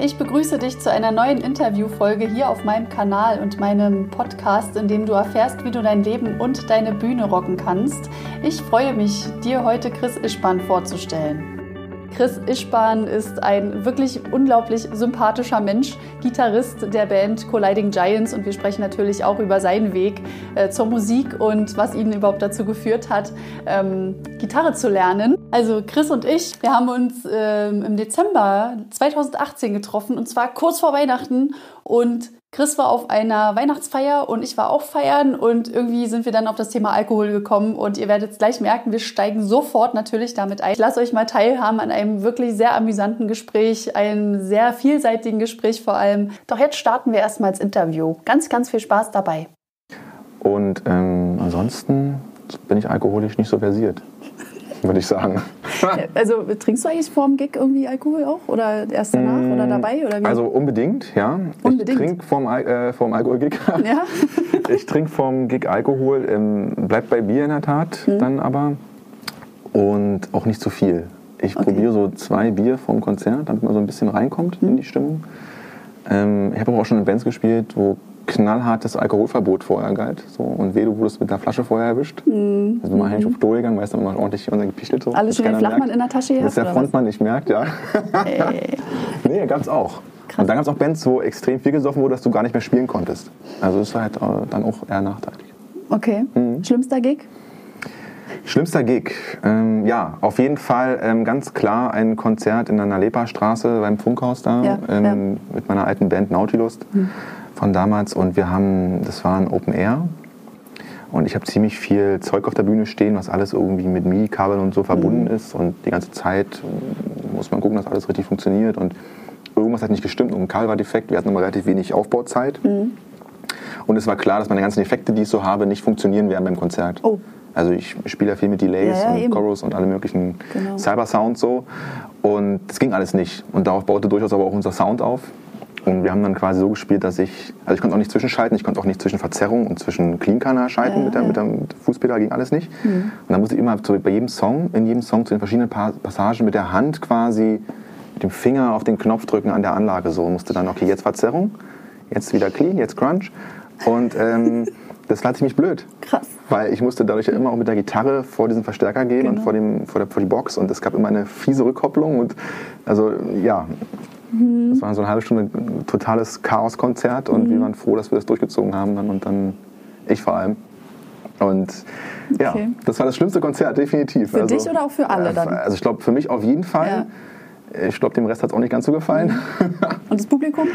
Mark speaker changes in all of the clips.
Speaker 1: Ich begrüße dich zu einer neuen Interviewfolge hier auf meinem Kanal und meinem Podcast, in dem du erfährst, wie du dein Leben und deine Bühne rocken kannst. Ich freue mich, dir heute Chris Ischban vorzustellen. Chris Ischban ist ein wirklich unglaublich sympathischer Mensch, Gitarrist der Band Colliding Giants und wir sprechen natürlich auch über seinen Weg äh, zur Musik und was ihn überhaupt dazu geführt hat, ähm, Gitarre zu lernen. Also Chris und ich, wir haben uns ähm, im Dezember 2018 getroffen und zwar kurz vor Weihnachten und Chris war auf einer Weihnachtsfeier und ich war auch feiern und irgendwie sind wir dann auf das Thema Alkohol gekommen und ihr werdet gleich merken, wir steigen sofort natürlich damit ein. Ich lasse euch mal teilhaben an einem wirklich sehr amüsanten Gespräch, einem sehr vielseitigen Gespräch vor allem. Doch jetzt starten wir erstmal ins Interview. Ganz, ganz viel Spaß dabei.
Speaker 2: Und ähm, ansonsten bin ich alkoholisch nicht so versiert würde ich sagen.
Speaker 1: also trinkst du eigentlich vor dem Gig irgendwie Alkohol auch? Oder erst danach mmh, oder dabei? Oder
Speaker 2: wie? Also unbedingt, ja. Unbedingt. Ich trinke vorm, äh, vorm Alkohol-Gig. Ja. ich trinke vorm Gig Alkohol, ähm, bleibt bei Bier in der Tat hm. dann aber. Und auch nicht zu viel. Ich okay. probiere so zwei Bier vorm Konzert, damit man so ein bisschen reinkommt hm. in die Stimmung. Ähm, ich habe aber auch schon in Bands gespielt, wo knallhartes Alkoholverbot vorher galt. So. Und weh, du wurdest mit der Flasche vorher erwischt. Mhm. Also mal mhm. auf Klo gegangen, weißt du, immer ordentlich unser gepichtelt. So,
Speaker 1: Alles schon den Flachmann merkt. in der Tasche gehabt?
Speaker 2: Dass der Frontmann nicht merkt, ja. Ey. nee, gab es auch. Krass. Und dann gab es auch Bands, wo extrem viel gesoffen wurde, dass du gar nicht mehr spielen konntest. Also das war halt äh, dann auch eher nachteilig.
Speaker 1: Okay. Mhm. Schlimmster Gig?
Speaker 2: Schlimmster Gig? Ähm, ja, auf jeden Fall ähm, ganz klar ein Konzert in der Nalepa-Straße beim Funkhaus da ja, ähm, ja. mit meiner alten Band Nautilus. Mhm von damals und wir haben, das war ein Open Air und ich habe ziemlich viel Zeug auf der Bühne stehen, was alles irgendwie mit MIDI-Kabeln und so verbunden mhm. ist und die ganze Zeit muss man gucken, dass alles richtig funktioniert und irgendwas hat nicht gestimmt und ein Kabel war defekt, wir hatten immer relativ wenig Aufbauzeit mhm. und es war klar, dass meine ganzen Effekte, die ich so habe, nicht funktionieren werden beim Konzert. Oh. Also ich spiele ja viel mit Delays ja, ja, und Chorus und alle möglichen genau. Cyber-Sounds so und das ging alles nicht und darauf baute durchaus aber auch unser Sound auf und wir haben dann quasi so gespielt, dass ich, also ich konnte auch nicht zwischenschalten, ich konnte auch nicht zwischen Verzerrung und zwischen Clean-Kanal schalten, ja, mit, der, ja. mit, der Fußpedal ging alles nicht. Mhm. Und dann musste ich immer zu, bei jedem Song, in jedem Song zu den verschiedenen Passagen mit der Hand quasi, mit dem Finger auf den Knopf drücken an der Anlage so. Und musste dann, okay, jetzt Verzerrung, jetzt wieder Clean, jetzt Crunch. Und ähm, das war ziemlich blöd. Krass. Weil ich musste dadurch ja immer auch mit der Gitarre vor diesen Verstärker gehen genau. und vor, dem, vor, der, vor die Box. Und es gab immer eine fiese Rückkopplung. Und also ja, Mhm. Das war so eine halbe Stunde totales Chaoskonzert und mhm. wir waren froh, dass wir das durchgezogen haben dann und dann ich vor allem. Und ja, okay. das war das schlimmste Konzert, definitiv.
Speaker 1: Für also, dich oder auch für alle dann?
Speaker 2: Also ich glaube, für mich auf jeden Fall. Ja. Ich glaube, dem Rest hat es auch nicht ganz so gefallen.
Speaker 1: Mhm. Und das Publikum?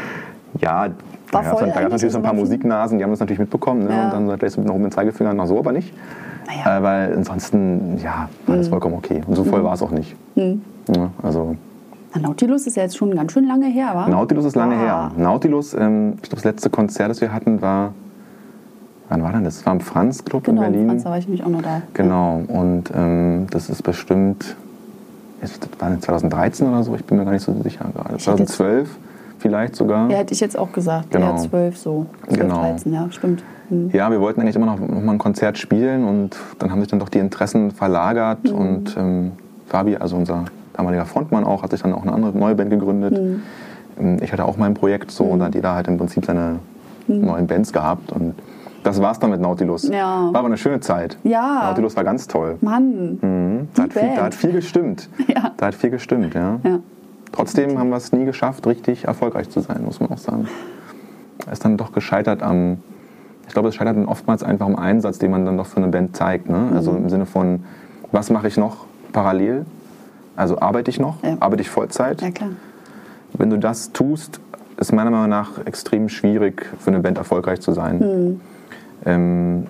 Speaker 2: ja, da gab es natürlich so ein paar Musiknasen, die haben das natürlich mitbekommen. Ne? Ja. Und dann vielleicht so noch mit dem Zeigefinger, noch so aber nicht. Naja. Äh, weil ansonsten, ja, war das mhm. vollkommen okay. Und so voll mhm. war es auch nicht. Mhm. Ja, also
Speaker 1: Nautilus ist ja jetzt schon ganz schön lange her, wa?
Speaker 2: Nautilus ist lange ah. her. Nautilus, ähm, ich glaube, das letzte Konzert, das wir hatten, war. Wann war denn das? Das war im Franz Club
Speaker 1: genau,
Speaker 2: in Berlin.
Speaker 1: Genau, Franz, da war ich nämlich auch noch da.
Speaker 2: Genau, und ähm, das ist bestimmt. Das war 2013 oder so, ich bin mir gar nicht so sicher gerade. 2012 vielleicht sogar.
Speaker 1: Ja, hätte ich jetzt auch gesagt. Genau. Ja, 12 so. 12, genau. 13, ja, stimmt.
Speaker 2: Hm. Ja, wir wollten eigentlich immer noch, noch, mal ein Konzert spielen und dann haben sich dann doch die Interessen verlagert mhm. und ähm, Fabi, also unser damaliger Frontmann auch, hat sich dann auch eine andere neue Band gegründet. Mhm. Ich hatte auch mein Projekt so mhm. und hat jeder halt im Prinzip seine mhm. neuen Bands gehabt und das war's dann mit Nautilus. Ja. War aber eine schöne Zeit. Ja. Nautilus war ganz toll.
Speaker 1: Mann. Mhm.
Speaker 2: Da, hat viel, da, hat viel, gestimmt. Ja. Da hat viel gestimmt, ja. ja. Trotzdem haben wir es nie geschafft, richtig erfolgreich zu sein, muss man auch sagen. Es ist dann doch gescheitert am, ich glaube, es scheitert dann oftmals einfach am Einsatz, den man dann doch für eine Band zeigt. Ne? Also mhm. im Sinne von, was mache ich noch parallel? Also arbeite ich noch, ja. arbeite ich Vollzeit. Ja, klar. Wenn du das tust, ist meiner Meinung nach extrem schwierig für eine Band erfolgreich zu sein. Mhm. Ähm,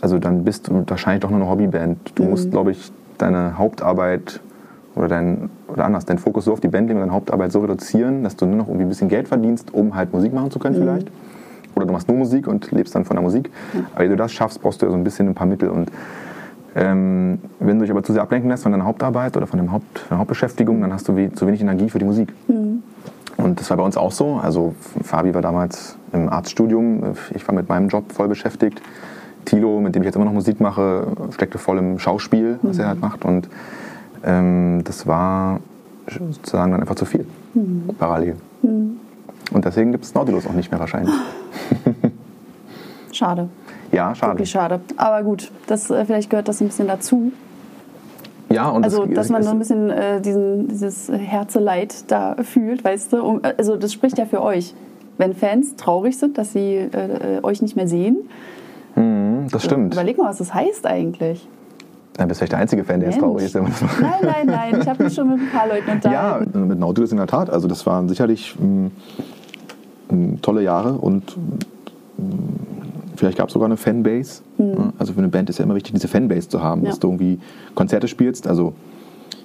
Speaker 2: also dann bist du wahrscheinlich doch nur eine Hobbyband. Du mhm. musst, glaube ich, deine Hauptarbeit oder dein oder anders, deinen Fokus so auf die Band legen und deine Hauptarbeit so reduzieren, dass du nur noch irgendwie ein bisschen Geld verdienst, um halt Musik machen zu können mhm. vielleicht. Oder du machst nur Musik und lebst dann von der Musik. Ja. Aber wenn du das schaffst, brauchst du ja so ein bisschen ein paar Mittel. Und ähm, wenn du dich aber zu sehr ablenken lässt von deiner Hauptarbeit oder von Haupt, deiner Hauptbeschäftigung, dann hast du we zu wenig Energie für die Musik. Mhm. Und das war bei uns auch so. Also Fabi war damals im Arztstudium, ich war mit meinem Job voll beschäftigt. Tilo, mit dem ich jetzt immer noch Musik mache, steckte voll im Schauspiel, was mhm. er halt macht. Und ähm, das war sozusagen dann einfach zu viel, mhm. parallel. Mhm. Und deswegen gibt es Nautilus auch nicht mehr wahrscheinlich.
Speaker 1: schade.
Speaker 2: Ja, schade.
Speaker 1: Wirklich schade. Aber gut, das, äh, vielleicht gehört das ein bisschen dazu.
Speaker 2: Ja, und
Speaker 1: also,
Speaker 2: das,
Speaker 1: dass man so ein bisschen äh, diesen, dieses Herzeleid da fühlt, weißt du? Um, also, das spricht ja für euch. Wenn Fans traurig sind, dass sie äh, euch nicht mehr sehen.
Speaker 2: Mhm, das stimmt.
Speaker 1: Überleg mal, was das heißt eigentlich.
Speaker 2: Dann bist du vielleicht der einzige Fan, der jetzt traurig ist.
Speaker 1: Nein, nein, nein. Ich habe mich schon mit ein paar Leuten unterhalten.
Speaker 2: Ja, mit Nautilus in der Tat. Also das waren sicherlich mh, mh, tolle Jahre und mh, vielleicht gab es sogar eine Fanbase. Mhm. Also für eine Band ist ja immer wichtig, diese Fanbase zu haben, ja. dass du irgendwie Konzerte spielst. Also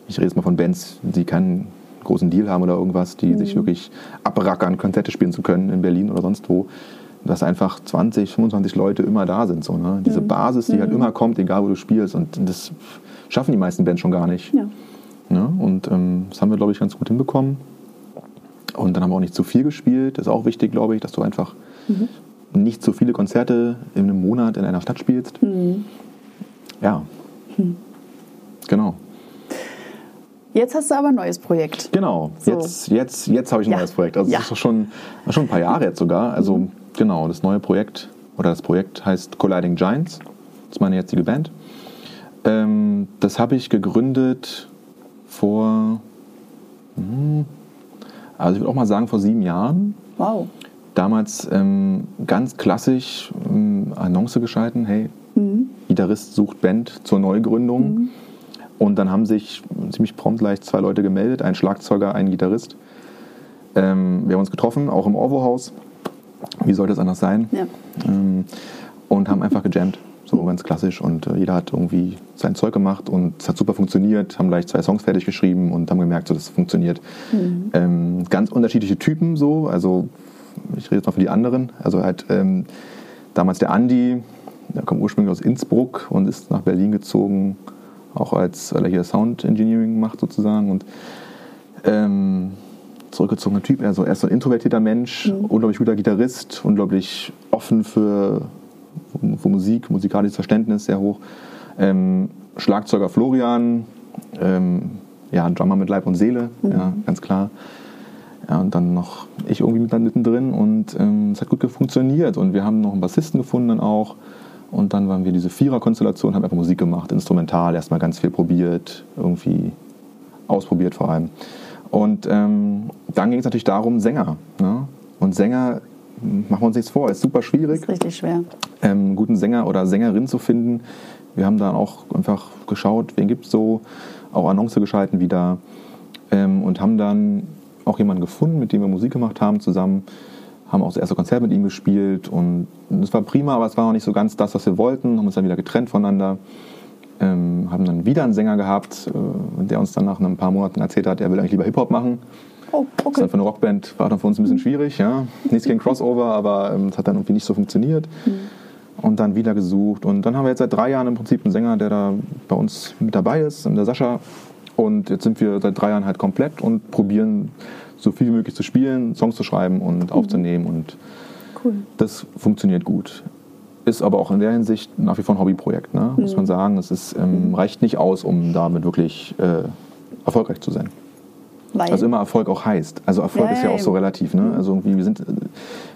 Speaker 2: ich rede jetzt mal von Bands, die keinen großen Deal haben oder irgendwas, die mhm. sich wirklich abrackern, Konzerte spielen zu können in Berlin oder sonst wo dass einfach 20, 25 Leute immer da sind. So, ne? Diese mhm. Basis, die halt mhm. immer kommt, egal wo du spielst. Und das schaffen die meisten Bands schon gar nicht. Ja. Ne? Und ähm, das haben wir, glaube ich, ganz gut hinbekommen. Und dann haben wir auch nicht zu viel gespielt. Das ist auch wichtig, glaube ich, dass du einfach mhm. Nicht zu viele Konzerte in einem Monat in einer Stadt spielst. Mhm. Ja. Mhm. Genau.
Speaker 1: Jetzt hast du aber ein neues Projekt.
Speaker 2: Genau, so. jetzt, jetzt, jetzt habe ich ein ja. neues Projekt. Also ja. das ist schon, schon ein paar Jahre jetzt sogar. Also mhm. genau, das neue Projekt oder das Projekt heißt Colliding Giants. Das ist meine jetzige Band. Ähm, das habe ich gegründet vor, hm, also ich würde auch mal sagen vor sieben Jahren.
Speaker 1: Wow.
Speaker 2: Damals ähm, ganz klassisch ähm, Annonce geschalten, hey, mhm. Gitarrist sucht Band zur Neugründung. Mhm und dann haben sich ziemlich prompt gleich zwei Leute gemeldet, ein Schlagzeuger, ein Gitarrist. Ähm, wir haben uns getroffen, auch im Orwo-Haus. Wie sollte es anders sein? Ja. Ähm, und haben einfach gejammt, so ganz klassisch. Und äh, jeder hat irgendwie sein Zeug gemacht und es hat super funktioniert. Haben gleich zwei Songs fertig geschrieben und haben gemerkt, so, das funktioniert. Mhm. Ähm, ganz unterschiedliche Typen so. Also ich rede jetzt mal für die anderen. Also halt ähm, damals der Andi, der kommt ursprünglich aus Innsbruck und ist nach Berlin gezogen auch als, weil er hier Sound Engineering macht sozusagen und ähm, zurückgezogener Typ, also er ist so ein introvertierter Mensch, mhm. unglaublich guter Gitarrist, unglaublich offen für, für Musik, musikalisches Verständnis sehr hoch. Ähm, Schlagzeuger Florian, ähm, ja, ein Drummer mit Leib und Seele, mhm. ja, ganz klar. Ja, und dann noch ich irgendwie mit mittendrin und ähm, es hat gut funktioniert und wir haben noch einen Bassisten gefunden dann auch und dann waren wir diese Vierer-Konstellation, haben einfach Musik gemacht, instrumental, erstmal ganz viel probiert, irgendwie ausprobiert vor allem. Und ähm, dann ging es natürlich darum, Sänger. Ne? Und Sänger, machen wir uns nichts vor, ist super schwierig.
Speaker 1: Ist richtig schwer.
Speaker 2: Ähm, einen guten Sänger oder Sängerin zu finden. Wir haben dann auch einfach geschaut, wen gibt es so, auch Annonce geschalten wieder ähm, und haben dann auch jemanden gefunden, mit dem wir Musik gemacht haben zusammen haben auch das erste Konzert mit ihm gespielt und es war prima, aber es war auch nicht so ganz das, was wir wollten, haben uns dann wieder getrennt voneinander, ähm, haben dann wieder einen Sänger gehabt, äh, der uns dann nach ein paar Monaten erzählt hat, er will eigentlich lieber Hip-Hop machen. Oh, okay. Das dann für eine Rockband war dann für uns ein bisschen schwierig, ja. Nichts gegen Crossover, aber ähm, es ähm, hat dann irgendwie nicht so funktioniert. Mhm. Und dann wieder gesucht. Und dann haben wir jetzt seit drei Jahren im Prinzip einen Sänger, der da bei uns mit dabei ist, der Sascha. Und jetzt sind wir seit drei Jahren halt komplett und probieren so viel wie möglich zu spielen, Songs zu schreiben und mhm. aufzunehmen. Und cool. das funktioniert gut. Ist aber auch in der Hinsicht nach wie vor ein Hobbyprojekt, ne? muss mhm. man sagen. Es ist, ähm, reicht nicht aus, um damit wirklich äh, erfolgreich zu sein. Weil? Also immer Erfolg auch heißt. Also Erfolg ja, ist ja auch so relativ. Ne? Mhm. Also irgendwie wir sind,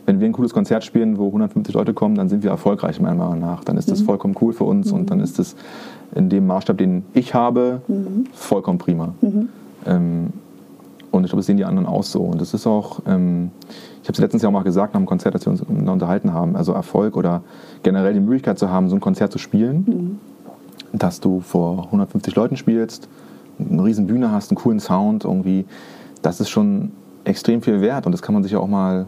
Speaker 2: wenn wir ein cooles Konzert spielen, wo 150 Leute kommen, dann sind wir erfolgreich meiner Meinung nach. Dann ist das mhm. vollkommen cool für uns mhm. und dann ist das in dem Maßstab, den ich habe, mhm. vollkommen prima. Mhm. Ähm, und ich glaube, das sehen die anderen auch so. Und das ist auch, ähm, ich habe es letztens ja auch mal gesagt nach dem Konzert, als wir uns unterhalten haben, also Erfolg oder generell die Möglichkeit zu haben, so ein Konzert zu spielen, mhm. dass du vor 150 Leuten spielst, eine riesen Bühne hast, einen coolen Sound irgendwie, das ist schon extrem viel wert und das kann man sich ja auch mal,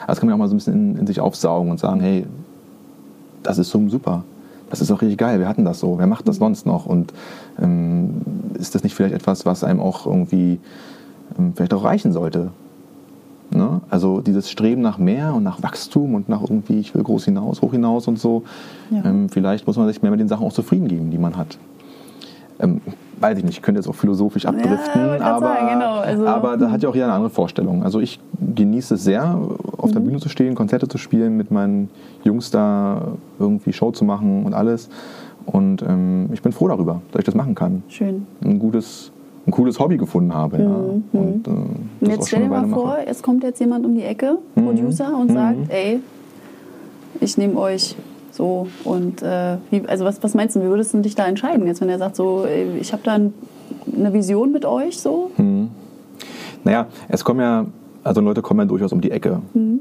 Speaker 2: also das kann man auch mal so ein bisschen in, in sich aufsaugen und sagen, hey, das ist so super das ist auch richtig geil, wir hatten das so, wer macht das mhm. sonst noch? Und ähm, ist das nicht vielleicht etwas, was einem auch irgendwie ähm, vielleicht auch reichen sollte. Ne? Also dieses Streben nach mehr und nach Wachstum und nach irgendwie, ich will groß hinaus, hoch hinaus und so. Ja. Ähm, vielleicht muss man sich mehr mit den Sachen auch zufrieden geben, die man hat. Weiß ich nicht, ich könnte jetzt auch philosophisch abdriften, ja, aber, sagen, genau. also, aber da hat ja auch jeder eine andere Vorstellung. Also ich genieße es sehr, auf mhm. der Bühne zu stehen, Konzerte zu spielen, mit meinen Jungs da irgendwie Show zu machen und alles. Und ähm, ich bin froh darüber, dass ich das machen kann.
Speaker 1: Schön.
Speaker 2: Ein gutes ein cooles Hobby gefunden habe. Ja.
Speaker 1: Mhm.
Speaker 2: Und, äh,
Speaker 1: Und jetzt stell dir mal vor, es kommt jetzt jemand um die Ecke,
Speaker 2: Mhm.
Speaker 1: Producer, und sagt, ey, ich nehme euch so und äh, wie, also was, was meinst du, wie würdest du dich da entscheiden jetzt, wenn er sagt so, ich habe da ein, eine Vision mit euch so?
Speaker 2: Naja, es kommen ja, also Leute kommen ja durchaus um die Ecke.
Speaker 1: Mhm.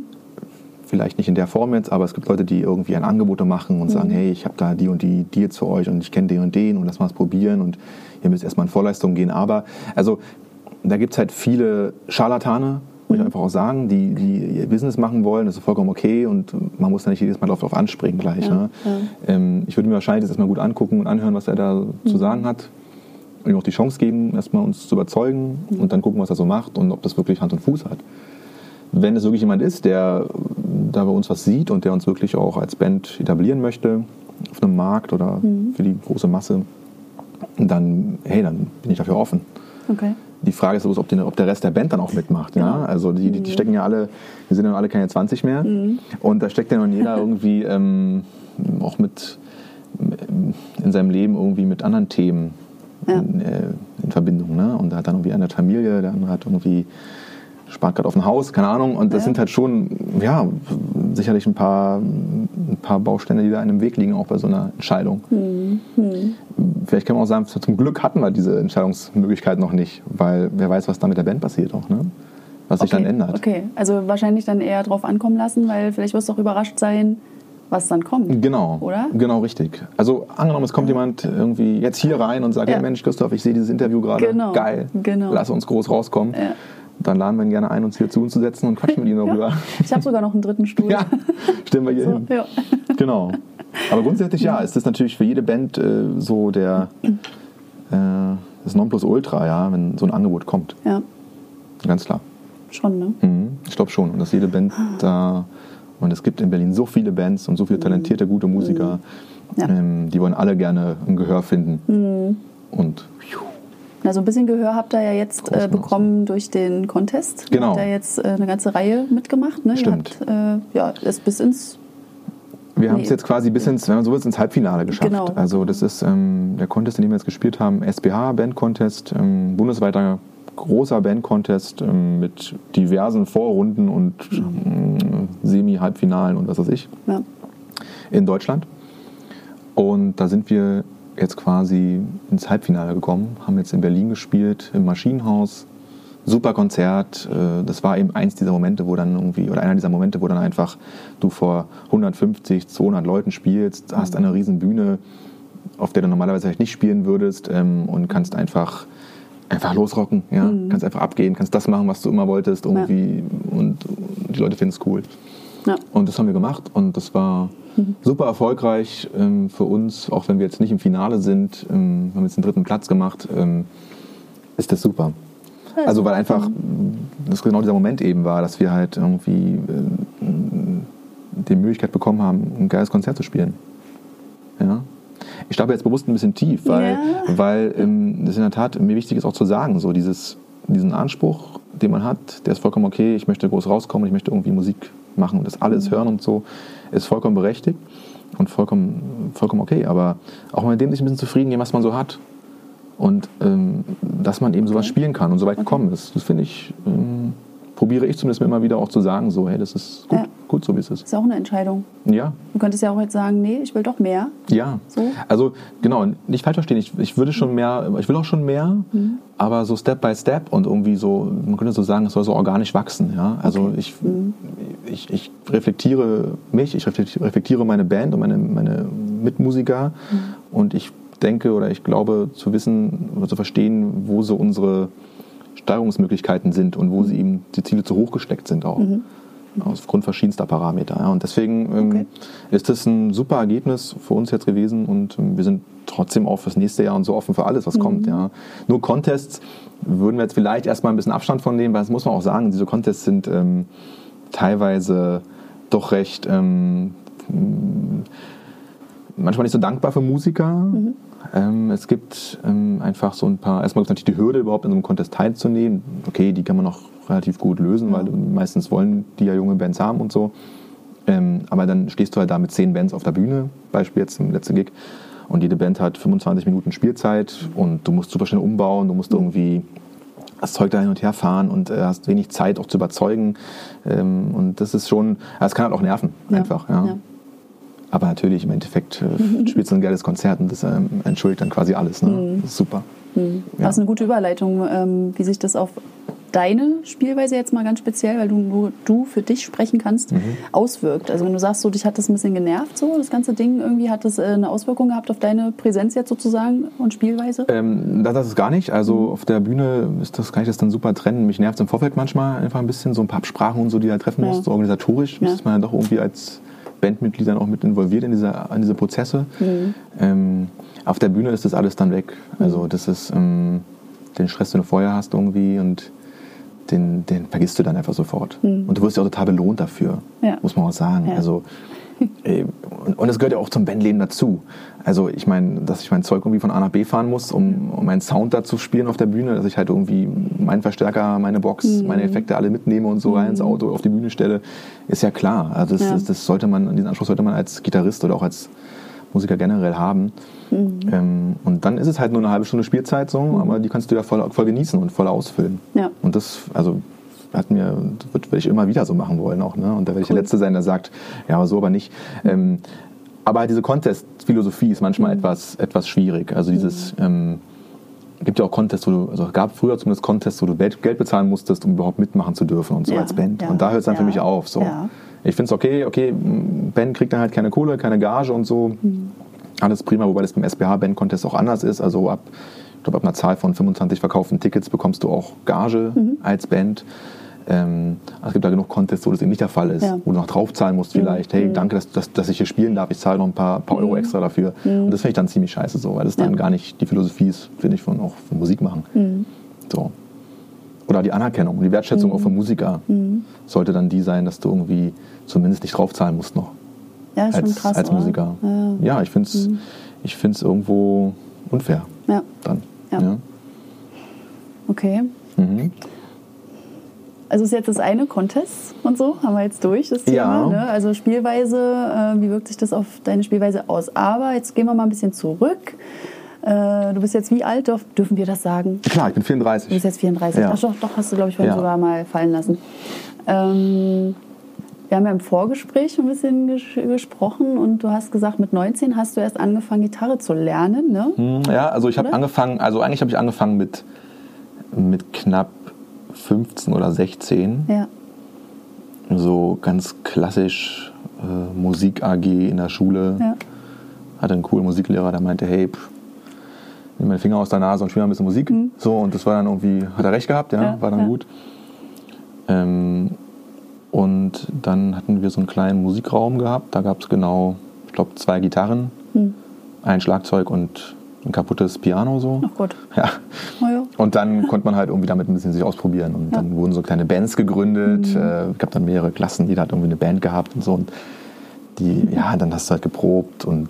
Speaker 2: Vielleicht nicht in der Form jetzt, aber es gibt Leute, die irgendwie ein Angebote machen und
Speaker 1: Mhm.
Speaker 2: sagen, hey, ich habe da die und die Deals für euch und ich kenne den und den und lass mal es probieren und ihr müsst erstmal in Vorleistung gehen. Aber, also, da gibt es halt viele Scharlatane, muss
Speaker 1: Mhm.
Speaker 2: ich einfach auch sagen, die, die ihr Business machen wollen, das ist vollkommen okay und man muss da nicht jedes Mal darauf anspringen gleich.
Speaker 1: Ja,
Speaker 2: ne?
Speaker 1: ja.
Speaker 2: Ähm, ich würde mir wahrscheinlich das erstmal gut angucken und anhören, was er da zu
Speaker 1: Mhm.
Speaker 2: sagen hat und ihm auch die Chance geben, erstmal uns zu überzeugen und dann gucken, was er so macht und ob das wirklich Hand und Fuß hat. Wenn es wirklich jemand ist, der da bei uns was sieht und der uns wirklich auch als Band etablieren möchte, auf einem Markt oder für die große Masse, dann, hey, dann bin ich dafür offen.
Speaker 1: Okay.
Speaker 2: Die Frage ist bloß, ob, den, ob der Rest der Band dann auch mitmacht. Ja? Also die, die stecken ja alle, wir sind ja alle keine 20 mehr. Und da steckt ja nun jeder irgendwie ähm, auch mit in seinem Leben irgendwie mit anderen Themen
Speaker 1: Ja.
Speaker 2: in, äh, in Verbindung. Ne? Und da hat dann irgendwie einer hat Familie, der andere hat irgendwie spart gerade auf ein Haus, keine Ahnung. Und das
Speaker 1: Ja.
Speaker 2: sind halt schon, ja, sicherlich ein paar, ein paar Bausteine, die da in einem Weg liegen, auch bei so einer Entscheidung. Vielleicht kann man auch sagen, zum Glück hatten wir diese Entscheidungsmöglichkeit noch nicht, weil wer weiß, was da mit der Band passiert auch, ne? Was sich
Speaker 1: okay.
Speaker 2: dann ändert.
Speaker 1: Okay, also wahrscheinlich dann eher drauf ankommen lassen, weil vielleicht wirst du auch überrascht sein, was dann kommt.
Speaker 2: Genau.
Speaker 1: Oder?
Speaker 2: Genau, richtig. Also angenommen, es kommt jemand irgendwie jetzt hier rein und sagt,
Speaker 1: Ja.
Speaker 2: hey Mensch, Christoph, ich sehe dieses Interview gerade.
Speaker 1: Genau.
Speaker 2: Geil.
Speaker 1: Genau.
Speaker 2: Lass uns groß rauskommen.
Speaker 1: Ja.
Speaker 2: Dann laden wir ihn gerne ein, uns hier zu uns zu setzen und quatschen mit ihm darüber.
Speaker 1: Ich habe sogar noch einen dritten Stuhl.
Speaker 2: Ja, stellen wir hier
Speaker 1: So,
Speaker 2: hin.
Speaker 1: ja.
Speaker 2: Genau. Aber grundsätzlich ja, ist das natürlich für jede Band äh, so der äh, das Nonplusultra, ja, wenn so ein Angebot kommt.
Speaker 1: ja,
Speaker 2: Ganz klar.
Speaker 1: schon, ne?
Speaker 2: Mhm. Ich glaube schon. Und dass jede Band da, und es gibt in Berlin so viele Bands und so viele talentierte, gute Musiker,
Speaker 1: Mhm. Ja.
Speaker 2: ähm, die wollen alle gerne ein Gehör finden.
Speaker 1: Mhm.
Speaker 2: Und
Speaker 1: Na, so ein bisschen Gehör habt ihr ja jetzt äh, bekommen durch den Contest.
Speaker 2: Genau.
Speaker 1: Ihr habt ja jetzt äh, eine ganze Reihe mitgemacht. Ne?
Speaker 2: Stimmt.
Speaker 1: Ihr habt äh, ja, es bis ins
Speaker 2: wir haben
Speaker 1: Nee.
Speaker 2: es jetzt quasi bis ins, wenn man so will, ins Halbfinale geschafft.
Speaker 1: Genau.
Speaker 2: Also das ist ähm, der Contest, in dem wir jetzt gespielt haben, SBH Band Contest, ähm, bundesweiter großer Band Contest ähm, mit diversen Vorrunden und ähm, Semi-Halbfinalen und was weiß ich.
Speaker 1: ja,
Speaker 2: in Deutschland. Und da sind wir jetzt quasi ins Halbfinale gekommen, haben jetzt in Berlin gespielt, im Maschinenhaus. Super Konzert. Äh, Das war eben eins dieser Momente, wo dann irgendwie, oder einer dieser Momente, wo dann einfach du vor 150, 200 Leuten spielst, hast eine riesen Bühne, auf der du normalerweise vielleicht nicht spielen würdest ähm, und kannst einfach einfach losrocken, ja, kannst einfach abgehen, kannst das machen, was du immer wolltest irgendwie und die Leute finden es cool.
Speaker 1: Ja.
Speaker 2: Und das haben wir gemacht und das war super erfolgreich ähm, für uns, auch wenn wir jetzt nicht im Finale sind. Ähm, wir haben jetzt den dritten Platz gemacht. Ähm, ist das super. Also weil einfach das genau dieser Moment eben war, dass wir halt irgendwie äh, die Möglichkeit bekommen haben, ein geiles Konzert zu spielen. Ja. Ich starte jetzt bewusst ein bisschen tief, weil,
Speaker 1: Ja.
Speaker 2: weil ähm, das in der Tat mir wichtig ist auch zu sagen, so dieses, diesen Anspruch, den man hat, der ist vollkommen okay, ich möchte groß rauskommen, ich möchte irgendwie Musik machen und das alles hören und so, ist vollkommen berechtigt und vollkommen, vollkommen okay. Aber auch mal mit dem sich ein bisschen zufrieden geben, was man so hat. Und ähm, dass man eben sowas spielen kann und so weit gekommen ist. Das finde ich, ähm, probiere ich zumindest mir immer wieder auch zu sagen, so, hey, das ist gut,
Speaker 1: Ja.
Speaker 2: gut so, wie es ist.
Speaker 1: Ist auch eine Entscheidung.
Speaker 2: Ja,
Speaker 1: Du könntest ja auch jetzt sagen, nee, ich will doch mehr.
Speaker 2: ja.
Speaker 1: So?
Speaker 2: Also genau, nicht falsch verstehen, ich, ich würde schon mehr, ich will auch schon mehr,
Speaker 1: Mhm.
Speaker 2: aber so Step by Step und irgendwie so, man könnte so sagen, es soll so organisch wachsen. Ja? Also ich,
Speaker 1: Mhm.
Speaker 2: ich, ich reflektiere mich, ich reflektiere reflektiere meine Band und meine, meine Mitmusiker
Speaker 1: Mhm.
Speaker 2: und ich denke oder ich glaube zu wissen oder zu verstehen, wo so unsere Steuerungsmöglichkeiten sind und wo sie eben die Ziele zu hoch gesteckt sind auch. Aufgrund verschiedenster Parameter. Ja. Und deswegen ähm,
Speaker 1: Okay.
Speaker 2: ist das ein super Ergebnis für uns jetzt gewesen und ähm, wir sind trotzdem auch fürs nächste Jahr und so offen für alles, was kommt. Ja. Nur Contests würden wir jetzt vielleicht erstmal ein bisschen Abstand von nehmen, weil das muss man auch sagen, diese Contests sind ähm, teilweise doch recht ähm, manchmal nicht so dankbar für Musiker. Ähm, es gibt ähm, einfach so ein paar, erstmal gibt es natürlich die Hürde, überhaupt in so einem Contest teilzunehmen. Okay, die kann man noch relativ gut lösen, weil meistens wollen die ja junge Bands haben und so. Ähm, aber dann stehst du halt da mit zehn Bands auf der Bühne, Beispiel jetzt im letzten Gig. Und jede Band hat 25 Minuten Spielzeit und du musst super schnell umbauen, du musst irgendwie das Zeug da hin und her fahren und äh, hast wenig Zeit auch zu überzeugen. Ähm, und das ist schon, es kann halt auch nerven, ja. einfach. Ja. Aber natürlich, im Endeffekt äh, spielst du ein geiles Konzert und das ähm, entschuldigt dann quasi alles. Ne? Mhm. Das ist super.
Speaker 1: Mhm. Ja. Das ist eine gute Überleitung, ähm, wie sich das auf deine Spielweise jetzt mal ganz speziell, weil du nur du für dich sprechen kannst, mhm. auswirkt. Also wenn du sagst, so dich hat das ein bisschen genervt, so das ganze Ding irgendwie hat das äh, eine Auswirkung gehabt auf deine Präsenz jetzt sozusagen und Spielweise?
Speaker 2: Ähm, das, das ist gar nicht. Also mhm. auf der Bühne ist das, kann ich das dann super trennen. Mich nervt es im Vorfeld manchmal einfach ein bisschen so ein paar Absprachen und so, die halt treffen ja. musst, so organisatorisch. Ja. Ist man ja doch irgendwie als Bandmitgliedern auch mit involviert in diese, in diese Prozesse. Mhm. Ähm, auf der Bühne ist das alles dann weg. Also das ist ähm, den Stress, den du vorher hast irgendwie und den, den vergisst du dann einfach sofort. Mhm. Und du wirst ja auch total belohnt dafür, ja. muss man auch sagen. Ja. Also und das gehört ja auch zum Bandleben dazu. Also ich meine, dass ich mein Zeug irgendwie von A nach B fahren muss, um, um meinen Sound da zu spielen auf der Bühne, dass ich halt irgendwie meinen Verstärker, meine Box, mhm. meine Effekte alle mitnehme und so rein ins mhm. Auto auf die Bühne stelle, ist ja klar. Also das, ja. das, das sollte man, diesen Anspruch sollte man als Gitarrist oder auch als Musiker generell haben. Mhm. Ähm, und dann ist es halt nur eine halbe Stunde Spielzeit so, mhm. aber die kannst du ja voll, voll genießen und voll ausfüllen. Ja. Und das, also hat mir, würde ich immer wieder so machen wollen auch. Ne? Und da werde ich der Letzte sein, der sagt, ja, aber so aber nicht. Ähm, aber diese Contest-Philosophie ist manchmal mhm. etwas, etwas schwierig. Also dieses, mhm. ähm, gibt ja auch Contests, wo du, also gab früher zumindest Contests, wo du Geld bezahlen musstest, um überhaupt mitmachen zu dürfen und so ja, als Band. Ja, und da hört es dann ja, für mich auf. So. Ich finde es okay, okay, Band kriegt dann halt keine Kohle, keine Gage und so. Mhm. Alles prima, wobei das beim SBH-Band-Contest auch anders ist. Also ab, ich glaube, ab einer Zahl von 25 verkauften Tickets bekommst du auch Gage mhm. als Band. Ähm, es gibt da genug Contests, wo das eben nicht der Fall ist, ja. wo du noch draufzahlen musst mhm. vielleicht. Hey, mhm. danke, dass, dass, dass, ich hier spielen darf, ich zahle noch ein paar, paar Euro mhm. extra dafür. Mhm. Und das finde ich dann ziemlich scheiße so, weil das dann gar nicht die Philosophie ist, finde ich, von, auch von Musik machen. Mhm. So. Oder die Anerkennung, die Wertschätzung auch für Musiker sollte dann die sein, dass du irgendwie zumindest nicht draufzahlen musst noch.
Speaker 1: Ja, ist als, schon krass.
Speaker 2: Als Musiker. Ja, ja ich finde es mhm. irgendwo unfair. Ja. Dann. Ja. ja.
Speaker 1: Okay. Mhm. Also ist jetzt das eine Contest und so, haben wir jetzt durch, das Thema. Ja. Ne? Also Spielweise, äh, wie wirkt sich das auf deine Spielweise aus? Aber jetzt gehen wir mal ein bisschen zurück. Äh, du bist jetzt wie alt, dürfen wir das sagen?
Speaker 2: Klar, ich bin 34.
Speaker 1: Du bist jetzt 34. Ja. Ach doch, doch, hast du, glaube ich, vorhin ja. sogar mal fallen lassen. Ähm, wir haben ja im Vorgespräch ein bisschen ges gesprochen und du hast gesagt, mit 19 hast du erst angefangen, Gitarre zu lernen, ne?
Speaker 2: Hm, ja, also ich habe angefangen, also eigentlich habe ich angefangen mit, mit knapp 15 oder 16. Ja. So ganz klassisch äh, Musik AG in der Schule. Ja. Hatte einen coolen Musiklehrer, der meinte, hey, pff, nimm meine Finger aus der Nase und spiel mal ein bisschen Musik. Mhm. So, und das war dann irgendwie, hat er recht gehabt, ja, ja war dann gut. Ähm, und dann hatten wir so einen kleinen Musikraum gehabt. Da gab es genau, ich glaube, zwei Gitarren, mhm. ein Schlagzeug und ein kaputtes Piano so.
Speaker 1: Ach Gott.
Speaker 2: Ja. Ja. Und dann konnte man halt irgendwie damit ein bisschen sich ausprobieren. Und ja. dann wurden so kleine Bands gegründet. Mhm. Äh, gab dann mehrere Klassen, jeder hat irgendwie eine Band gehabt und so. Und die, mhm. ja, dann hast du halt geprobt und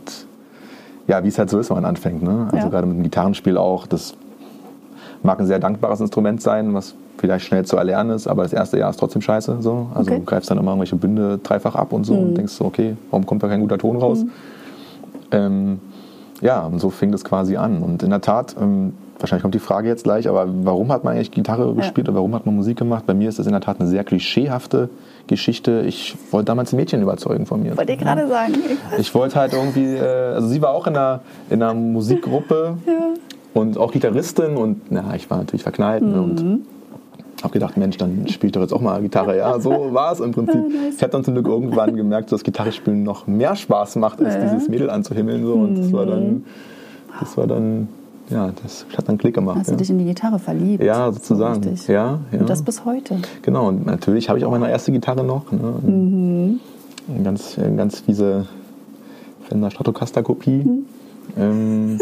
Speaker 2: ja, wie es halt so ist, wenn man anfängt. Ne? Also ja. gerade mit dem Gitarrenspiel auch, das mag ein sehr dankbares Instrument sein, was vielleicht schnell zu erlernen ist, aber das erste Jahr ist trotzdem scheiße. So. Also okay. du greifst dann immer irgendwelche Bünde dreifach ab und so mhm. und denkst so, okay, warum kommt da kein guter Ton raus? Mhm. Ähm, ja, und so fing das quasi an. Und in der Tat, ähm, wahrscheinlich kommt die Frage jetzt gleich, aber warum hat man eigentlich Gitarre ja. gespielt oder warum hat man Musik gemacht? Bei mir ist das in der Tat eine sehr klischeehafte Geschichte. Ich wollte damals ein Mädchen überzeugen von mir.
Speaker 1: Wollte ich gerade sagen.
Speaker 2: Ich, ich wollte halt irgendwie, äh, also sie war auch in einer, in einer Musikgruppe ja. und auch Gitarristin und na, ich war natürlich verknallt mhm. und habe gedacht, Mensch, dann spiele ich doch jetzt auch mal Gitarre. Ja, so war es im Prinzip. Ah, ich habe dann zum Glück irgendwann gemerkt, dass Gitarrespielen noch mehr Spaß macht, als ja. dieses Mädel anzuhimmeln. So. Und das war dann, mhm. das war dann, ja, das hat dann Klick gemacht.
Speaker 1: Hast
Speaker 2: ja.
Speaker 1: du dich in die Gitarre verliebt?
Speaker 2: Ja, sozusagen. So ja, ja.
Speaker 1: Und das bis heute.
Speaker 2: Genau, und natürlich habe ich auch meine erste Gitarre noch. Ne? Mhm. Ganz, ganz fiese Fender Stratocaster-Kopie. Mhm. Ähm,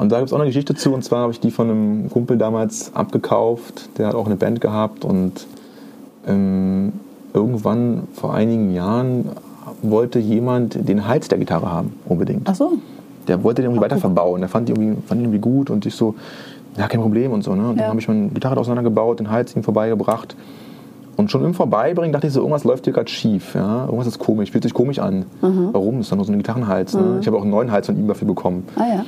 Speaker 2: und da gibt es auch eine Geschichte zu, und zwar habe ich die von einem Kumpel damals abgekauft, der hat auch eine Band gehabt und ähm, irgendwann vor einigen Jahren wollte jemand den Hals der Gitarre haben, unbedingt.
Speaker 1: Ach so.
Speaker 2: Der wollte den irgendwie Ach, weiter verbauen, der fand die irgendwie, fand die irgendwie gut und ich so, ja, kein Problem und so. Ne? Und ja. dann habe ich meine Gitarre auseinandergebaut, den Hals ihm vorbeigebracht Und schon im Vorbeibringen dachte ich so, irgendwas läuft hier gerade schief. Ja? Irgendwas ist komisch, fühlt sich komisch an. Mhm. Warum? Ist da nur so ein Gitarrenhals. Ne? Mhm. Ich habe auch einen neuen Hals von ihm dafür bekommen.
Speaker 1: Ah ja.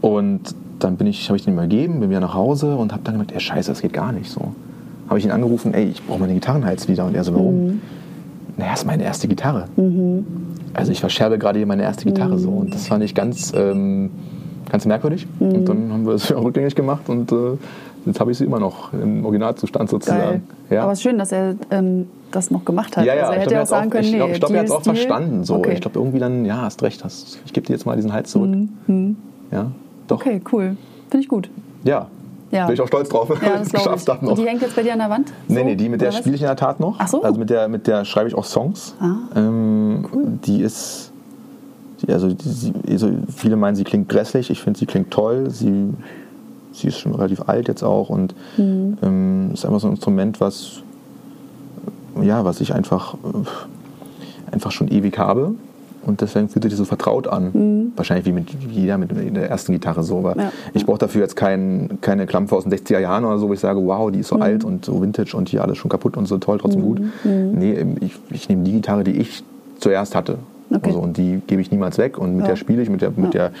Speaker 2: Und dann bin ich, habe ich den ihm gegeben, bin wieder nach Hause und habe dann gedacht, ey Scheiße, das geht gar nicht so. Habe ich ihn angerufen, ey, ich brauche meine Gitarrenhals wieder. Und er so, warum? Mhm. Naja, ist meine erste Gitarre. Mhm. Also ich verscherbe gerade hier meine erste Gitarre mhm. so. Und das fand ich ganz, ähm, ganz merkwürdig. Mhm. Und dann haben wir es rückgängig gemacht und äh, jetzt habe ich sie immer noch im Originalzustand sozusagen.
Speaker 1: Ja. Aber es ist schön, dass er ähm, das noch gemacht hat.
Speaker 2: Ja, ja, also er hätte ja auch sagen können, ich glaube, nee, glaub, er hat es auch verstanden. So. Okay. Ich glaube irgendwie dann, ja, hast recht, hast, ich gebe dir jetzt mal diesen Hals zurück. Mhm. Ja, doch.
Speaker 1: Okay, cool. Finde ich gut.
Speaker 2: Ja, ja. Bin ich auch stolz drauf,
Speaker 1: ja, das geschafft habe noch. Und die hängt jetzt bei dir an der Wand?
Speaker 2: So? Nee, nee, die mit der spiele ich in der Tat noch.
Speaker 1: Ach so.
Speaker 2: Also mit der, mit der schreibe ich auch Songs. Ah. Ähm, cool. Die ist, die, also, die, also viele meinen, sie klingt grässlich. Ich finde, sie klingt toll. Sie, sie ist schon relativ alt jetzt auch und mhm. ähm, ist einfach so ein Instrument, was, ja, was ich einfach, äh, einfach schon ewig habe. Und deswegen fühlt sich das so vertraut an. Mhm. Wahrscheinlich wie mit jeder mit der ersten Gitarre so. Aber ja. ich brauche dafür jetzt kein, keine Klampfe aus den 60er Jahren oder so, wo ich sage, wow, die ist so mhm. alt und so vintage und hier alles schon kaputt und so toll, trotzdem mhm. gut. Mhm. Nee, ich, ich nehme die Gitarre, die ich zuerst hatte. Okay. Also, und die gebe ich niemals weg. Und mit ja. der spiele ich, mit der, mit der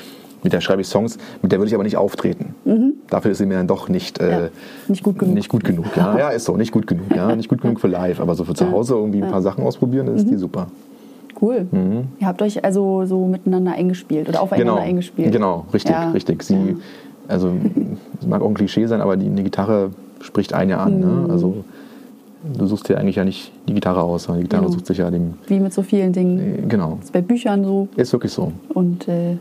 Speaker 2: mit der schreibe ich Songs, mit der würde ich aber nicht auftreten. Mhm. Dafür ist sie mir dann doch nicht, äh, ja,
Speaker 1: nicht gut genug.
Speaker 2: Nicht gut genug ja. ja, ist so, nicht gut genug. Ja, nicht gut genug für live, aber so für zu Hause irgendwie ein paar Sachen ausprobieren, dann ist mhm. die super.
Speaker 1: Cool. Mhm. Ihr habt euch also so miteinander eingespielt oder aufeinander
Speaker 2: genau.
Speaker 1: eingespielt.
Speaker 2: Genau, richtig, ja. richtig. Sie, ja. Also, es mag auch ein Klischee sein, aber die, eine Gitarre spricht einen ja an. Ne? Mhm. Ne? Also, du suchst dir eigentlich ja nicht die Gitarre aus, sondern die Gitarre genau. sucht sich ja dem.
Speaker 1: Wie mit so vielen Dingen.
Speaker 2: Äh, genau.
Speaker 1: Ist bei Büchern so.
Speaker 2: Ist wirklich so.
Speaker 1: Und äh,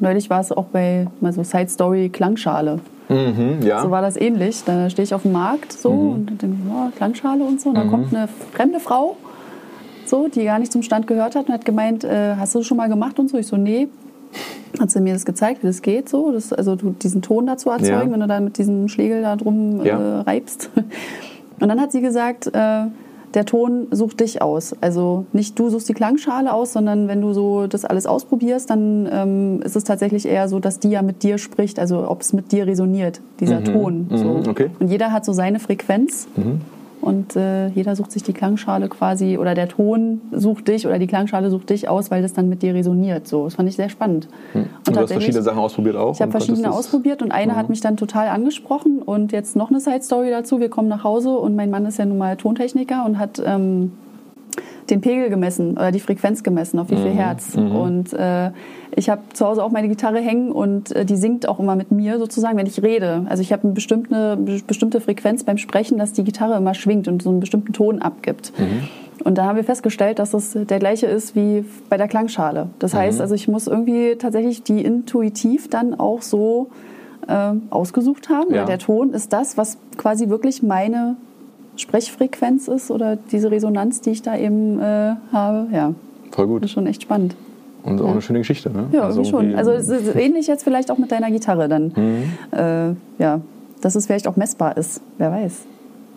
Speaker 1: neulich war es auch bei mal so Side Story Klangschale. Mhm, ja. So war das ähnlich. Da stehe ich auf dem Markt so mhm. und denke, oh, Klangschale und so. Und dann mhm. kommt eine fremde Frau so, die gar nicht zum Stand gehört hat und hat gemeint, äh, hast du das schon mal gemacht und so? Ich so, nee. Hat sie mir das gezeigt, wie das geht, so, das, also du diesen Ton dazu erzeugen, ja. wenn du dann mit diesem Schlegel da drum ja. äh, reibst. Und dann hat sie gesagt, äh, der Ton sucht dich aus. Also nicht du suchst die Klangschale aus, sondern wenn du so das alles ausprobierst, dann ähm, ist es tatsächlich eher so, dass die ja mit dir spricht, also ob es mit dir resoniert, dieser mhm. Ton. So.
Speaker 2: Mhm. Okay.
Speaker 1: Und jeder hat so seine Frequenz. Mhm und äh, jeder sucht sich die Klangschale quasi oder der Ton sucht dich oder die Klangschale sucht dich aus, weil das dann mit dir resoniert. So, das fand ich sehr spannend.
Speaker 2: Hm. Und, und du hast verschiedene Sachen ausprobiert auch?
Speaker 1: Ich habe verschiedene ausprobiert und eine mhm. hat mich dann total angesprochen und jetzt noch eine Side Story dazu. Wir kommen nach Hause und mein Mann ist ja nun mal Tontechniker und hat ähm, den Pegel gemessen oder die Frequenz gemessen, auf wie viel mhm. Hertz. Mhm. Und äh, ich habe zu Hause auch meine Gitarre hängen und äh, die singt auch immer mit mir sozusagen, wenn ich rede. Also ich habe eine bestimmte, bestimmte Frequenz beim Sprechen, dass die Gitarre immer schwingt und so einen bestimmten Ton abgibt. Mhm. Und da haben wir festgestellt, dass das der gleiche ist wie bei der Klangschale. Das heißt, mhm. also ich muss irgendwie tatsächlich die intuitiv dann auch so äh, ausgesucht haben. Ja. Der Ton ist das, was quasi wirklich meine Sprechfrequenz ist oder diese Resonanz, die ich da eben äh, habe. Ja.
Speaker 2: Voll gut.
Speaker 1: Das ist schon echt spannend.
Speaker 2: Und auch ja. eine schöne Geschichte, ne?
Speaker 1: Ja, also schon. Also ähnlich jetzt vielleicht auch mit deiner Gitarre dann. Mhm. Äh, ja, dass es vielleicht auch messbar ist, wer weiß.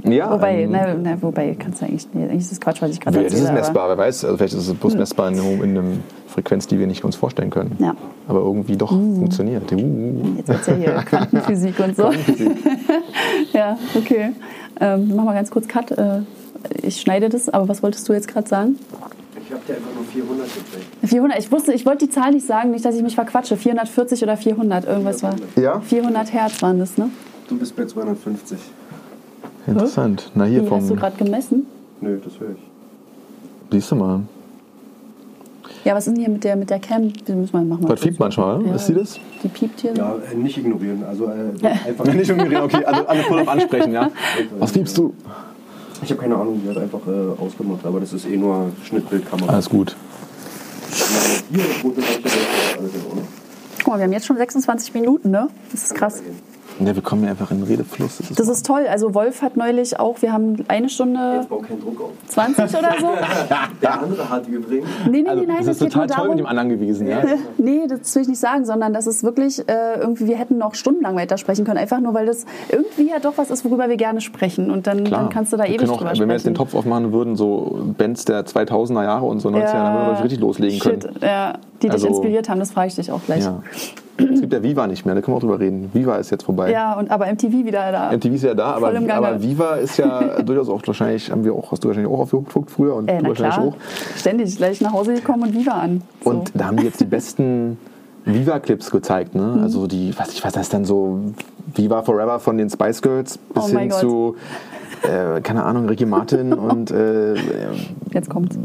Speaker 2: Ja,
Speaker 1: wobei, ähm, na, na, wobei kannst du eigentlich, nee, eigentlich ist das Quatsch, was ich gerade
Speaker 2: erzähle. Das ist messbar, wer weiß, also vielleicht ist es bloß hm. messbar in, in einer Frequenz, die wir nicht uns vorstellen können.
Speaker 1: Ja.
Speaker 2: Aber irgendwie doch uh. funktioniert. Uh.
Speaker 1: Jetzt erzähl hier Quantenphysik und so. Quantenphysik. ja, okay. Ähm, mach mal ganz kurz Cut. Äh, ich schneide das, aber was wolltest du jetzt gerade sagen?
Speaker 3: Ich habe dir einfach nur 400 gekriegt.
Speaker 1: 400, ich wusste, ich wollte die Zahl nicht sagen, nicht, dass ich mich verquatsche. 440 oder 400, irgendwas 400.
Speaker 2: war. Ja?
Speaker 1: 400 Hertz waren das, ne?
Speaker 3: Du bist bei 250.
Speaker 2: Interessant. Na hier
Speaker 1: Wie,
Speaker 2: vom.
Speaker 1: Hast du gerade gemessen?
Speaker 3: Nö, das höre ich.
Speaker 2: Siehst du mal.
Speaker 1: Ja, was ist denn hier mit der, mit der Cam? Die müssen wir machen.
Speaker 2: Das piept manchmal, ja. ist sie das?
Speaker 1: Die piept hier.
Speaker 3: Ja, äh, nicht ignorieren. Also äh, einfach
Speaker 2: nicht ignorieren, okay. Also alle voll auf ansprechen, ja. Was piepst du?
Speaker 3: Ich habe keine Ahnung, die hat einfach äh, ausgemacht, aber das ist eh nur Schnittbildkamera.
Speaker 2: Alles gut.
Speaker 3: Hier, alles in Ordnung.
Speaker 1: Guck mal, wir haben jetzt schon 26 Minuten, ne? Das ist krass.
Speaker 2: Ja, wir kommen einfach in den Redefluss.
Speaker 1: Das ist, das ist toll. Also Wolf hat neulich auch, wir haben eine Stunde
Speaker 3: Jetzt bau keinen Druck auf.
Speaker 1: 20 oder so.
Speaker 3: Der andere hat übrigens.
Speaker 1: Nee, nee,
Speaker 2: also,
Speaker 1: nein,
Speaker 2: das ist total toll mit dem anderen gewesen, ja?
Speaker 1: nee, das will ich nicht sagen, sondern das ist wirklich äh, irgendwie, wir hätten noch stundenlang weitersprechen können, einfach nur, weil das irgendwie ja doch was ist, worüber wir gerne sprechen und dann, dann kannst du da wir ewig
Speaker 2: auch, drüber Wenn wir jetzt den Topf aufmachen würden, so Bands der 2000er Jahre und so 90er, ja, dann würden wir richtig loslegen
Speaker 1: shit,
Speaker 2: können.
Speaker 1: Ja, die dich also, inspiriert haben, das frage ich dich auch gleich. Ja.
Speaker 2: Es gibt ja Viva nicht mehr, da können wir auch drüber reden. Viva ist jetzt vorbei.
Speaker 1: Ja, und aber MTV wieder da.
Speaker 2: MTV ist ja da, aber, aber Viva ist ja durchaus auch wahrscheinlich, haben wir auch, hast du wahrscheinlich auch aufgeguckt früher und
Speaker 1: äh, du wahrscheinlich klar. auch. Ständig, gleich nach Hause gekommen und Viva an.
Speaker 2: So. Und da haben die jetzt die besten Viva-Clips gezeigt, ne? Mhm. Also die, was ich weiß, das dann so Viva Forever von den Spice Girls bis oh hin zu, äh, keine Ahnung, Ricky Martin und äh,
Speaker 1: jetzt kommt's.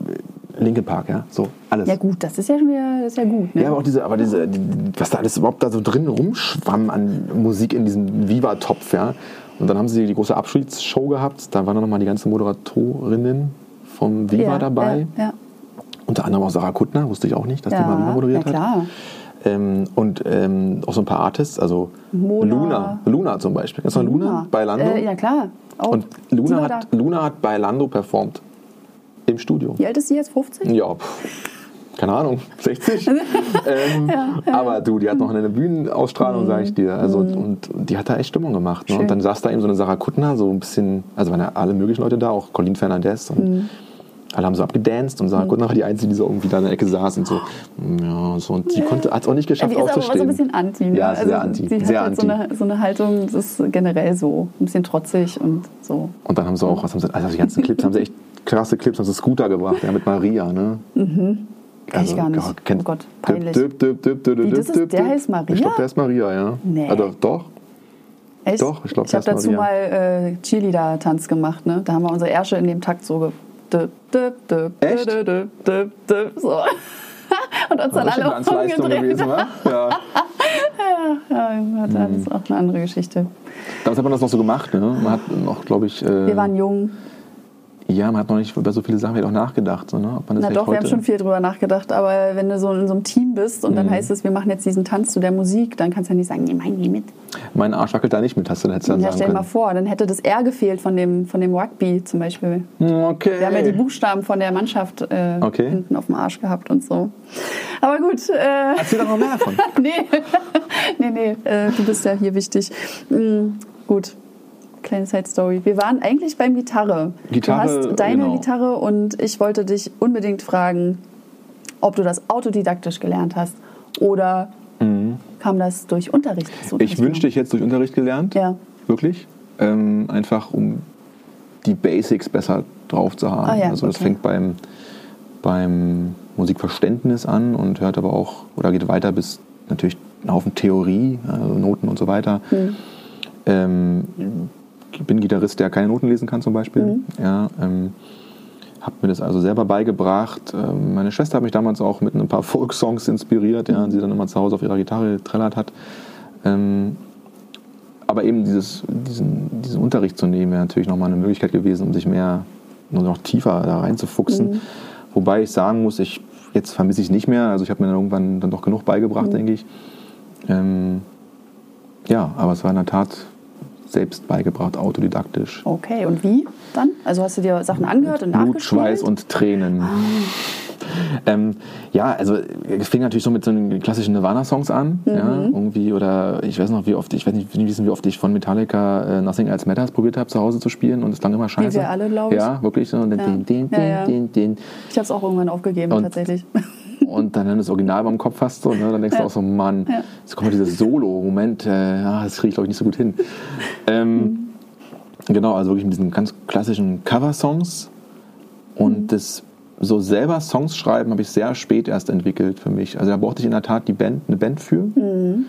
Speaker 2: Linkin Park, ja, so alles.
Speaker 1: Ja gut, das ist ja schon wieder, das ist ja gut. Ne?
Speaker 2: Ja, aber auch diese, aber diese, die, was da alles überhaupt da so drin rumschwamm an Musik in diesem Viva-Topf, ja. Und dann haben sie die große Abschiedsshow gehabt. Da waren dann nochmal die ganzen Moderatorinnen vom Viva ja, dabei. Ja, ja. Unter anderem auch Sarah Kuttner, wusste ich auch nicht, dass die mal Viva moderiert ja, klar. hat. Ähm, und ähm, auch so ein paar Artists, also Mona. Luna, Luna zum Beispiel. Kennst du Luna, Luna bei Lando?
Speaker 1: Äh, ja klar.
Speaker 2: Auch. Und Luna hat, Luna hat bei Lando performt im Studio.
Speaker 1: Wie alt ist sie jetzt? 50?
Speaker 2: Ja, pff, keine Ahnung, 60. ähm, ja, ja. Aber du, die hat noch eine Bühnenausstrahlung, mhm. sage ich dir. Also, mhm. und, und, die hat da echt Stimmung gemacht. Ne? Und dann saß da eben so eine Sarah Kuttner, so ein bisschen, also waren ja alle möglichen Leute da, auch Colin Fernandez und mhm. Alle haben so abgedanced und Sarah. Kuttner war die Einzige, die so irgendwie da in der Ecke saß und so. Ja, so und sie konnte, hat es auch nicht geschafft,
Speaker 1: die
Speaker 2: ist aufzustehen.
Speaker 1: aber so ein bisschen anti. Ne?
Speaker 2: Ja, sehr also, anti.
Speaker 1: Sie
Speaker 2: sehr
Speaker 1: hat
Speaker 2: anti.
Speaker 1: So, eine, so eine Haltung, das ist generell so, ein bisschen trotzig und so.
Speaker 2: Und dann haben sie auch, was haben sie, also die ganzen Clips haben sie echt krasse Clips, also Scooter gebracht, ja, mit Maria, ne?
Speaker 1: Mhm. Kenn also, ich gar nicht. Kennt, oh Gott, peinlich. Dip, dip, dip, Wie, das ist, der heißt Maria?
Speaker 2: Ich glaube, der ist Maria, ja.
Speaker 1: Nee.
Speaker 2: Also, doch.
Speaker 1: Echt?
Speaker 2: Doch, ich glaube,
Speaker 1: Ich habe dazu
Speaker 2: Maria.
Speaker 1: mal äh, Cheerleader-Tanz gemacht, ne? Da haben wir unsere Ärsche in dem Takt so
Speaker 2: Echt?
Speaker 1: So. Und uns dann alle umgedreht.
Speaker 2: Gewesen, ja.
Speaker 1: ja, ja, das ist auch eine andere Geschichte.
Speaker 2: Damals hat man das noch so gemacht, ne? Man hat noch, glaube ich... Äh,
Speaker 1: wir waren jung.
Speaker 2: Ja, man hat noch nicht über so viele Sachen auch nachgedacht. So, ne?
Speaker 1: Ob man das Na doch, wir haben schon viel drüber nachgedacht, aber wenn du so in so einem Team bist und mhm. dann heißt es, wir machen jetzt diesen Tanz zu der Musik, dann kannst du ja nicht sagen, nee, mein nie mit.
Speaker 2: Mein Arsch wackelt da nicht mit, hast du
Speaker 1: dann Ja, stell dir mal vor, dann hätte das R gefehlt von dem, von dem Rugby zum Beispiel.
Speaker 2: Okay.
Speaker 1: Wir haben ja die Buchstaben von der Mannschaft äh, okay. hinten auf dem Arsch gehabt und so. Aber gut. Äh,
Speaker 2: Erzähl doch noch mehr davon.
Speaker 1: nee, nee, nee, äh, du bist ja hier wichtig. Mhm, gut, kleine Side Story. Wir waren eigentlich beim Gitarre.
Speaker 2: Gitarre
Speaker 1: du hast deine
Speaker 2: genau.
Speaker 1: Gitarre und ich wollte dich unbedingt fragen, ob du das autodidaktisch gelernt hast oder mhm. kam das durch Unterricht?
Speaker 2: Ich wünschte, ich hätte es durch Unterricht gelernt.
Speaker 1: Ja.
Speaker 2: Wirklich. Ähm, einfach um die Basics besser drauf zu haben.
Speaker 1: Ah, ja,
Speaker 2: also das okay. fängt beim, beim Musikverständnis an und hört aber auch oder geht weiter bis natürlich ein Haufen Theorie, also Noten und so weiter. Mhm. Ähm, bin Gitarrist, der keine Noten lesen kann zum Beispiel. Mhm. Ja, ähm, habe mir das also selber beigebracht. Ähm, meine Schwester hat mich damals auch mit ein paar Folksongs inspiriert, ja, die dann immer zu Hause auf ihrer Gitarre getrellert hat. Ähm, aber eben dieses, diesen, diesen Unterricht zu nehmen, wäre natürlich nochmal eine Möglichkeit gewesen, um sich mehr, noch tiefer da reinzufuchsen. Mhm. Wobei ich sagen muss, ich, jetzt vermisse ich es nicht mehr. Also ich habe mir dann irgendwann dann doch genug beigebracht, mhm. denke ich. Ähm, ja, aber es war in der Tat selbst beigebracht, autodidaktisch.
Speaker 1: Okay, und wie dann? Also hast du dir Sachen angehört und
Speaker 2: Blut,
Speaker 1: nachgespielt?
Speaker 2: Schweiß und Tränen. Ah. Ähm, ja, also es fing natürlich so mit so den klassischen Nirvana-Songs an, mhm. ja, irgendwie oder ich weiß noch, wie oft, ich weiß nicht, wissen, wie oft ich von Metallica äh, Nothing Else Matters probiert habe zu Hause zu spielen und es klang immer scheiße.
Speaker 1: Wie wir alle, glaube ich.
Speaker 2: Ja, wirklich so. Und
Speaker 1: ja. Den, den, den, ja, ja. Ich habe es auch irgendwann aufgegeben, und tatsächlich
Speaker 2: und dann das Original beim Kopf hast du, ne? dann denkst du auch so, Mann, ja. jetzt kommt dieses Solo, Moment, äh, ja, das kriege ich glaube ich nicht so gut hin. Ähm, mhm. Genau, also wirklich mit diesen ganz klassischen Cover-Songs und mhm. das so selber Songs schreiben habe ich sehr spät erst entwickelt für mich. Also da brauchte ich in der Tat die Band, eine Band für. Mhm.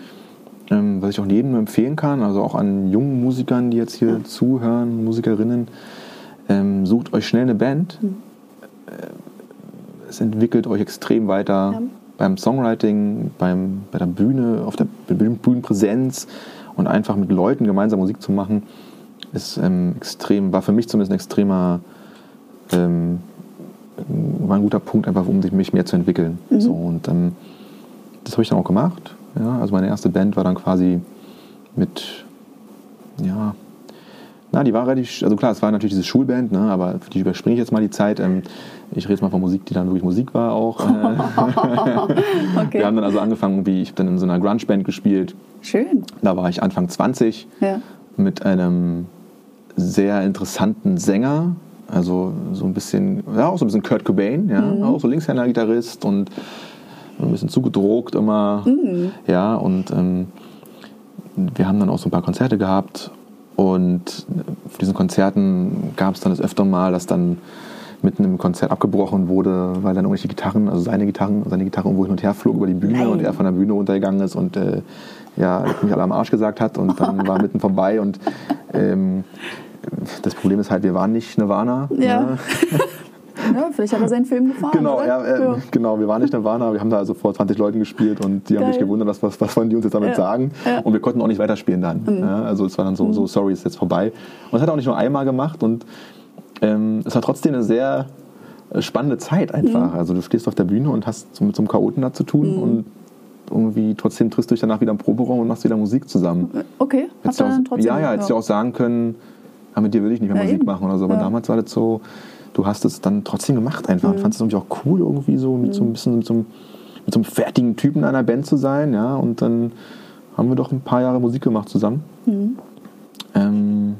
Speaker 2: Ähm, was ich auch jedem empfehlen kann, also auch an jungen Musikern, die jetzt hier ja. zuhören, Musikerinnen, ähm, sucht euch schnell eine Band. Mhm. Es entwickelt euch extrem weiter ja. beim Songwriting, beim, bei der Bühne, auf der Bühnenpräsenz und einfach mit Leuten gemeinsam Musik zu machen, ist ähm, extrem, war für mich zumindest ein extremer, ähm, war ein guter Punkt, einfach um sich mich mehr zu entwickeln. Mhm. So, und ähm, das habe ich dann auch gemacht. Ja, also meine erste Band war dann quasi mit, ja, na, die war relativ, also klar, es war natürlich diese Schulband, ne, aber für die überspringe ich jetzt mal die Zeit. Ähm, ich rede jetzt mal von Musik, die dann wirklich Musik war auch. Äh. okay. Wir haben dann also angefangen, wie ich habe dann in so einer Grunge-Band gespielt.
Speaker 1: Schön.
Speaker 2: Da war ich Anfang 20
Speaker 1: ja.
Speaker 2: mit einem sehr interessanten Sänger, also so ein bisschen, ja, auch so ein bisschen Kurt Cobain, ja, mhm. auch so Linkshänder-Gitarrist und ein bisschen zugedrogt immer. Mhm. Ja, und ähm, wir haben dann auch so ein paar Konzerte gehabt und auf diesen Konzerten gab es dann das öfter mal, dass dann mitten im Konzert abgebrochen wurde, weil dann irgendwelche Gitarren, also seine Gitarren, seine Gitarre irgendwo hin und her flog über die Bühne Nein. und er von der Bühne runtergegangen ist und äh, ja, mich alle am Arsch gesagt hat und dann war mitten vorbei und ähm, das Problem ist halt, wir waren nicht Nirvana.
Speaker 1: Ja. Ne? ja, vielleicht hat er seinen Film gefahren.
Speaker 2: Genau, ja, äh, ja. genau, wir waren nicht Nirvana, wir haben da also vor 20 Leuten gespielt und die Geil. haben sich gewundert, was, was, was wollen die uns jetzt damit ja. sagen. Und wir konnten auch nicht weiterspielen dann. Mhm. also es war dann so, mhm. so, sorry, ist jetzt vorbei. Und das hat er auch nicht nur einmal gemacht und ähm, es war trotzdem eine sehr äh, spannende Zeit einfach. Mhm. Also du stehst auf der Bühne und hast so mit so einem Chaoten da zu tun mhm. und irgendwie trotzdem triffst du dich danach wieder im Proberaum und machst wieder Musik zusammen.
Speaker 1: Okay,
Speaker 2: hast du dann trotzdem? Ja, ja, hättest du auch sagen können, ja, mit dir will ich nicht mehr ja, Musik eben. machen oder so. Aber ja. damals war das so, du hast es dann trotzdem gemacht einfach mhm. und fandest es irgendwie auch cool, irgendwie so mit so ein mhm. bisschen mit so, einem, mit so einem fertigen Typen einer Band zu sein, ja. Und dann haben wir doch ein paar Jahre Musik gemacht zusammen. Mhm. Ähm,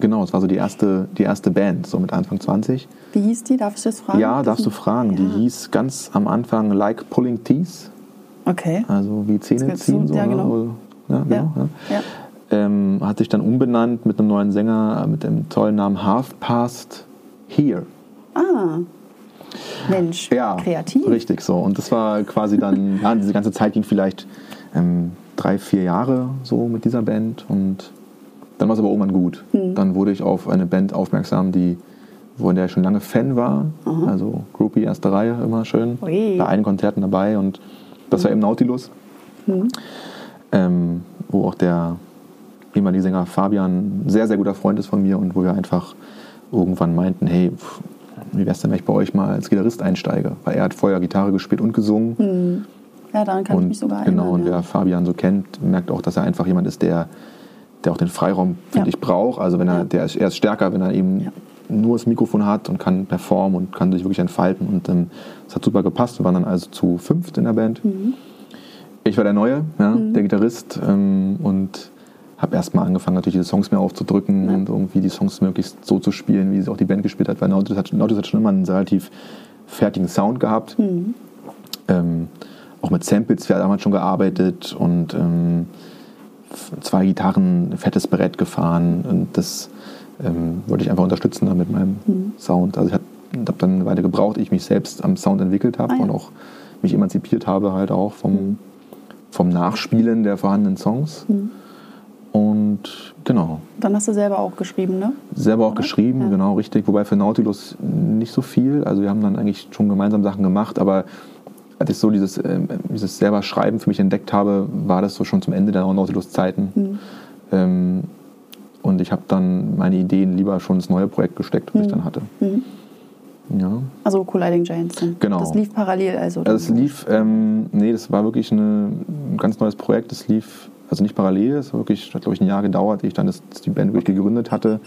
Speaker 2: genau, es war so die erste, die erste Band, so mit Anfang 20.
Speaker 1: Wie hieß die? Darf ich das fragen?
Speaker 2: Ja, darfst du fragen. Ja. Die hieß ganz am Anfang Like Pulling Teeth.
Speaker 1: Okay.
Speaker 2: Also wie Zähne ziehen. So,
Speaker 1: ja, genau.
Speaker 2: Ne? Ja, genau ja. ja. Ähm, hat sich dann umbenannt mit einem neuen Sänger mit dem tollen Namen Half Past Here.
Speaker 1: Ah. Mensch, ja, kreativ.
Speaker 2: Richtig so. Und das war quasi dann, ja, diese ganze Zeit ging vielleicht ähm, drei, vier Jahre so mit dieser Band und dann war es aber irgendwann gut. Hm. Dann wurde ich auf eine Band aufmerksam, die, von der ich schon lange Fan war. Aha. Also Groupie, erste Reihe, immer schön. Ui. Bei allen Konzerten dabei und das hm. war im Nautilus. Hm. Ähm, wo auch der ehemalige Sänger Fabian ein sehr, sehr guter Freund ist von mir und wo wir einfach irgendwann meinten, hey, wie wäre es denn, wenn ich bei euch mal als Gitarrist einsteige? Weil er hat vorher Gitarre gespielt und gesungen.
Speaker 1: Hm. Ja, daran kann und, ich mich sogar
Speaker 2: erinnern. Genau, und wer Fabian so kennt, merkt auch, dass er einfach jemand ist, der, der auch den Freiraum, finde ja. ich, braucht. Also wenn er, der ist, er ist stärker, wenn er eben ja. nur das Mikrofon hat und kann performen und kann sich wirklich entfalten. Und ähm, das hat super gepasst. Wir waren dann also zu fünft in der Band. Mhm. Ich war der Neue, ja, mhm. der Gitarrist. Ähm, und habe erstmal angefangen, natürlich diese Songs mehr aufzudrücken ja. und irgendwie die Songs möglichst so zu spielen, wie sie auch die Band gespielt hat, weil Nautilus hat, Nautilus hat schon immer einen relativ fertigen Sound gehabt. Mhm. Ähm, auch mit Samples, wir haben damals schon gearbeitet und ähm, zwei Gitarren, fettes Brett gefahren und das ähm, wollte ich einfach unterstützen mit meinem mhm. Sound. Also ich habe hab dann eine Weile gebraucht, ich mich selbst am Sound entwickelt habe ah, ja. und auch mich emanzipiert habe halt auch vom, mhm. vom Nachspielen der vorhandenen Songs. Mhm. Und genau.
Speaker 1: Dann hast du selber auch geschrieben, ne?
Speaker 2: Selber auch Oder? geschrieben, ja. genau, richtig. Wobei für Nautilus nicht so viel. Also wir haben dann eigentlich schon gemeinsam Sachen gemacht, aber als ich so dieses, äh, dieses selber Schreiben für mich entdeckt habe, war das so schon zum Ende der Nautilus-Zeiten. Mhm. Ähm, und ich habe dann meine Ideen lieber schon ins neue Projekt gesteckt, das mhm. ich dann hatte. Mhm.
Speaker 1: Ja. Also Colliding Giants. Dann.
Speaker 2: Genau.
Speaker 1: Das lief parallel also.
Speaker 2: also es lief, ähm, nee, das war wirklich eine, ein ganz neues Projekt. Das lief also nicht parallel, es hat wirklich, hat glaube ich ein Jahr gedauert, ehe ich dann das, die Band wirklich gegründet hatte.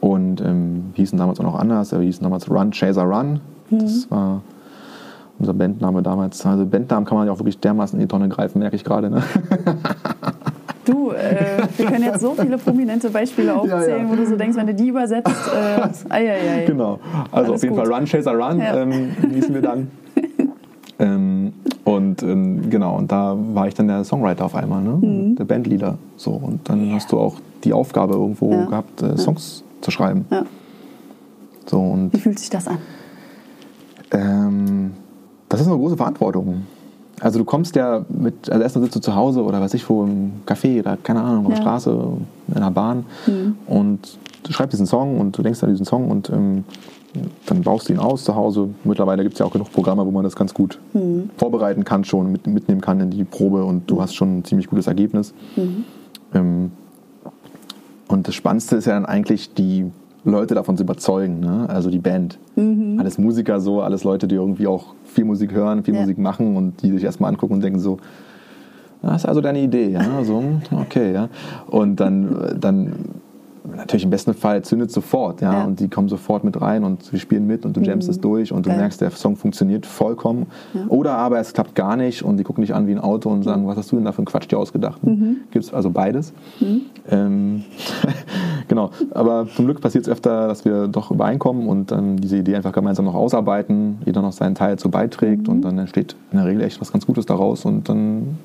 Speaker 2: Und ähm, hießen damals auch noch anders, wir hießen damals Run Chaser Run. Mhm. Das war unser Bandname damals. Also Bandnamen kann man ja auch wirklich dermaßen in die Tonne greifen, merke ich gerade. Ne?
Speaker 1: Du, äh, wir können jetzt so viele prominente Beispiele aufzählen, ja, ja. wo du so denkst, wenn du die übersetzt, äh, ai, ai, ai.
Speaker 2: Genau, also Alles auf jeden gut. Fall Run Chaser Run ja. ähm, hießen wir dann. ähm, und ähm, genau, und da war ich dann der Songwriter auf einmal, ne? Mhm. der Bandleader. So, und dann yeah. hast du auch die Aufgabe irgendwo ja. gehabt, äh, Songs ja. zu schreiben. Ja. So, und,
Speaker 1: Wie fühlt sich das an?
Speaker 2: Ähm, das ist eine große Verantwortung. Also du kommst ja mit, also erstmal sitzt du zu Hause oder weiß ich wo im Café oder keine Ahnung, auf der Straße, in einer Bahn mhm. und du schreibst diesen Song und du denkst an diesen Song und ähm, dann baust du ihn aus zu Hause. Mittlerweile gibt es ja auch genug Programme, wo man das ganz gut mhm. vorbereiten kann, schon mit, mitnehmen kann in die Probe und du hast schon ein ziemlich gutes Ergebnis. Mhm. Ähm, und das Spannendste ist ja dann eigentlich, die Leute davon zu überzeugen, ne? also die Band. Mhm. Alles Musiker so, alles Leute, die irgendwie auch viel Musik hören, viel ja. Musik machen und die sich erstmal angucken und denken so, das ist also deine Idee, ja, so, okay, ja. Und dann, dann natürlich im besten Fall zündet sofort, ja, ja, und die kommen sofort mit rein und wir spielen mit und du jammst mhm. es durch und du Geil. merkst, der Song funktioniert vollkommen. Ja. Oder aber es klappt gar nicht und die gucken dich an wie ein Auto und sagen, was hast du denn da für einen Quatsch dir ausgedacht? Mhm. Gibt es also beides. Mhm. Ähm, genau, aber zum Glück passiert es öfter, dass wir doch übereinkommen und dann diese Idee einfach gemeinsam noch ausarbeiten, jeder noch seinen Teil dazu beiträgt mhm. und dann entsteht in der Regel echt was ganz Gutes daraus und dann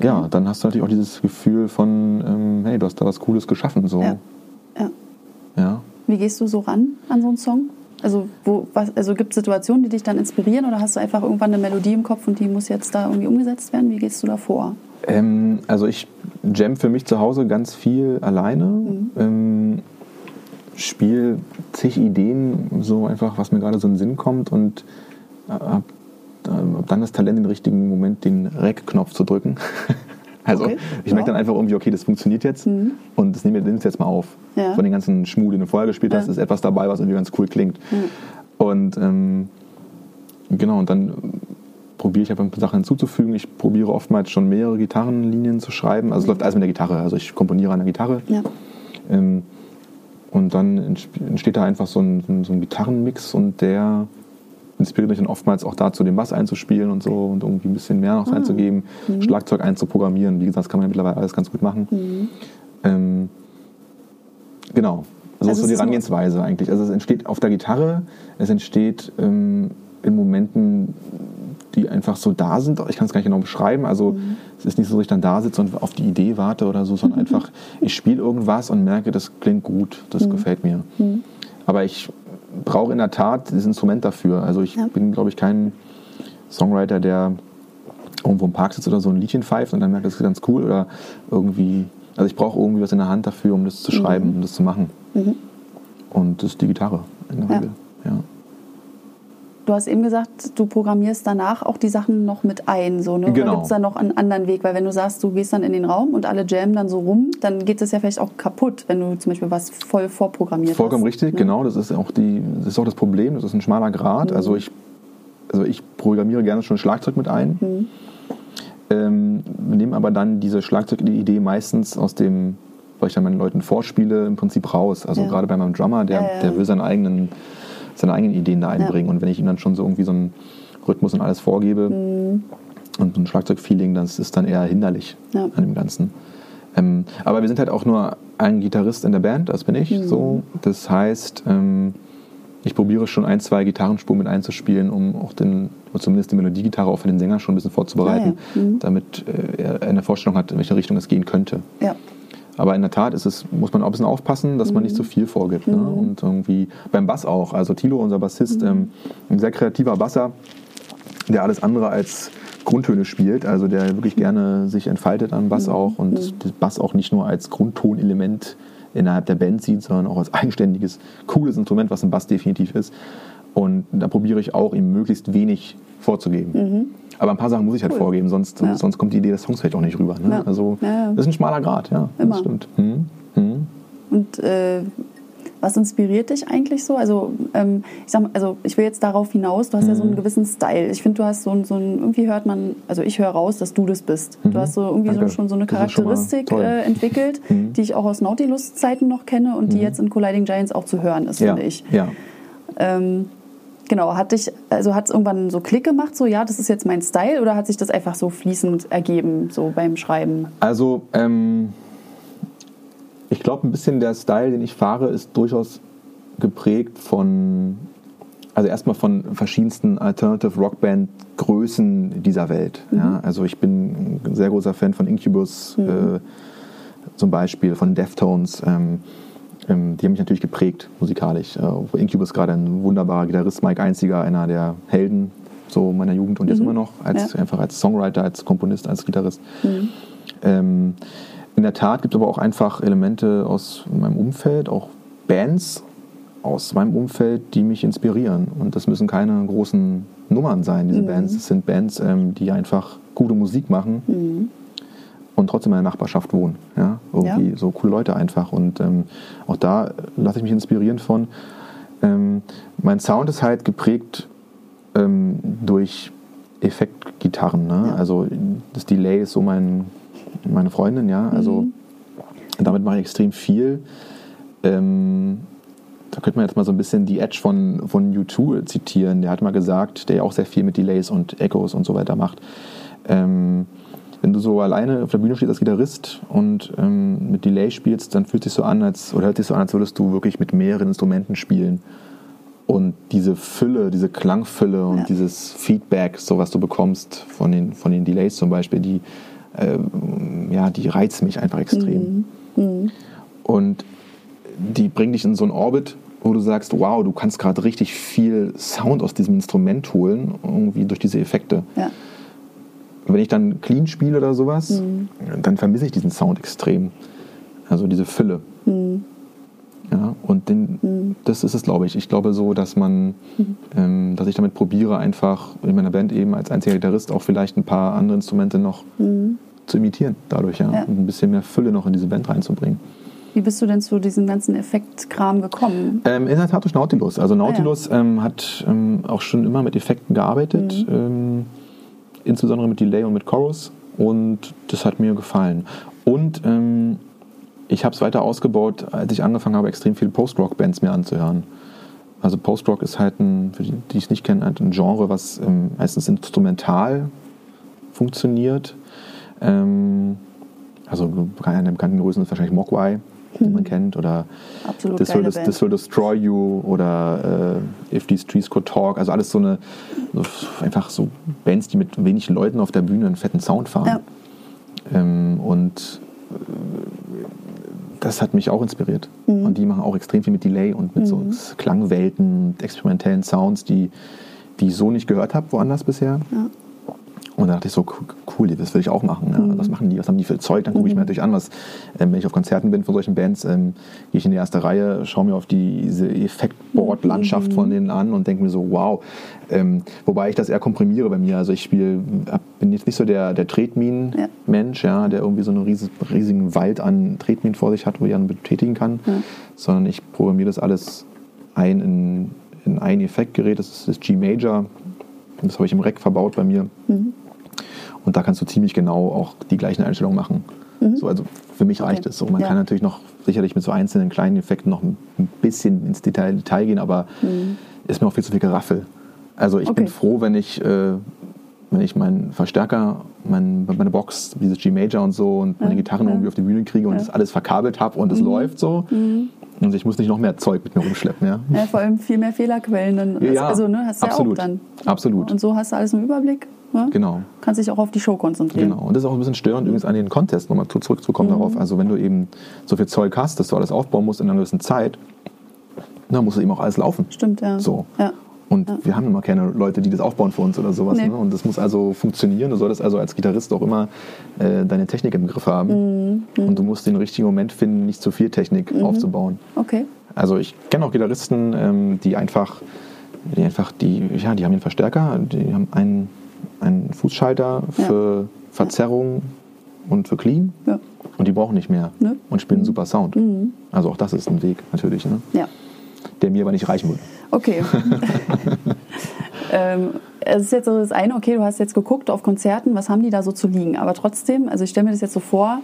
Speaker 2: ja, dann hast du natürlich auch dieses Gefühl von, ähm, hey, du hast da was Cooles geschaffen. So. Ja.
Speaker 1: ja. ja. Wie gehst du so ran an so einen Song? Also, also gibt es Situationen, die dich dann inspirieren oder hast du einfach irgendwann eine Melodie im Kopf und die muss jetzt da irgendwie umgesetzt werden? Wie gehst du da vor?
Speaker 2: Ähm, also ich jam für mich zu Hause ganz viel alleine. Mhm. Ähm, spiele zig Ideen, so einfach, was mir gerade so in den Sinn kommt und äh, habe dann das Talent, im richtigen Moment den Rec-Knopf zu drücken. also okay. ich merke dann einfach irgendwie, okay, das funktioniert jetzt mhm. und das nehme ich jetzt mal auf. Ja. Von den ganzen Schmuh, den du vorher gespielt hast, ist etwas dabei, was irgendwie ganz cool klingt. Mhm. Und ähm, genau, und dann probiere ich einfach ein paar Sachen hinzuzufügen. Ich probiere oftmals schon mehrere Gitarrenlinien zu schreiben. Also es läuft alles mit der Gitarre. Also ich komponiere an der Gitarre. Ja. Ähm, und dann entsteht da einfach so ein, so ein Gitarrenmix und der inspiriert mich dann oftmals auch dazu, den Bass einzuspielen und so und irgendwie ein bisschen mehr noch ah. einzugeben, mhm. Schlagzeug einzuprogrammieren. Wie gesagt, das kann man ja mittlerweile alles ganz gut machen. Mhm. Ähm, genau. So also ist so die Herangehensweise eigentlich. Also es entsteht auf der Gitarre, es entsteht ähm, in Momenten, die einfach so da sind. Ich kann es gar nicht genau beschreiben. Also mhm. es ist nicht so, dass ich dann da sitze und auf die Idee warte oder so, sondern einfach, ich spiele irgendwas und merke, das klingt gut, das mhm. gefällt mir. Mhm. Aber ich brauche in der Tat dieses Instrument dafür. Also ich ja. bin, glaube ich, kein Songwriter, der irgendwo im Park sitzt oder so ein Liedchen pfeift und dann merkt, das ist ganz cool oder irgendwie. Also ich brauche irgendwie was in der Hand dafür, um das zu schreiben, mhm. um das zu machen. Mhm. Und das ist die Gitarre in der ja. Regel. Ja.
Speaker 1: Du hast eben gesagt, du programmierst danach auch die Sachen noch mit ein. So, ne? Genau. Gibt es da noch einen anderen Weg? Weil wenn du sagst, du gehst dann in den Raum und alle jammen dann so rum, dann geht es ja vielleicht auch kaputt, wenn du zum Beispiel was voll vorprogrammiert
Speaker 2: Vollkommen
Speaker 1: hast.
Speaker 2: richtig, ne? genau. Das ist, auch die, das ist auch das Problem. Das ist ein schmaler Grad. Mhm. Also, ich, also ich programmiere gerne schon Schlagzeug mit ein. Mhm. Ähm, nehme aber dann diese Schlagzeugidee meistens aus dem, weil ich dann meinen Leuten vorspiele, im Prinzip raus. Also ja. gerade bei meinem Drummer, der, ja, ja. der will seinen eigenen seine eigenen Ideen da einbringen. Ja. Und wenn ich ihm dann schon so irgendwie so einen Rhythmus und alles vorgebe mhm. und ein Schlagzeugfeeling, das ist dann eher hinderlich ja. an dem Ganzen. Ähm, aber wir sind halt auch nur ein Gitarrist in der Band, das bin ich. Mhm. So. Das heißt, ähm, ich probiere schon ein, zwei Gitarrenspuren mit einzuspielen, um auch den, zumindest die Melodiegitarre auch für den Sänger schon ein bisschen vorzubereiten, ja, ja. Mhm. damit äh, er eine Vorstellung hat, in welche Richtung es gehen könnte. Ja. Aber in der Tat ist es, muss man auch ein bisschen aufpassen, dass man nicht zu so viel vorgibt. Ne? Mhm. Und irgendwie beim Bass auch. Also Tilo, unser Bassist, mhm. ähm, ein sehr kreativer Basser, der alles andere als Grundtöne spielt, also der wirklich gerne sich entfaltet am Bass mhm. auch und mhm. Bass auch nicht nur als Grundtonelement innerhalb der Band sieht, sondern auch als eigenständiges, cooles Instrument, was ein Bass definitiv ist. Und da probiere ich auch, ihm möglichst wenig vorzugeben. Mhm. Aber ein paar Sachen muss ich halt cool. vorgeben, sonst, ja. sonst kommt die Idee des Songs vielleicht auch nicht rüber. Ne? Ja. Also das ist ein schmaler Grad, ja. Immer. Das stimmt. Hm.
Speaker 1: Hm. Und äh, was inspiriert dich eigentlich so? Also, ähm, ich sag mal, also ich will jetzt darauf hinaus, du hast mhm. ja so einen mhm. gewissen Style. Ich finde, du hast so, so ein, irgendwie hört man, also ich höre raus, dass du das bist. Mhm. Du hast so irgendwie so, schon so eine Charakteristik äh, entwickelt, mhm. die ich auch aus Nautilus-Zeiten noch kenne und die mhm. jetzt in Colliding Giants auch zu hören ist, ja. finde ich. Ja. Ähm, Genau, hat dich, also hat es irgendwann so Klick gemacht, so ja, das ist jetzt mein Style, oder hat sich das einfach so fließend ergeben, so beim Schreiben?
Speaker 2: Also, ähm, ich glaube, ein bisschen der Style, den ich fahre, ist durchaus geprägt von, also erstmal von verschiedensten Alternative Rockband Größen dieser Welt. Mhm. Ja? Also ich bin ein sehr großer Fan von Incubus mhm. äh, zum Beispiel, von Deftones. Ähm, ähm, die haben mich natürlich geprägt musikalisch. Äh, Incubus gerade ein wunderbarer Gitarrist, Mike Einziger, einer der Helden so meiner Jugend und jetzt mhm. immer noch, als, ja. einfach als Songwriter, als Komponist, als Gitarrist. Mhm. Ähm, in der Tat gibt es aber auch einfach Elemente aus meinem Umfeld, auch Bands aus meinem Umfeld, die mich inspirieren. Und das müssen keine großen Nummern sein, diese mhm. Bands. Es sind Bands, ähm, die einfach gute Musik machen mhm und trotzdem in der Nachbarschaft wohnen. Ja? Irgendwie ja. so coole Leute einfach. Und ähm, auch da lasse ich mich inspirieren von. Ähm, mein Sound ist halt geprägt ähm, durch Effektgitarren. Ne? Ja. Also das Delay ist so mein, meine Freundin, ja. Also mhm. damit mache ich extrem viel. Ähm, da könnte man jetzt mal so ein bisschen die Edge von, von U2 zitieren. Der hat mal gesagt, der ja auch sehr viel mit Delays und Echos und so weiter macht. Ähm, wenn du so alleine auf der Bühne stehst als Gitarrist und ähm, mit Delay spielst, dann fühlt sich so an, als oder hört sich so an, als würdest du wirklich mit mehreren Instrumenten spielen. Und diese Fülle, diese Klangfülle und ja. dieses Feedback, so was du bekommst von den, von den Delays zum Beispiel, die, äh, ja, die reizt mich einfach extrem. Mhm. Mhm. Und die bringen dich in so einen Orbit, wo du sagst, wow, du kannst gerade richtig viel Sound aus diesem Instrument holen, irgendwie durch diese Effekte. Ja wenn ich dann clean spiele oder sowas, mhm. dann vermisse ich diesen Sound extrem. Also diese Fülle. Mhm. Ja, und den, mhm. das ist es, glaube ich. Ich glaube so, dass man, mhm. ähm, dass ich damit probiere, einfach in meiner Band eben als einziger Gitarrist auch vielleicht ein paar andere Instrumente noch mhm. zu imitieren, dadurch, ja. ja. Und ein bisschen mehr Fülle noch in diese Band reinzubringen.
Speaker 1: Wie bist du denn zu diesem ganzen Effektkram gekommen?
Speaker 2: Ähm, in der Tat durch Nautilus. Also Nautilus ah, ja. ähm, hat ähm, auch schon immer mit Effekten gearbeitet. Mhm. Insbesondere mit Delay und mit Chorus und das hat mir gefallen. Und ähm, ich habe es weiter ausgebaut, als ich angefangen habe, extrem viele Post-Rock-Bands mir anzuhören. Also Post-Rock ist halt ein, für die, die es nicht kennen, halt ein Genre, was ähm, meistens instrumental funktioniert. Ähm, also einer der bekannten Größen ist wahrscheinlich Mogwai die man kennt, oder This will, This, will, Destroy You oder äh, If These Trees Could Talk. Also alles so eine, so einfach so Bands, die mit wenig Leuten auf der Bühne einen fetten Sound fahren. Ja. Ähm, und äh, das hat mich auch inspiriert. Mhm. Und die machen auch extrem viel mit Delay und mit mhm. so Klangwelten, experimentellen Sounds, die, die ich so nicht gehört habe woanders bisher. Ja. Und da dachte ich so, cool, das will ich auch machen. Ja. Mhm. Was machen die, was haben die für Zeug? Dann gucke ich mir mhm. natürlich an, was, ähm, wenn ich auf Konzerten bin von solchen Bands, ähm, gehe ich in die erste Reihe, schaue mir auf die, diese Effektboard-Landschaft mhm. von denen an und denke mir so, wow. Ähm, wobei ich das eher komprimiere bei mir. Also ich spiele, bin jetzt nicht so der, der Tretminen-Mensch, ja. ja. der irgendwie so einen riesen, riesigen Wald an Tretminen vor sich hat, wo ich dann betätigen kann, ja. sondern ich programmiere das alles ein in, in ein Effektgerät, das ist das G-Major. Das habe ich im Rack verbaut bei mir. Mhm. Und da kannst du ziemlich genau auch die gleichen Einstellungen machen. Mhm. So, also für mich reicht es so. Man ja. kann natürlich noch sicherlich mit so einzelnen kleinen Effekten noch ein bisschen ins Detail, Detail gehen, aber mhm. ist mir auch viel zu viel Geraffel. Also ich okay. bin froh, wenn ich, äh, wenn ich meinen Verstärker, mein, meine Box, dieses G-Major und so und meine ja. Gitarren ja. irgendwie auf die Bühne kriege und das alles verkabelt habe und es mhm. läuft so. Und ich muss nicht noch mehr Zeug mit mir rumschleppen. Ja,
Speaker 1: ja vor allem viel mehr Fehlerquellen. Dann, ja, also ne, hast du absolut, ja auch dann.
Speaker 2: Absolut.
Speaker 1: Und so hast du alles im Überblick. Ne?
Speaker 2: Genau.
Speaker 1: Kannst dich auch auf die Show konzentrieren.
Speaker 2: Genau. Und das ist auch ein bisschen störend übrigens an den Contest, nochmal zurückzukommen mhm. darauf. Also wenn du eben so viel Zeug hast, dass du alles aufbauen musst in einer gewissen Zeit, dann muss es eben auch alles laufen.
Speaker 1: Stimmt, ja.
Speaker 2: So.
Speaker 1: Ja.
Speaker 2: Und ja. wir haben immer keine Leute, die das aufbauen für uns oder sowas. Nee. Ne? Und das muss also funktionieren. Du solltest also als Gitarrist auch immer äh, deine Technik im Griff haben. Mhm. mhm. Und du musst den richtigen Moment finden, nicht zu viel Technik mhm. aufzubauen.
Speaker 1: Okay.
Speaker 2: Also ich kenne auch Gitarristen, ähm, die einfach, die einfach, die, ja, die haben einen Verstärker, die haben einen einen Fußschalter für ja. Verzerrung und für Clean. Ja. Und die brauchen nicht mehr ne? und spielen einen super Sound. Mhm. Also auch das ist ein Weg natürlich, ne?
Speaker 1: ja.
Speaker 2: Der mir aber nicht reichen würde.
Speaker 1: Okay. ähm, es ist jetzt so das eine, okay, du hast jetzt geguckt auf Konzerten, was haben die da so zu liegen? Aber trotzdem, also ich stelle mir das jetzt so vor,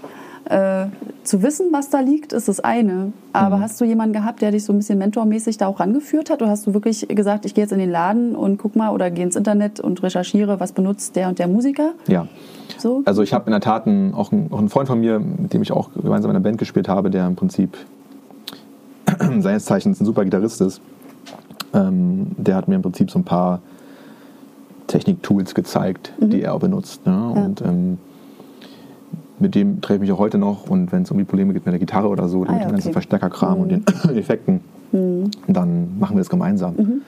Speaker 1: äh, zu wissen, was da liegt, ist das eine. Aber mhm. hast du jemanden gehabt, der dich so ein bisschen mentormäßig da auch rangeführt hat? Oder hast du wirklich gesagt, ich gehe jetzt in den Laden und guck mal oder gehe ins Internet und recherchiere, was benutzt der und der Musiker?
Speaker 2: Ja. So? Also ich habe in der Tat einen, auch, einen, auch einen Freund von mir, mit dem ich auch gemeinsam in einer Band gespielt habe, der im Prinzip seines Zeichens ein super Gitarrist ist. Ähm, der hat mir im Prinzip so ein paar Technik-Tools gezeigt, mhm. die er auch benutzt. Ne? Ja. Und ähm, mit dem treffe ich mich auch heute noch und wenn es irgendwie Probleme gibt mit der Gitarre oder so, ah, mit ja, dem ganzen Verstärkerkram mhm. und den Effekten, mhm. dann machen wir das gemeinsam.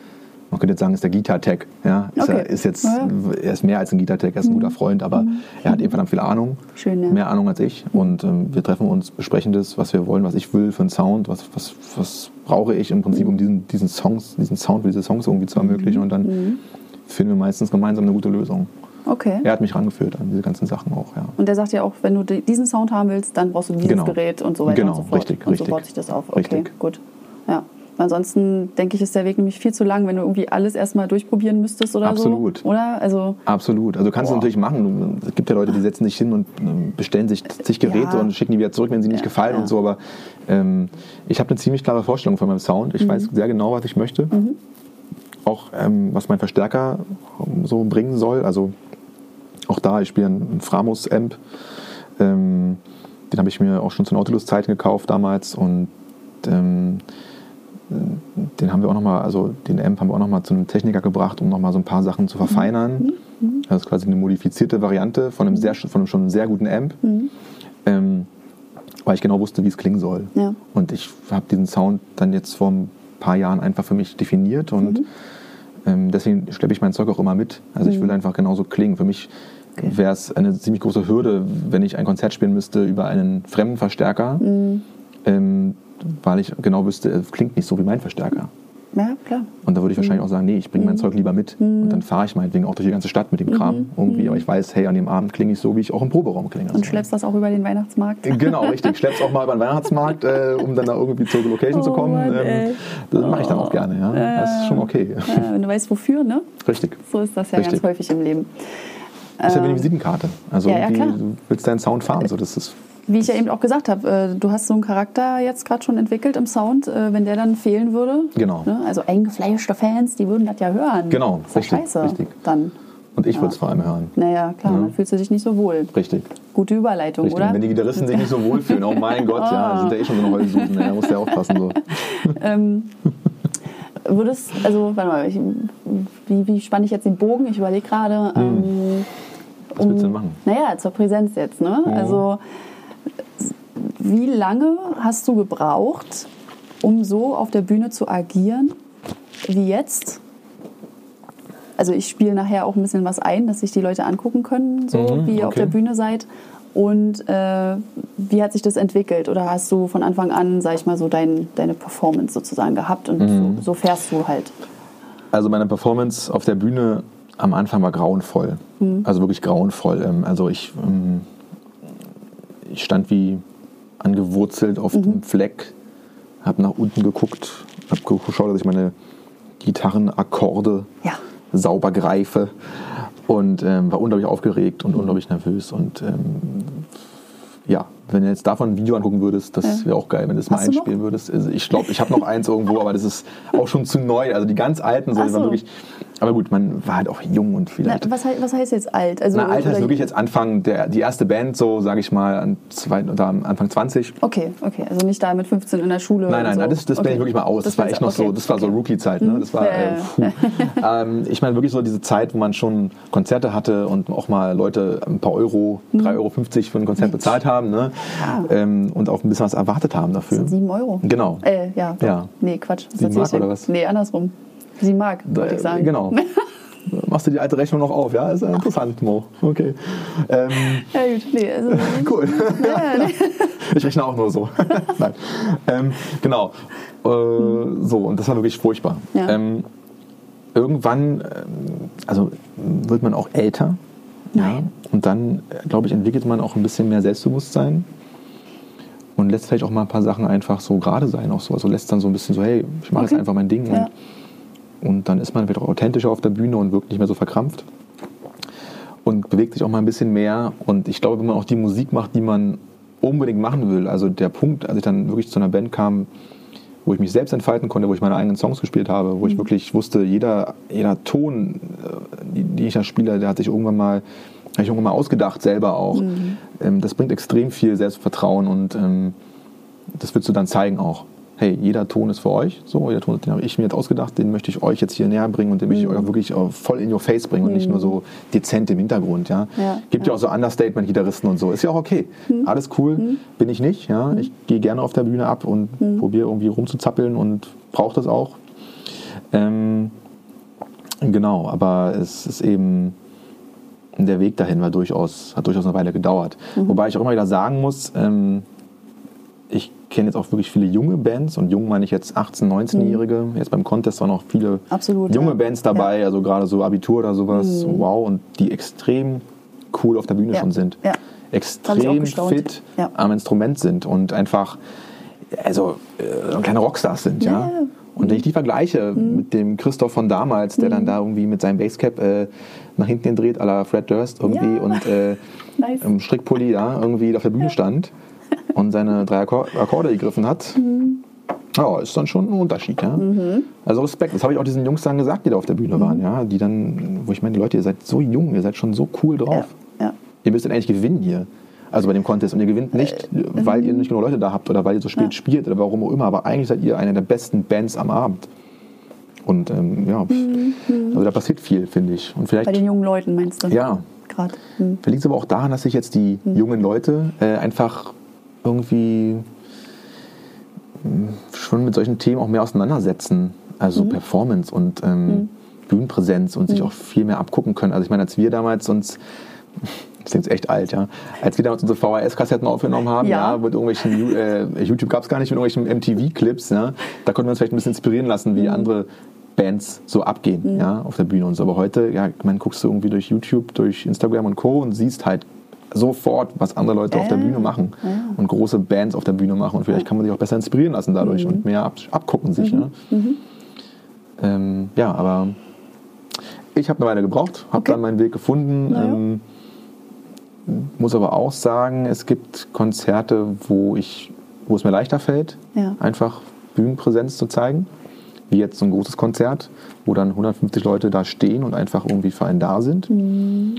Speaker 2: Mhm. Man könnte jetzt sagen, ist der Gitartech. Ja? Ist, okay. er, ist jetzt, ja. er ist mehr als ein Gitartech, er ist ein guter mhm. Freund, aber mhm. er hat eben verdammt viel Ahnung.
Speaker 1: Schön, ja.
Speaker 2: Mehr Ahnung als ich. Und ähm, wir treffen uns, besprechen das, was wir wollen, was ich will für einen Sound, was, was, was brauche ich im Prinzip, um diesen, diesen Songs, diesen Sound für diese Songs irgendwie zu ermöglichen. Und dann finden wir meistens gemeinsam eine gute Lösung.
Speaker 1: Okay.
Speaker 2: Er hat mich rangeführt an diese ganzen Sachen auch, ja.
Speaker 1: Und der sagt ja auch, wenn du diesen Sound haben willst, dann brauchst du dieses genau. Gerät und so weiter
Speaker 2: genau,
Speaker 1: und so fort.
Speaker 2: Richtig,
Speaker 1: und
Speaker 2: richtig.
Speaker 1: so baut sich das auf. Okay,
Speaker 2: richtig.
Speaker 1: gut. Ja. Ansonsten denke ich, ist der Weg nämlich viel zu lang, wenn du irgendwie alles erstmal durchprobieren müsstest oder
Speaker 2: Absolut.
Speaker 1: so. Oder? Also,
Speaker 2: Absolut. Also kannst boah. du natürlich machen. Es gibt ja Leute, die setzen sich hin und ähm, bestellen sich zig Geräte ja. und schicken die wieder zurück, wenn sie nicht ja, gefallen ja. und so. Aber ähm, ich habe eine ziemlich klare Vorstellung von meinem Sound. Ich mhm. weiß sehr genau, was ich möchte. Mhm. Auch ähm, was mein Verstärker so bringen soll. Also auch da, ich spiele einen Framus-Amp. Ähm, den habe ich mir auch schon zu Nautilus-Zeiten gekauft damals und ähm, den haben wir auch nochmal, also den Amp haben wir auch nochmal zu einem Techniker gebracht, um nochmal so ein paar Sachen zu verfeinern. Mhm. mhm. Das ist quasi eine modifizierte Variante von einem, sehr, von einem schon sehr guten Amp. Mhm. Ähm, weil ich genau wusste, wie es klingen soll. Ja. Und ich habe diesen Sound dann jetzt vor ein paar Jahren einfach für mich definiert und mhm. ähm, deswegen schleppe ich mein Zeug auch immer mit. Also ich mhm. will einfach genauso klingen. Für mich okay. wäre es eine ziemlich große Hürde, wenn ich ein Konzert spielen müsste über einen fremden Verstärker. Mhm. Ähm, weil ich genau wüsste, es klingt nicht so wie mein Verstärker.
Speaker 1: Ja, klar.
Speaker 2: Und da würde ich wahrscheinlich mhm. auch sagen, nee, ich bringe mein mhm. Zeug lieber mit. Mhm. Und dann fahre ich meinetwegen auch durch die ganze Stadt mit dem Kram mhm. irgendwie. Aber ich weiß, hey, an dem Abend klinge ich so, wie ich auch im Proberaum klinge.
Speaker 1: Und schleppst das auch über den Weihnachtsmarkt?
Speaker 2: Genau, richtig. Schleppst auch mal über den Weihnachtsmarkt, äh, um dann da irgendwie zur Location oh, zu kommen. Mann, ähm, das mache ich dann auch gerne, ja. Äh, das ist schon okay.
Speaker 1: Ja, wenn du weißt, wofür, ne?
Speaker 2: Richtig.
Speaker 1: So ist das ja richtig. ganz häufig im Leben.
Speaker 2: Das ist ja wie eine ähm, Visitenkarte. Also ja, ja, du willst deinen Sound fahren. So, das ist
Speaker 1: wie ich ja eben auch gesagt habe, äh, du hast so einen Charakter jetzt gerade schon entwickelt im Sound, äh, wenn der dann fehlen würde.
Speaker 2: Genau.
Speaker 1: Ne? Also eingefleischte Fans, die würden das ja hören.
Speaker 2: Genau,
Speaker 1: das ist richtig, scheiße. Richtig. Dann.
Speaker 2: Und ich ja. würde es vor allem hören.
Speaker 1: Naja, klar, ja. dann fühlst du dich nicht so wohl.
Speaker 2: Richtig.
Speaker 1: Gute Überleitung,
Speaker 2: Richtig.
Speaker 1: oder?
Speaker 2: Wenn die Gitarristen sich nicht so wohl fühlen, oh mein Gott, oh. ja, sind ja eh schon so eine Heulsusen, da muss der aufpassen. So.
Speaker 1: ähm, würdest, also, warte mal, ich, wie, wie spanne ich jetzt den Bogen? Ich überlege gerade. Hm. Ähm,
Speaker 2: Was willst du denn machen?
Speaker 1: Naja, zur Präsenz jetzt, ne? Mhm. Also wie lange hast du gebraucht, um so auf der Bühne zu agieren wie jetzt? Also ich spiele nachher auch ein bisschen was ein, dass sich die Leute angucken können, so mhm, wie ihr okay. auf der Bühne seid. Und äh, wie hat sich das entwickelt? Oder hast du von Anfang an, sag ich mal, so dein, deine Performance sozusagen gehabt und mhm. so, so, fährst du halt?
Speaker 2: Also meine Performance auf der Bühne am Anfang war grauenvoll. Mhm. Also wirklich grauenvoll. Ähm, also ich, ähm, ich stand wie angewurzelt auf mhm. dem Fleck, habe nach unten geguckt, habe geschaut, dass ich meine Gitarrenakkorde ja. sauber greife und ähm, war unglaublich aufgeregt und unglaublich nervös und ähm, ja, wenn du jetzt davon ein Video angucken würdest, das wäre auch geil, wenn du es mal einspielen würdest. Also ich glaube, ich habe noch eins irgendwo, aber das ist auch schon zu neu. Also die ganz alten, so, die waren wirklich aber gut, man war halt auch jung und vielleicht.
Speaker 1: Na, was, was, heißt jetzt alt? Also,
Speaker 2: Na, alt heißt wirklich jetzt Anfang, der, die erste Band, so sage ich mal, an zwei, oder Anfang 20.
Speaker 1: Okay, okay. Also nicht da mit 15 in der Schule.
Speaker 2: Nein, nein,
Speaker 1: so.
Speaker 2: nein das, das okay. bin ich wirklich mal aus. Das, das war echt noch okay. so, das war okay. so Rookie-Zeit. Ne? Das war, äh, ähm, ich meine wirklich so diese Zeit, wo man schon Konzerte hatte und auch mal Leute ein paar Euro, mhm. 3,50 Euro für ein Konzert bezahlt haben ne? Ja. Ähm, und auch ein bisschen was erwartet haben dafür. Das
Speaker 1: sind 7 Euro.
Speaker 2: Genau.
Speaker 1: Äh, ja, ja. Nee, Quatsch.
Speaker 2: 7 Mark oder was?
Speaker 1: Nee, andersrum. 7 Mark, wollte ich sagen.
Speaker 2: Genau. machst du die alte Rechnung noch auf, ja? Ist ja interessant, Mo. Okay. Ähm,
Speaker 1: ja, gut, nee, also,
Speaker 2: cool. Ja, nee. Ich rechne auch nur so. Nein. Ähm, genau. Äh, so, und das war wirklich furchtbar. Ja. Ähm, irgendwann, ähm, also wird man auch älter.
Speaker 1: Nein.
Speaker 2: Ja, und dann, glaube ich, entwickelt man auch ein bisschen mehr Selbstbewusstsein und lässt vielleicht auch mal ein paar Sachen einfach so gerade sein, auch so. Also lässt dann so ein bisschen so, hey, ich mache okay. jetzt einfach mein Ding. Ja. Und und dann ist man wieder authentischer auf der Bühne und wirkt nicht mehr so verkrampft. Und bewegt sich auch mal ein bisschen mehr. Und ich glaube, wenn man auch die Musik macht, die man unbedingt machen will, also der Punkt, als ich dann wirklich zu einer Band kam, wo ich mich selbst entfalten konnte, wo ich meine eigenen Songs gespielt habe, wo ich mhm. wirklich wusste, jeder, jeder Ton, äh, die ich da spiele, der hat sich irgendwann mal, habe ich irgendwann mal ausgedacht, selber auch. Mhm. Ähm, das bringt extrem viel Selbstvertrauen und ähm, das würdest du dann zeigen auch hey, jeder Ton ist für euch. So, jeder Ton, den habe ich mir jetzt ausgedacht, den möchte ich euch jetzt hier näher bringen und den möchte ich mhm. euch auch wirklich voll in your face bringen und nicht nur so mhm. dezent im Hintergrund. Ja. ja Gibt ja. ja auch so Understatement-Gitarristen und so. Ist ja auch okay. Mhm. Alles cool. Bin ich nicht. Ja. Ich gehe gerne auf der Bühne ab und probiere irgendwie rumzuzappeln und brauche das auch. Ähm, genau, aber es ist eben der Weg dahin war durchaus, hat durchaus eine Weile gedauert. Mhm. Wobei ich auch immer wieder sagen muss, ähm, ich kenne jetzt auch wirklich viele junge Bands und jung meine ich jetzt 18-, 19-Jährige. Mhm. Jetzt beim Contest waren auch viele
Speaker 1: Absolut,
Speaker 2: junge
Speaker 1: ja.
Speaker 2: Bands dabei, ja. also gerade so Abitur oder sowas. Mhm. Wow, und die extrem cool auf der Bühne
Speaker 1: ja.
Speaker 2: schon sind. Extrem fit am Instrument sind und einfach also äh, kleine Rockstars sind, ja. Und wenn ich die vergleiche mhm. mit dem Christoph von damals, der mhm. dann da irgendwie mit seinem Basecap äh, nach hinten dreht, à la Fred Durst irgendwie ja. und äh, nice. im Strickpulli ja, irgendwie auf der Bühne stand und seine drei Akkorde gegriffen hat, mhm. ja, ist dann schon ein Unterschied. Ja? Mhm. Also Respekt. Das habe ich auch diesen Jungs dann gesagt, die da auf der Bühne mhm. waren. Ja? Die dann, wo ich meine, Leute, ihr seid so jung, ihr seid schon so cool drauf. Ja. Ja. Ihr müsstet eigentlich gewinnen hier. Also bei dem Contest. Und ihr gewinnt nicht, äh, weil ihr nicht genug Leute da habt oder weil ihr so spät spielt oder warum auch immer. Aber eigentlich seid ihr eine der besten Bands am Abend. Und ähm, ja, mhm. also da passiert viel, finde ich. Und vielleicht,
Speaker 1: bei den jungen Leuten meinst du?
Speaker 2: Ja. Gerade. Mhm. Vielleicht liegt es aber auch daran, dass sich jetzt die mhm. jungen Leute äh, einfach irgendwie hm, schon mit solchen Themen auch mehr auseinandersetzen. Also mhm. Performance und ähm, mhm. Bühnenpräsenz und sich mhm. auch viel mehr abgucken können. Also ich meine, als wir damals uns das klingt echt alt, ja. Als wir damals unsere VHS-Kassetten aufgenommen haben, ja, ja mit irgendwelchen, äh, YouTube gab es gar nicht, mit irgendwelchen MTV-Clips, ja, da konnten wir uns vielleicht ein bisschen inspirieren lassen, wie mhm. andere Bands so abgehen, mhm. ja, auf der Bühne und so. Aber heute, ja, man guckst du irgendwie durch YouTube, durch Instagram und Co. und siehst halt sofort, was andere Leute äh, auf der Bühne machen ja. und große Bands auf der Bühne machen. Und vielleicht kann man sich auch besser inspirieren lassen dadurch mhm. und mehr ab, abgucken sich. Mhm. Ja. Mhm. Ähm, ja, aber ich habe eine Weile gebraucht, habe okay. dann meinen Weg gefunden. Ja. Ähm, muss aber auch sagen, es gibt Konzerte, wo, ich, wo es mir leichter fällt, ja. einfach Bühnenpräsenz zu zeigen. Wie jetzt so ein großes Konzert, wo dann 150 Leute da stehen und einfach irgendwie für einen da sind. Mhm.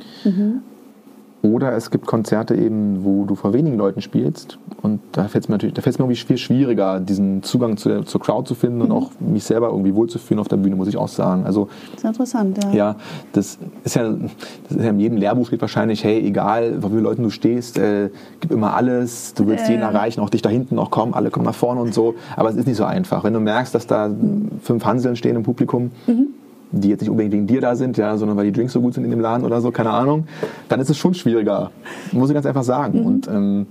Speaker 2: Oder es gibt Konzerte eben, wo du vor wenigen Leuten spielst und da fällt es mir natürlich, da fällt es mir irgendwie viel schwieriger, diesen Zugang zu, zur Crowd zu finden mhm. und auch mich selber irgendwie wohlzufühlen auf der Bühne, muss ich auch sagen. Also,
Speaker 1: das ist interessant, ja.
Speaker 2: Ja, das ist ja, das ist ja in jedem Lehrbuch steht wahrscheinlich, hey, egal, vor wie vielen Leuten du stehst, äh, gib immer alles, du willst äh. jeden erreichen, auch dich da hinten noch kommen, alle kommen nach vorne und so. Aber es ist nicht so einfach. Wenn du merkst, dass da mhm. fünf Hanseln stehen im Publikum, mhm die jetzt nicht unbedingt wegen dir da sind, ja, sondern weil die Drinks so gut sind in dem Laden oder so, keine Ahnung, dann ist es schon schwieriger. Muss ich ganz einfach sagen. Mhm. Und ähm,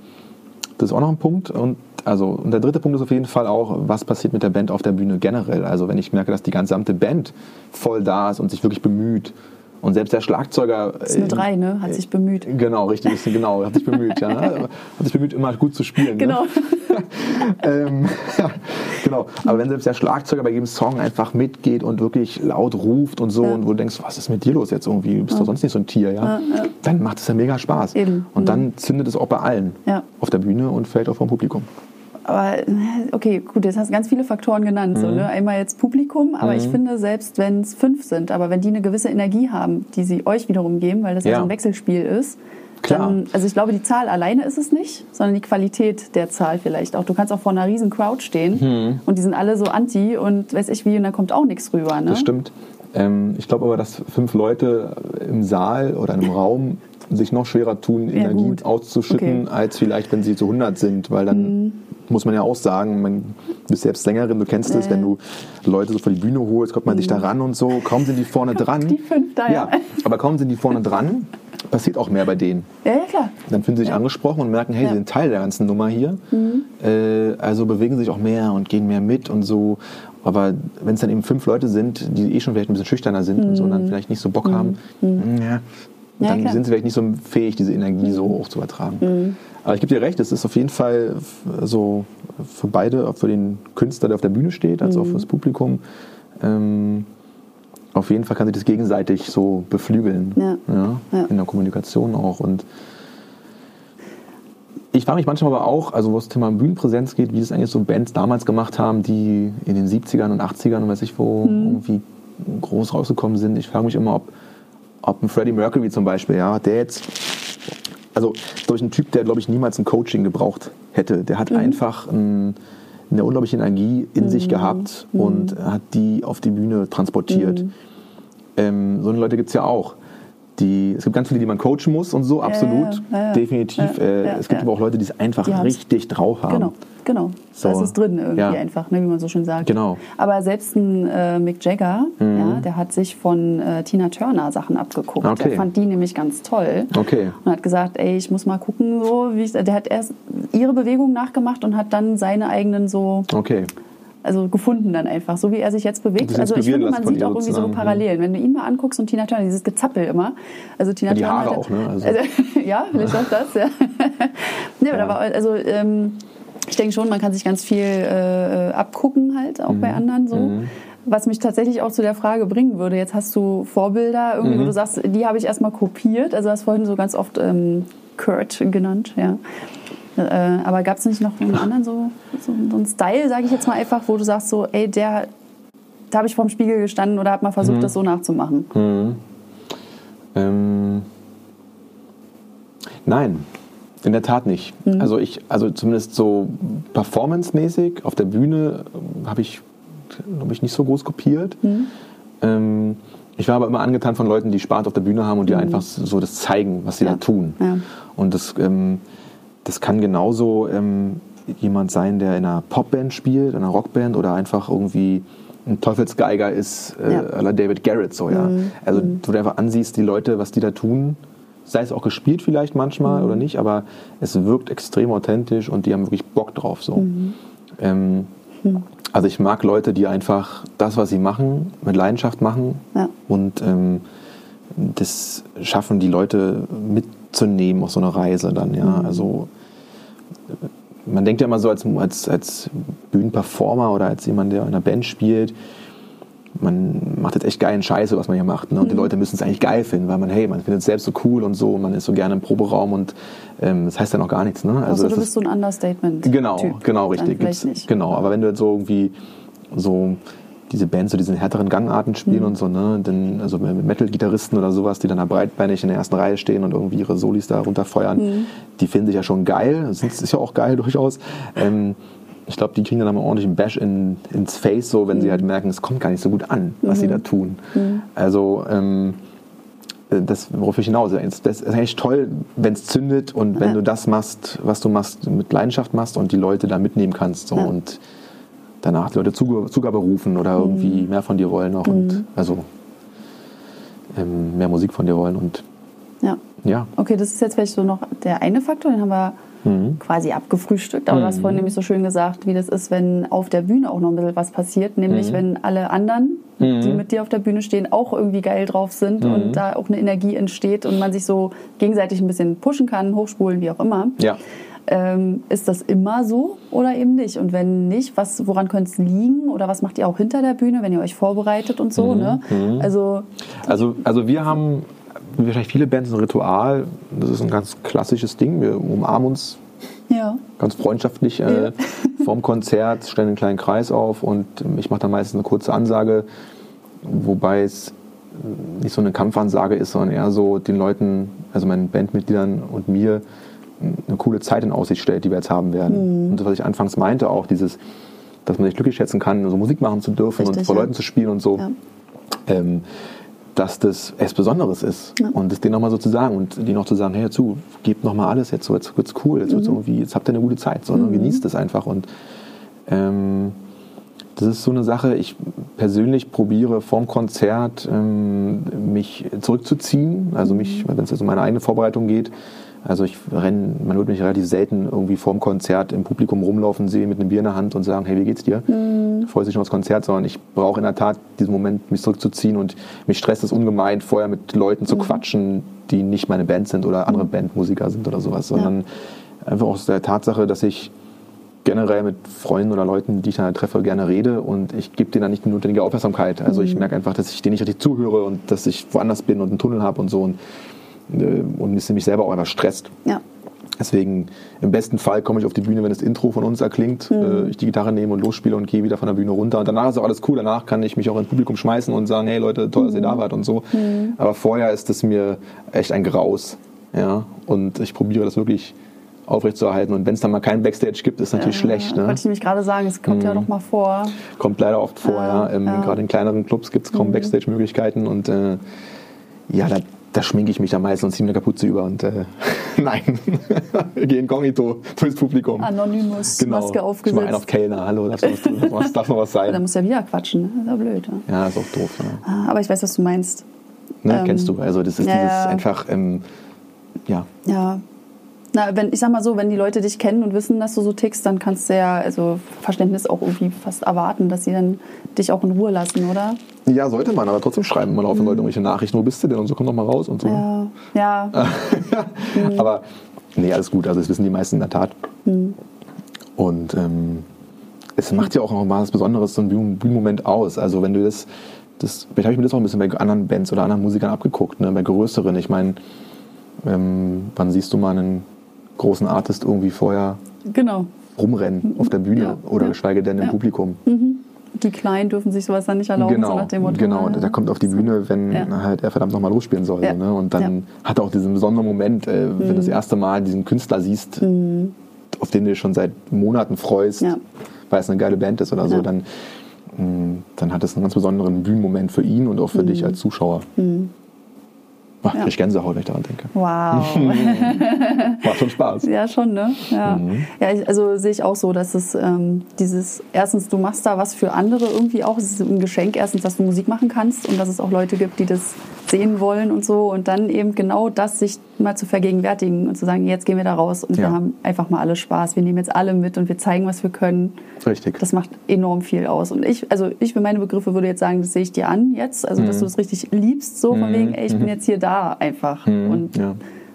Speaker 2: das ist auch noch ein Punkt. Und also und der dritte Punkt ist auf jeden Fall auch, was passiert mit der Band auf der Bühne generell. Also wenn ich merke, dass die gesamte Band voll da ist und sich wirklich bemüht und selbst der Schlagzeuger.
Speaker 1: Das ist eine drei, ne? Hat sich bemüht.
Speaker 2: Genau, richtig, ist, genau, hat sich bemüht, ja. Hat sich bemüht, immer gut zu spielen.
Speaker 1: Ne? Genau.
Speaker 2: Ne? ähm, ja, genau. Aber wenn selbst der Schlagzeuger bei jedem Song einfach mitgeht und wirklich laut ruft und so, ja. und wo du denkst, was ist mit dir los jetzt irgendwie? Du bist ja. doch sonst nicht so ein Tier, ja? ja dann macht es ja mega Spaß. Eben. Und dann mhm. zündet es auch bei allen auf der Bühne und fällt auch vom Publikum
Speaker 1: aber okay, gut, jetzt hast du ganz viele Faktoren genannt. Mhm. So, ne? Einmal jetzt Publikum, aber mhm. ich finde, selbst wenn es fünf sind, aber wenn die eine gewisse Energie haben, die sie euch wiederum geben, weil das ja, so ein Wechselspiel ist, Klar. Dann, also ich glaube, die Zahl alleine ist es nicht, sondern die Qualität der Zahl vielleicht auch. Du kannst auch vor einer riesen Crowd stehen mhm. und die sind alle so anti und weiß ich wie und da kommt auch nichts rüber. Ne?
Speaker 2: Das stimmt. Ähm, ich glaube aber, dass fünf Leute im Saal oder in einem Raum sich noch schwerer tun, Energie gut. auszuschütten, okay. als vielleicht, wenn sie zu 100 sind, weil dann mhm muss man ja auch sagen, man, du bist selbst Sängerin, du kennst es, wenn du Leute so vor die Bühne holst, kommt man mhm. dich da ran und so, kaum sind die vorne dran.
Speaker 1: Die fünf da,
Speaker 2: ja. aber kaum sind die vorne dran, passiert auch mehr bei denen.
Speaker 1: Ja, ja klar.
Speaker 2: Dann fühlen sie sich ja. angesprochen und merken, hey, ja. sie sind Teil der ganzen Nummer hier. Mhm. Äh, also bewegen sich auch mehr und gehen mehr mit und so. Aber wenn es dann eben fünf Leute sind, die eh schon vielleicht ein bisschen schüchterner sind mhm. und so, dann vielleicht nicht so Bock mhm. haben, mhm. ja, dann sind sie vielleicht nicht so fähig, diese Energie so hoch zu übertragen. Mhm. Aber ich gebe dir recht, es ist auf jeden Fall so für beide, für den Künstler, der auf der Bühne steht, als mhm. auch fürs Publikum. Ähm, auf jeden Fall kann sich das gegenseitig so beflügeln. Ja. Ja, ja. In der Kommunikation auch. Und ich frage mich manchmal aber auch, also was das Thema Bühnenpräsenz geht, wie das eigentlich so Bands damals gemacht haben, die in den 70ern und 80ern und weiß ich wo mhm. irgendwie groß rausgekommen sind. Ich frage mich immer, ob, ob ein Freddie Mercury zum Beispiel, ja, der jetzt also durch einen Typ, der, glaube ich, niemals ein Coaching gebraucht hätte. Der hat mhm. einfach ein, eine unglaubliche Energie in mhm. sich gehabt mhm. und hat die auf die Bühne transportiert. Mhm. Ähm, so eine Leute gibt es ja auch. Die, es gibt ganz viele, die man coachen muss und so, absolut, definitiv. Äh, es gibt aber auch Leute, die es einfach richtig drauf haben.
Speaker 1: Genau. Genau, so. da ist es drin irgendwie ja. einfach, ne, wie man so schön sagt.
Speaker 2: Genau.
Speaker 1: Aber selbst ein äh, Mick Jagger, mhm. ja, der hat sich von äh, Tina Turner Sachen abgeguckt. Okay. Der fand die nämlich ganz toll.
Speaker 2: Okay.
Speaker 1: Und hat gesagt, ey, ich muss mal gucken, so wie ich, der hat erst ihre Bewegung nachgemacht und hat dann seine eigenen so
Speaker 2: okay
Speaker 1: also gefunden dann einfach, so wie er sich jetzt bewegt. Also ich finde, man sieht auch irgendwie so Parallelen. Wenn du ihn mal anguckst und Tina Turner, dieses Gezappel immer. Also Tina
Speaker 2: ja, die
Speaker 1: Turner
Speaker 2: Haare auch, ne?
Speaker 1: Also. Also, ja, vielleicht auch das, ja. nee, ja. aber also ähm, ich denke schon, man kann sich ganz viel äh, abgucken halt, auch mhm. bei anderen so. Mhm. Was mich tatsächlich auch zu der Frage bringen würde, jetzt hast du Vorbilder, irgendwie, mhm. wo du sagst, die habe ich erstmal kopiert. Also du hast vorhin so ganz oft ähm, Kurt genannt, ja. Äh, aber gab es nicht noch einen anderen so, so, so einen Style, sage ich jetzt mal einfach, wo du sagst so, ey, der, da habe ich vorm Spiegel gestanden oder habe mal versucht, mhm. das so nachzumachen? Mhm.
Speaker 2: Ähm, nein, in der Tat nicht. Mhm. Also ich, also zumindest so performancemäßig auf der Bühne ähm, habe ich, glaube ich, nicht so groß kopiert. Mhm. Ähm, ich war aber immer angetan von Leuten, die Spaß auf der Bühne haben und die mhm. einfach so das zeigen, was sie ja. da tun. Ja. Und das, ähm, das kann genauso ähm, jemand sein, der in einer Popband spielt, in einer Rockband oder einfach irgendwie ein Teufelsgeiger ist, äh, ja. David Garrett so, ja. Mhm. Also mhm. du einfach ansiehst, die Leute, was die da tun, sei es auch gespielt vielleicht manchmal mhm. oder nicht, aber es wirkt extrem authentisch und die haben wirklich Bock drauf so. Mhm. Ähm, mhm. also ich mag Leute, die einfach das, was sie machen, mit Leidenschaft machen ja. und ähm, das schaffen, die Leute mitzunehmen auf so eine Reise dann, ja. Mhm. Also man denkt ja immer so als, als, als Bühnenperformer oder als jemand, der in einer Band spielt, man macht jetzt echt geilen Scheiße, was man hier macht. Ne? Und mhm. die Leute müssen es eigentlich geil finden, weil man, hey, man findet es selbst so cool und so, man ist so gerne im Proberaum und ähm, das heißt ja noch gar nichts. Ne?
Speaker 1: Also, also du bist so ein Understatement.
Speaker 2: Genau, genau, richtig. Genau, aber wenn du jetzt so irgendwie so diese Bands so diesen härteren Gangarten spielen mhm. und so, ne? Denn, also Metal-Gitarristen oder sowas, die dann da breitbeinig in der ersten Reihe stehen und irgendwie ihre Solis da runterfeuern, mhm. die finden sich ja schon geil. Das ist ja auch geil durchaus. Ähm, ich glaube, die kriegen dann mal ordentlich einen Bash in, ins Face, so wenn mhm. sie halt merken, es kommt gar nicht so gut an, was mhm. sie da tun. Mhm. Also ähm, das, worauf ich hinaus das ist eigentlich toll, wenn es zündet und wenn ja. du das machst, was du machst, mit Leidenschaft machst und die Leute da mitnehmen kannst. So. Ja. Und danach die Leute Zugabe rufen oder irgendwie mhm. mehr von dir wollen noch und mhm. also ähm, mehr Musik von dir wollen und
Speaker 1: ja. ja. Okay, das ist jetzt vielleicht so noch der eine Faktor, den haben wir mhm. quasi abgefrühstückt. Aber mhm. du hast vorhin nämlich so schön gesagt, wie das ist, wenn auf der Bühne auch noch ein bisschen was passiert, nämlich mhm. wenn alle anderen, die mhm. mit dir auf der Bühne stehen, auch irgendwie geil drauf sind und da auch eine Energie entsteht und man sich so gegenseitig ein bisschen pushen kann, hochspulen, wie auch immer.
Speaker 2: Ja.
Speaker 1: Ähm, ist das immer so oder eben nicht? Und wenn nicht, was, woran könnte es liegen? Oder was macht ihr auch hinter der Bühne, wenn ihr euch vorbereitet und so? Mhm. Ne?
Speaker 2: Mhm. Also, also, also wir haben wahrscheinlich viele Bands ein Ritual. Das ist ein ganz klassisches Ding. Wir umarmen uns ja. ganz freundschaftlich äh, ja. vorm Konzert, stellen einen kleinen Kreis auf und ich mache dann meistens eine kurze Ansage, wobei es nicht so eine Kampfansage ist, sondern eher so den Leuten, also meinen Bandmitgliedern und mir, eine coole Zeit in Aussicht stellt, die wir jetzt haben werden. Mhm. Und das, was ich anfangs meinte, auch dieses, dass man sich glücklich schätzen kann, so Musik machen zu dürfen Richtig, und vor ja. Leuten zu spielen und so, ja. ähm, dass das etwas Besonderes ist. Ja. Und das denen nochmal so zu sagen und denen auch zu sagen, hey, zu, gebt nochmal alles jetzt so, jetzt wird's cool, jetzt, mhm. irgendwie, jetzt habt ihr eine gute Zeit, so, ne? mhm. genießt es einfach. Und ähm, das ist so eine Sache, ich persönlich probiere vorm Konzert ähm, mich zurückzuziehen, also mich, wenn es jetzt um meine eigene Vorbereitung geht, also ich renne, man wird mich relativ selten irgendwie vorm Konzert im Publikum rumlaufen sehen mit einem Bier in der Hand und sagen, hey, wie geht's dir? Mhm. Freust dich schon aufs Konzert, sondern ich brauche in der Tat diesen Moment, mich zurückzuziehen und mich stresst es ungemein, vorher mit Leuten zu mhm. quatschen, die nicht meine Band sind oder andere mhm. Bandmusiker sind oder sowas, sondern ja. einfach aus der Tatsache, dass ich generell mit Freunden oder Leuten, die ich dann treffe, gerne rede und ich gebe denen dann nicht die notwendige Aufmerksamkeit. Also ich mhm. merke einfach, dass ich denen nicht richtig zuhöre und dass ich woanders bin und einen Tunnel habe und so. Und und mich nämlich selber auch einfach stresst. Ja. Deswegen im besten Fall komme ich auf die Bühne, wenn das Intro von uns erklingt, mhm. Äh, ich die Gitarre nehme und losspiele und gehe wieder von der Bühne runter. Und danach ist auch alles cool. Danach kann ich mich auch ins Publikum schmeißen und sagen, hey Leute, toll, dass ihr da mhm. wart und so. Mhm. Aber vorher ist es mir echt ein Graus. Ja? Und ich probiere das wirklich aufrechtzuerhalten. Und wenn es dann mal keinen Backstage gibt, ist natürlich ja, schlecht. Ne?
Speaker 1: Wollte ich nämlich gerade sagen, es kommt mhm. ja doch mal vor.
Speaker 2: Kommt leider oft vor, ja. ja. Ähm, ja. Gerade in kleineren Clubs gibt es kaum mhm. Backstage-Möglichkeiten und äh, ja, da da schminke ich mich am meisten und ziehe mir eine Kapuze über und äh, nein, gehe inkognito durchs Publikum.
Speaker 1: Anonymous, genau. Maske aufgesetzt.
Speaker 2: Ich mal einen auf Kellner, hallo, darf noch was, darf, noch was sein?
Speaker 1: Da muss ja wieder quatschen, ne? das ist ja blöd. Ne?
Speaker 2: Ja, ist auch doof.
Speaker 1: Ah, aber ich weiß, was du meinst.
Speaker 2: Ne, ähm, kennst du, also das ist ja, dieses einfach, ähm, ja.
Speaker 1: Ja, na, wenn, ich sag mal so, wenn die Leute dich kennen und wissen, dass du so tickst, dann kannst du ja also Verständnis auch irgendwie fast erwarten, dass sie dann dich auch in Ruhe lassen, oder?
Speaker 2: Ja, sollte man, aber trotzdem schreiben immer laufen mhm. Leute irgendwelche Nachrichten, wo bist du denn? Und so komm doch mal raus und so.
Speaker 1: Ja. ja.
Speaker 2: mhm. Aber nee, alles gut, also das wissen die meisten in der Tat. Mhm. Und ähm, es macht ja auch noch mal was Besonderes, so ein Bühnenmoment aus. Also wenn du das, das vielleicht habe ich mir das auch ein bisschen bei anderen Bands oder anderen Musikern abgeguckt, ne? bei größeren. Ich meine, ähm, wann siehst du mal einen großen Artist irgendwie vorher
Speaker 1: genau.
Speaker 2: rumrennen auf der Bühne ja. oder ja. geschweige denn im. Publikum?
Speaker 1: Mhm. Die Kleinen dürfen sich sowas dann nicht erlauben,
Speaker 2: genau,
Speaker 1: so nach dem Motto.
Speaker 2: Genau, und der kommt auf die Bühne, wenn halt er verdammt nochmal losspielen soll. Ne? Und dann hat er auch diesen besonderen Moment, äh, wenn du das mhm. erste Mal diesen Künstler siehst, mhm. auf den du dich schon seit Monaten freust, weil es eine geile Band ist oder so, dann, mh, mm, dann hat es einen ganz besonderen Bühnenmoment für ihn und auch für mhm. dich als Zuschauer. Ja. ich Gänsehaut, wenn ich daran denke.
Speaker 1: Wow.
Speaker 2: Macht schon Spaß.
Speaker 1: Ja, schon, ne? Ja, mhm. ja also sehe ich auch so, dass es ähm, dieses, erstens, du machst da was für andere irgendwie auch. Es ist ein Geschenk, erstens, dass du Musik machen kannst und dass es auch Leute gibt, die das sehen wollen und so. Und dann eben genau das sich mal zu vergegenwärtigen und zu sagen, jetzt gehen wir da raus und ja. wir haben einfach mal alle Spaß. Wir nehmen jetzt alle mit und wir zeigen, was wir können.
Speaker 2: Richtig.
Speaker 1: Das macht enorm viel aus. Und ich, also ich für meine Begriffe würde jetzt sagen, das sehe ich dir an jetzt. Also, mhm. dass du das richtig liebst, so von mhm. wegen, ey, ich bin mhm. jetzt hier da einfach. Mhm. Und ja.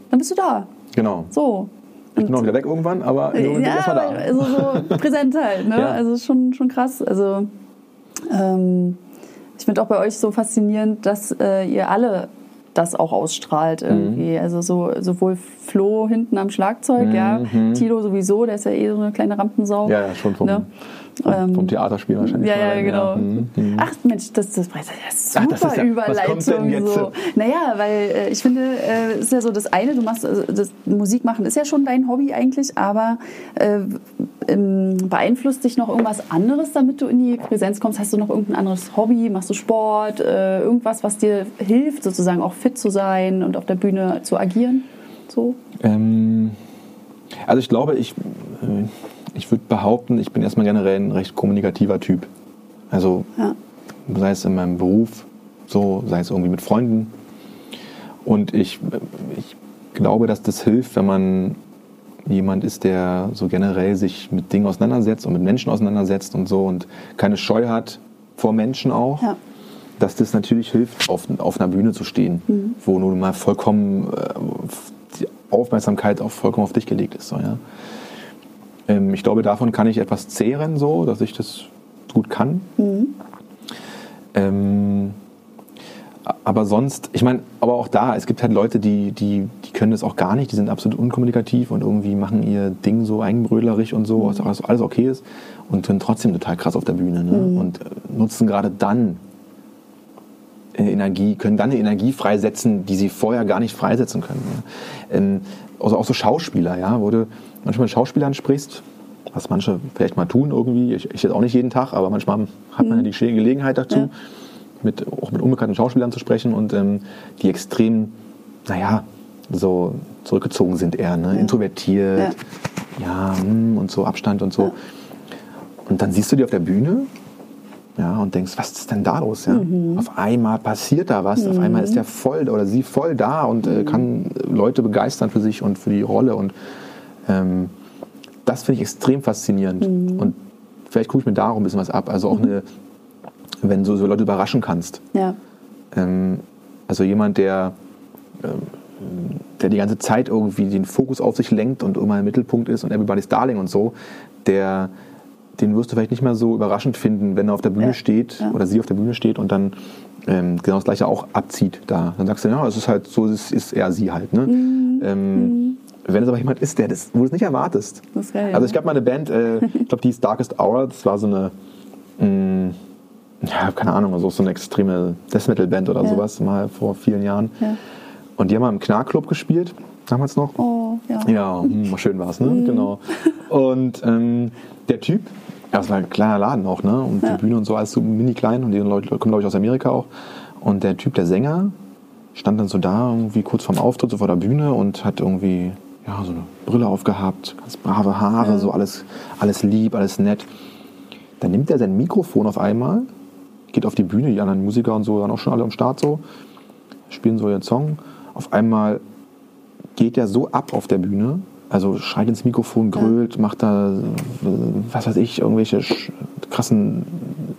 Speaker 1: dann bist du da.
Speaker 2: Genau.
Speaker 1: So.
Speaker 2: Ich bin auch wieder weg irgendwann, aber
Speaker 1: ja, erstmal da. Also so präsent halt, ne? Ja. Also schon, schon krass. Also ähm, ich finde auch bei euch so faszinierend, dass äh, ihr alle das auch ausstrahlt irgendwie. Mhm. Also so, sowohl Flo hinten am Schlagzeug, mhm. ja, Tilo sowieso, der ist ja eh so eine kleine Rampensau.
Speaker 2: Ja, ja schon vom, ne? Vom, vom ähm, Theaterspiel wahrscheinlich.
Speaker 1: Ja, ja, genau. Mhm. mhm. Ach Mensch, das, das, das ist super Ach, das ist ja, Überleitung. Was kommt denn jetzt? So. Naja, weil äh, ich finde, es äh, ist ja so das eine, du machst, also das Musik machen ist ja schon dein Hobby eigentlich, aber äh, ähm, beeinflusst dich noch irgendwas anderes, damit du in die Präsenz kommst? Hast du noch irgendein anderes Hobby? Machst du Sport? Äh, irgendwas, was dir hilft, sozusagen auch fit zu sein und auf der Bühne zu agieren? So?
Speaker 2: Ähm, also ich glaube, ich, äh, ich würde behaupten, ich bin erstmal generell ein recht kommunikativer Typ. Also ja. sei es in meinem Beruf, so, sei es irgendwie mit Freunden. Und ich, ich glaube, dass das hilft, wenn man jemand ist, der so generell sich mit Dingen auseinandersetzt und mit Menschen auseinandersetzt und so und keine Scheu hat vor Menschen auch. Ja. Dass das natürlich hilft, auf, auf einer Bühne zu stehen, mhm. wo nun mal vollkommen äh, die Aufmerksamkeit auch vollkommen auf dich gelegt ist. So, ja. Ähm, ich glaube, davon kann ich etwas zehren, so, dass ich das gut kann. Mhm. Ähm, aber sonst, ich meine, aber auch da, es gibt halt Leute, die, die, die können das auch gar nicht, die sind absolut unkommunikativ und irgendwie machen ihr Ding so eigenbrödlerig und so, was also alles okay ist und sind trotzdem total krass auf der Bühne ne? Mhm. und äh, nutzen gerade dann äh, Energie, können dann eine Energie freisetzen, die sie vorher gar nicht freisetzen können. Ähm, also auch so Schauspieler, ja, du manchmal mit Schauspielern sprichst, was manche vielleicht mal tun irgendwie, ich, ich jetzt auch nicht jeden Tag, aber manchmal hat man ja mhm. die Gelegenheit dazu. Ja mit, auch mit unbekannten Schauspielern zu sprechen und ähm, die extrem, naja, so zurückgezogen sind eher, ne? Ja. introvertiert, ja, ja hm, und so Abstand und so. Und dann siehst du die auf der Bühne ja, und denkst, was ist denn da los? Ja? Mhm. Auf einmal passiert da was, mhm. auf einmal ist der voll oder sie voll da und äh, mhm. kann Leute begeistern für sich und für die Rolle. Und ähm, das finde ich extrem faszinierend. Mhm. Und vielleicht gucke ich mir da auch ein bisschen was ab. Also auch mhm. eine wenn du so Leute überraschen kannst.
Speaker 1: Ja.
Speaker 2: Ähm, also jemand, der, ähm, der die ganze Zeit irgendwie den Fokus auf sich lenkt und immer im Mittelpunkt ist und everybody's darling und so, der, den wirst du vielleicht nicht mehr so überraschend finden, wenn er auf der Bühne ja. steht ja. oder sie auf der Bühne steht und dann ähm, genau das Gleiche auch abzieht da. Dann sagst du, ja, es ist halt so, es ist eher sie halt. Ne? Mhm. Ähm, mhm. Wenn es aber jemand ist, der das, wo du es nicht erwartest.
Speaker 1: Geil,
Speaker 2: also ich gab mal eine Band, äh, ich glaube, die ist Darkest Hour, das war so eine mh, mm, ja, keine Ahnung, also so eine extreme Death Metal Band oder ja. sowas, mal vor vielen Jahren. Ja. Und die haben mal im Knarrclub gespielt, damals noch.
Speaker 1: Oh, ja.
Speaker 2: Ja, hm, schön war es, ne? Mhm. Genau. Und ähm, der Typ, ja, das war ein kleiner Laden auch, ne? Und ja. die Bühne und so, alles so mini klein und die Leute kommen, glaube ich, aus Amerika auch. Und der Typ, der Sänger, stand dann so da, irgendwie kurz vorm Auftritt, so vor der Bühne und hat irgendwie, ja, so eine Brille aufgehabt, ganz brave Haare, ja. so alles, alles lieb, alles nett. Dann nimmt er sein Mikrofon auf einmal geht auf die Bühne, die anderen Musiker und so waren auch schon alle am Start so, spielen so ihren Song. Auf einmal geht er so ab auf der Bühne, also schreit ins Mikrofon, grölt, ja. macht da, was weiß ich, irgendwelche krassen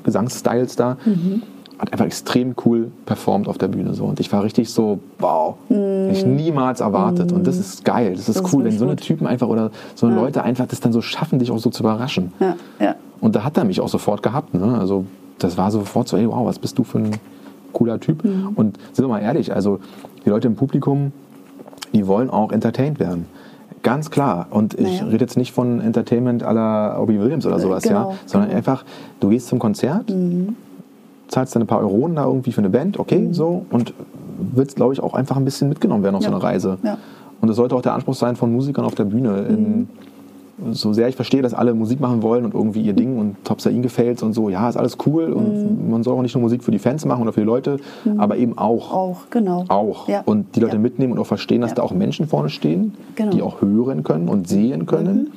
Speaker 2: Gesangsstyles da. Mhm. Hat einfach extrem cool performt auf der Bühne so und ich war richtig so wow mm. ich niemals erwartet mm. und das ist geil das ist das cool ist wenn so eine Typen einfach oder so ja. Leute einfach das dann so schaffen dich auch so zu überraschen
Speaker 1: ja, ja.
Speaker 2: und da hat er mich auch sofort gehabt ne? also das war sofort so ey wow was bist du für ein cooler Typ mm. und sind wir mal ehrlich also die Leute im Publikum die wollen auch entertained werden Ganz klar. Und ich naja. rede jetzt nicht von Entertainment aller Robbie Williams oder sowas, genau, ja. Sondern genau. einfach, du gehst zum Konzert, mhm zahlst dann ein paar Euronen da irgendwie für eine Band, okay, mhm. so, und willst, glaube ich, auch einfach ein bisschen mitgenommen werden auf ja. so eine Reise. Ja. Und das sollte auch der Anspruch sein von Musikern auf der Bühne. Mhm. In, so sehr ich verstehe, dass alle Musik machen wollen und irgendwie ihr Ding und Top Sain gefällt und so, ja, ist alles cool und mhm. man soll auch nicht nur Musik für die Fans machen oder für die Leute, mhm. aber eben auch.
Speaker 1: Auch, genau.
Speaker 2: Auch. Ja. Und die Leute mitnehmen und auch verstehen, dass da auch Menschen vorne stehen, genau. die auch hören können und sehen können mhm.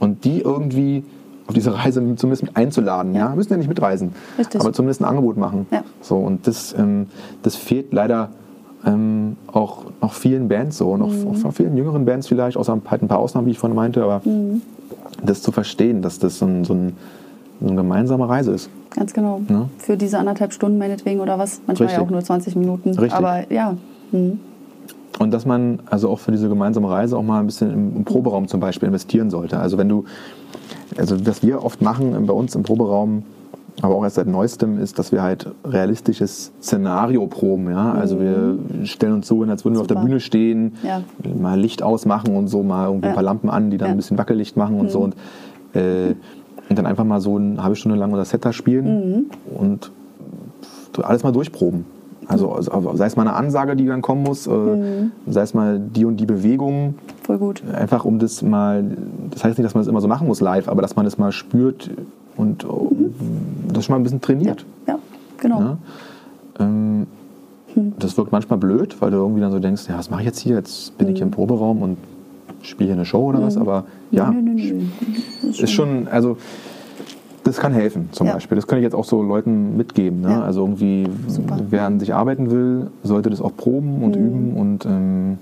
Speaker 2: und die irgendwie auf diese Reise zumindest mit einzuladen. Ja. müssen ja nicht mitreisen, Richtig. aber zumindest ein Angebot machen. Ja. So, und das, ähm, das fehlt leider ähm, auch noch vielen Bands so, noch, mhm. auch vielen jüngeren Bands vielleicht, außer halt ein paar Ausnahmen, wie ich vorhin meinte, aber mhm. das zu verstehen, dass das so, ein, so, ein, so eine gemeinsame Reise ist.
Speaker 1: Ganz genau. Ja? Für diese anderthalb Stunden meinetwegen oder was, manchmal Richtig. ja auch nur 20 Minuten.
Speaker 2: Richtig.
Speaker 1: Aber ja. Mhm.
Speaker 2: Und dass man also auch für diese gemeinsame Reise auch mal ein bisschen im, im Proberaum zum Beispiel investieren sollte. Also wenn du also was wir oft machen bei uns im Proberaum, aber auch erst seit neuestem, ist, dass wir halt realistisches Szenario proben. Ja? Also wir mhm. stellen uns so hin, als würden wir auf der Bühne stehen, ja. mal Licht ausmachen und so, mal irgendwie ja. ein paar Lampen an, die dann ein bisschen Wackellicht machen und mhm. so. Und, äh, und dann einfach mal so eine halbe Stunde lang unser Set da spielen mhm. und alles mal durchproben. Also, also, sei es mal eine Ansage, die dann kommen muss, äh, mhm. sei es mal die und die Bewegung.
Speaker 1: Voll gut.
Speaker 2: Einfach um das mal, das heißt nicht, dass man das immer so machen muss live, aber dass man das mal spürt und mhm. das schon mal ein bisschen trainiert.
Speaker 1: Ja, ja genau. Ja?
Speaker 2: Ähm, mhm. Das wirkt manchmal blöd, weil du irgendwie dann so denkst, ja, was mache ich jetzt hier? Jetzt bin ich hier im mhm. Proberaum und spiele hier eine Show oder was, mhm. aber ja, nö, nö, nö. Ist, schon, also das kann helfen, zum ja. Beispiel. Das kann ich jetzt auch so Leuten mitgeben. Ne? Ja. Also irgendwie, Super. wer an sich arbeiten will, sollte das auch proben und mhm. üben und, ähm,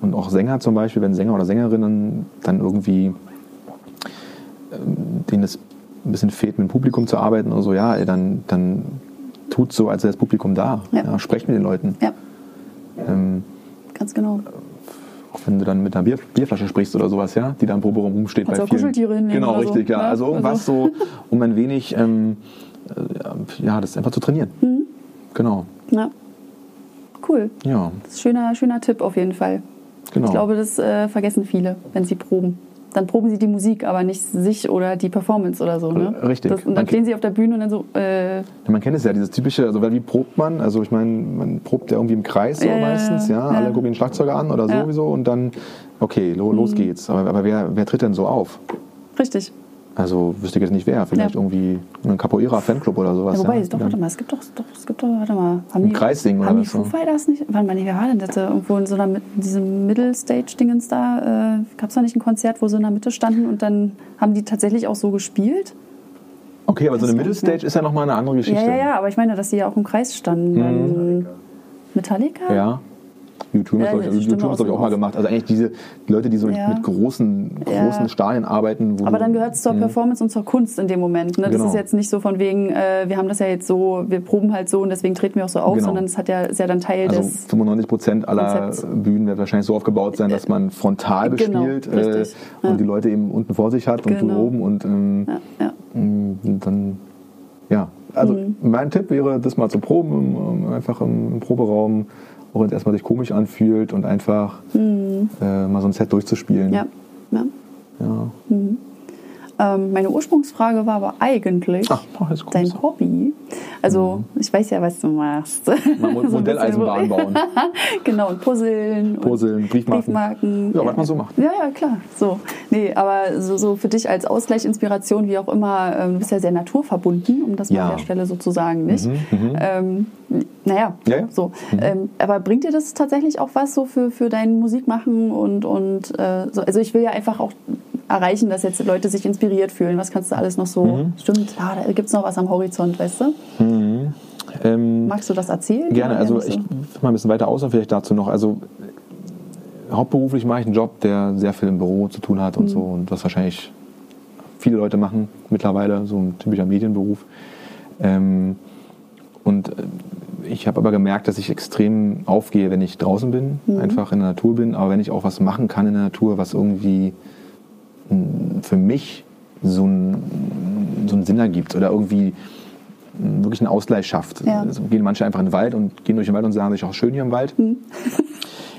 Speaker 2: und auch Sänger zum Beispiel, wenn Sänger oder Sängerinnen dann irgendwie ähm, denen es ein bisschen fehlt, mit dem Publikum zu arbeiten oder so, ja, dann, dann tut so, als wäre das Publikum da. Ja, sprecht mit den Leuten.
Speaker 1: Ja. Ähm, Ganz genau
Speaker 2: auch wenn du dann mit einer Bier, Bierflasche sprichst oder sowas, ja, die da im Proberaum rumsteht.
Speaker 1: Also bei vielen. Kuscheltiere hinnehmen
Speaker 2: Genau, richtig, so, ja. Ne? Also irgendwas also. so, um ein wenig, ähm, äh, ja, das einfach zu trainieren. Mhm. Genau.
Speaker 1: Ja. Cool.
Speaker 2: Ja.
Speaker 1: Das ist ein schöner, schöner Tipp auf jeden Fall. Genau. Ich glaube, das äh, vergessen viele, wenn sie proben dann proben sie die Musik, aber nicht sich oder die Performance oder so. Ne?
Speaker 2: Richtig.
Speaker 1: Das, und dann stehen sie auf der Bühne und dann so. Äh
Speaker 2: man kennt es ja, dieses typische, also wie probt man? Also ich meine, man probt ja irgendwie im Kreis so äh, meistens, ja? ja. Alle gucken den Schlagzeuger an oder sowieso und dann, okay, lo, los mhm. geht's. Aber, aber wer, wer tritt denn so auf?
Speaker 1: Richtig.
Speaker 2: Also wüsste ich jetzt nicht wer. Vielleicht ja. irgendwie ein Capoeira-Fanclub oder sowas.
Speaker 1: Ja, wobei,
Speaker 2: ja,
Speaker 1: doch, warte mal, es gibt doch, doch, es gibt doch, warte mal.
Speaker 2: Haben ein Kreissing
Speaker 1: oder haben? Haben die Foo Fighters nicht? Warte mal, nee, wer war denn das? Irgendwo in so einer, diesem Middle-Stage-Dingens da, äh, gab es da nicht ein Konzert, wo sie in der Mitte standen und dann haben die tatsächlich auch so gespielt?
Speaker 2: Okay, aber so eine Middle-Stage ist ja nochmal eine andere Geschichte.
Speaker 1: Ja, ja, ja, aber ich meine, dass sie ja auch im Kreis standen. Mhm. Metallica?
Speaker 2: Ja. YouTube ja, habe ich, YouTube ich auch mal gemacht. Also eigentlich diese Leute, die so ja. mit großen, großen ja. Stadien arbeiten.
Speaker 1: Aber dann gehört es zur hm. Performance und zur Kunst in dem Moment. Ne? Das genau. ist jetzt nicht so von wegen, äh, wir haben das ja jetzt so, wir proben halt so und deswegen treten wir auch so auf, genau. sondern es hat ja, ist ja dann Teil
Speaker 2: also
Speaker 1: des
Speaker 2: 95 Prozent aller Konzepts. Bühnen werden wahrscheinlich so aufgebaut sein, dass man frontal genau, bespielt genau, äh, und die Leute eben unten vor sich hat und du genau. oben und ähm, mm, dann. Also mhm. mein Tipp wäre, das mal zu proben, einfach im, im Proberaum auch wenn es erstmal sich komisch anfühlt und einfach mhm. äh, mal so ein Set durchzuspielen.
Speaker 1: Ja. ja.
Speaker 2: ja.
Speaker 1: Mhm. Ähm, meine Ursprungsfrage war aber eigentlich
Speaker 2: Ach,
Speaker 1: dein Hobby. Also mhm. ich weiß ja, was du machst.
Speaker 2: Modelleisenbahn bauen.
Speaker 1: genau, und Puzzeln.
Speaker 2: Puzzeln, Briefmarken.
Speaker 1: Briefmarken.
Speaker 2: Ja, was man so macht.
Speaker 1: Ja, ja, klar. So. Nee, aber so, so für dich als Ausgleich, Inspiration, wie auch immer, ähm, du bist ja sehr naturverbunden, um das mal ja. an der Stelle so zu sagen, nicht? Mhm, mhm. ähm, naja,
Speaker 2: ja, ja.
Speaker 1: so. Mhm. Ähm, aber bringt dir das tatsächlich auch was so für, für dein Musikmachen und, und äh, so? Also ich will ja einfach auch erreichen, dass jetzt Leute sich inspiriert fühlen. Was kannst du alles noch so? Mhm. Stimmt, ja, da gibt es noch was am Horizont, weißt du?
Speaker 2: Mhm. Ähm,
Speaker 1: Magst du das erzählen?
Speaker 2: Gerne, also ich mal ein bisschen weiter aus und vielleicht dazu noch. Also hauptberuflich mache ich einen Job, der sehr viel im Büro zu tun hat und mhm. so und was wahrscheinlich viele Leute machen mittlerweile, so ein typischer Medienberuf. Ähm, Und äh, ich habe aber gemerkt, dass ich extrem aufgehe, wenn ich draußen bin, mhm. einfach in der Natur bin. Aber wenn ich auch was machen kann in der Natur, was irgendwie hm, für mich so einen, so einen Sinn ergibt oder irgendwie wirklich einen Ausgleich schafft. Ja. Also gehen manche einfach in den Wald und gehen durch den Wald und sagen sich auch schön hier im Wald. Mhm.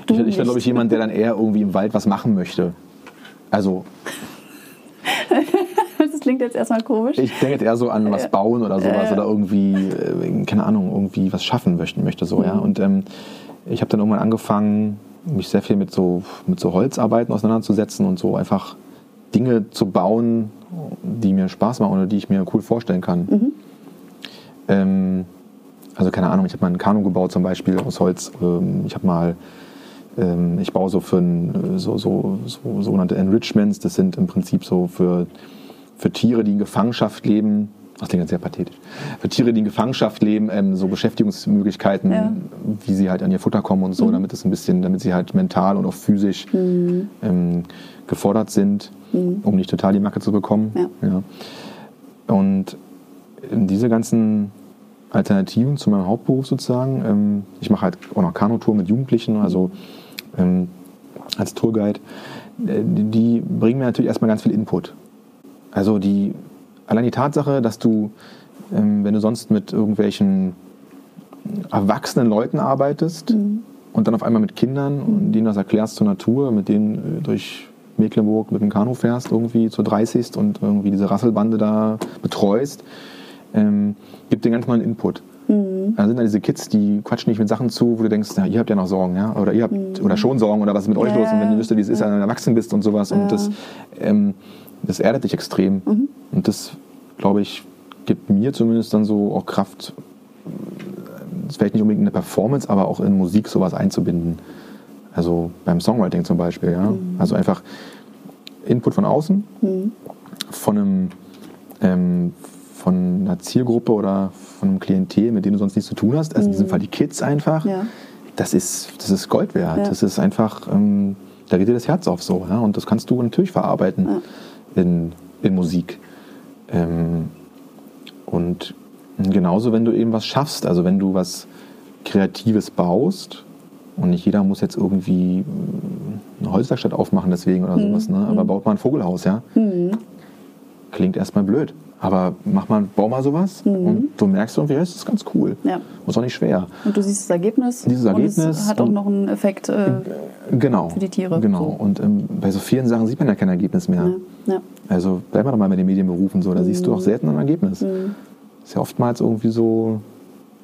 Speaker 2: ich, bin, glaube ich, jemand, der dann eher irgendwie im Wald was machen möchte. Also
Speaker 1: klingt jetzt erstmal komisch.
Speaker 2: Ich denke jetzt eher so an was bauen oder sowas äh. oder irgendwie, äh, keine Ahnung, irgendwie was schaffen möchten möchte so, mhm. ja. Und ähm, ich habe dann irgendwann angefangen, mich sehr viel mit so, mit so Holzarbeiten auseinanderzusetzen und so einfach Dinge zu bauen, die mir Spaß machen oder die ich mir cool vorstellen kann. Mhm. Ähm, also keine Ahnung, ich habe mal ein Kanu gebaut zum Beispiel aus Holz. Ähm, ich habe mal, ähm, ich baue so für ein, so, so, so sogenannte Enrichments. Das sind im Prinzip so für für Tiere, die in Gefangenschaft leben, das klingt jetzt sehr pathetisch, für Tiere, die in Gefangenschaft leben, ähm, so Beschäftigungsmöglichkeiten, ja. wie sie halt an ihr Futter kommen und so, mhm. damit es ein bisschen, damit sie halt mental und auch physisch mhm. ähm, gefordert sind, mhm. um nicht total die Macke zu bekommen. Ja. ja. Und diese ganzen Alternativen zu meinem Hauptberuf sozusagen, ähm, ich mache halt auch noch Kanutour mit Jugendlichen, also ähm, als Tourguide, äh, die bringen mir natürlich erstmal ganz viel Input. Also die, allein die Tatsache, dass du, ähm, wenn du sonst mit irgendwelchen erwachsenen Leuten arbeitest mhm. und dann auf einmal mit Kindern und denen das erklärst zur Natur, mit denen äh, durch Mecklenburg mit dem Kanu fährst, irgendwie zur 30. und irgendwie diese Rasselbande da betreust, ähm, gibt dir ganz neuen Input. Mhm. Da sind da diese Kids, die quatschen nicht mit Sachen zu, wo du denkst, ja, ihr habt ja noch Sorgen, ja, oder ihr habt mhm. oder schon Sorgen oder was ist mit euch ja. los und wenn du wüsstest, wie es ist, wenn du erwachsen bist und sowas ja. und das ähm, das erdet dich extrem. Mhm. Und das, glaube ich, gibt mir zumindest dann so auch Kraft, vielleicht nicht unbedingt in eine Performance, aber auch in Musik sowas einzubinden. Also beim Songwriting zum Beispiel, ja. Mhm. Also einfach Input von außen, mhm. von einem ähm, von einer Zielgruppe oder von einem Klientel, mit dem du sonst nichts zu tun hast, also in diesem mhm. Fall die Kids einfach, ja. das, ist, das ist Gold wert. Ja. Das ist einfach, ähm, da geht dir das Herz auf so. Ja? Und das kannst du natürlich verarbeiten. In, in Musik. Ähm, und genauso, wenn du eben was schaffst, also wenn du was Kreatives baust, und nicht jeder muss jetzt irgendwie eine Holzwerkstatt aufmachen deswegen oder mhm. sowas, ne? aber mhm. baut mal ein Vogelhaus, ja? Mhm. Klingt erstmal blöd. Aber mach mal, bau mal sowas mhm. und du merkst irgendwie, es ist ganz cool. Ja. Ist auch nicht schwer.
Speaker 1: Und du siehst das Ergebnis.
Speaker 2: Dieses Ergebnis. Und
Speaker 1: es hat auch noch einen Effekt äh,
Speaker 2: genau,
Speaker 1: für die Tiere.
Speaker 2: Genau. So. Und ähm, bei so vielen Sachen sieht man ja kein Ergebnis mehr. Ja. Ja. Also bleib mal doch mal mit den Medienberufen so, da mhm. siehst du auch selten ein Ergebnis. Mhm. Ist ja oftmals irgendwie so,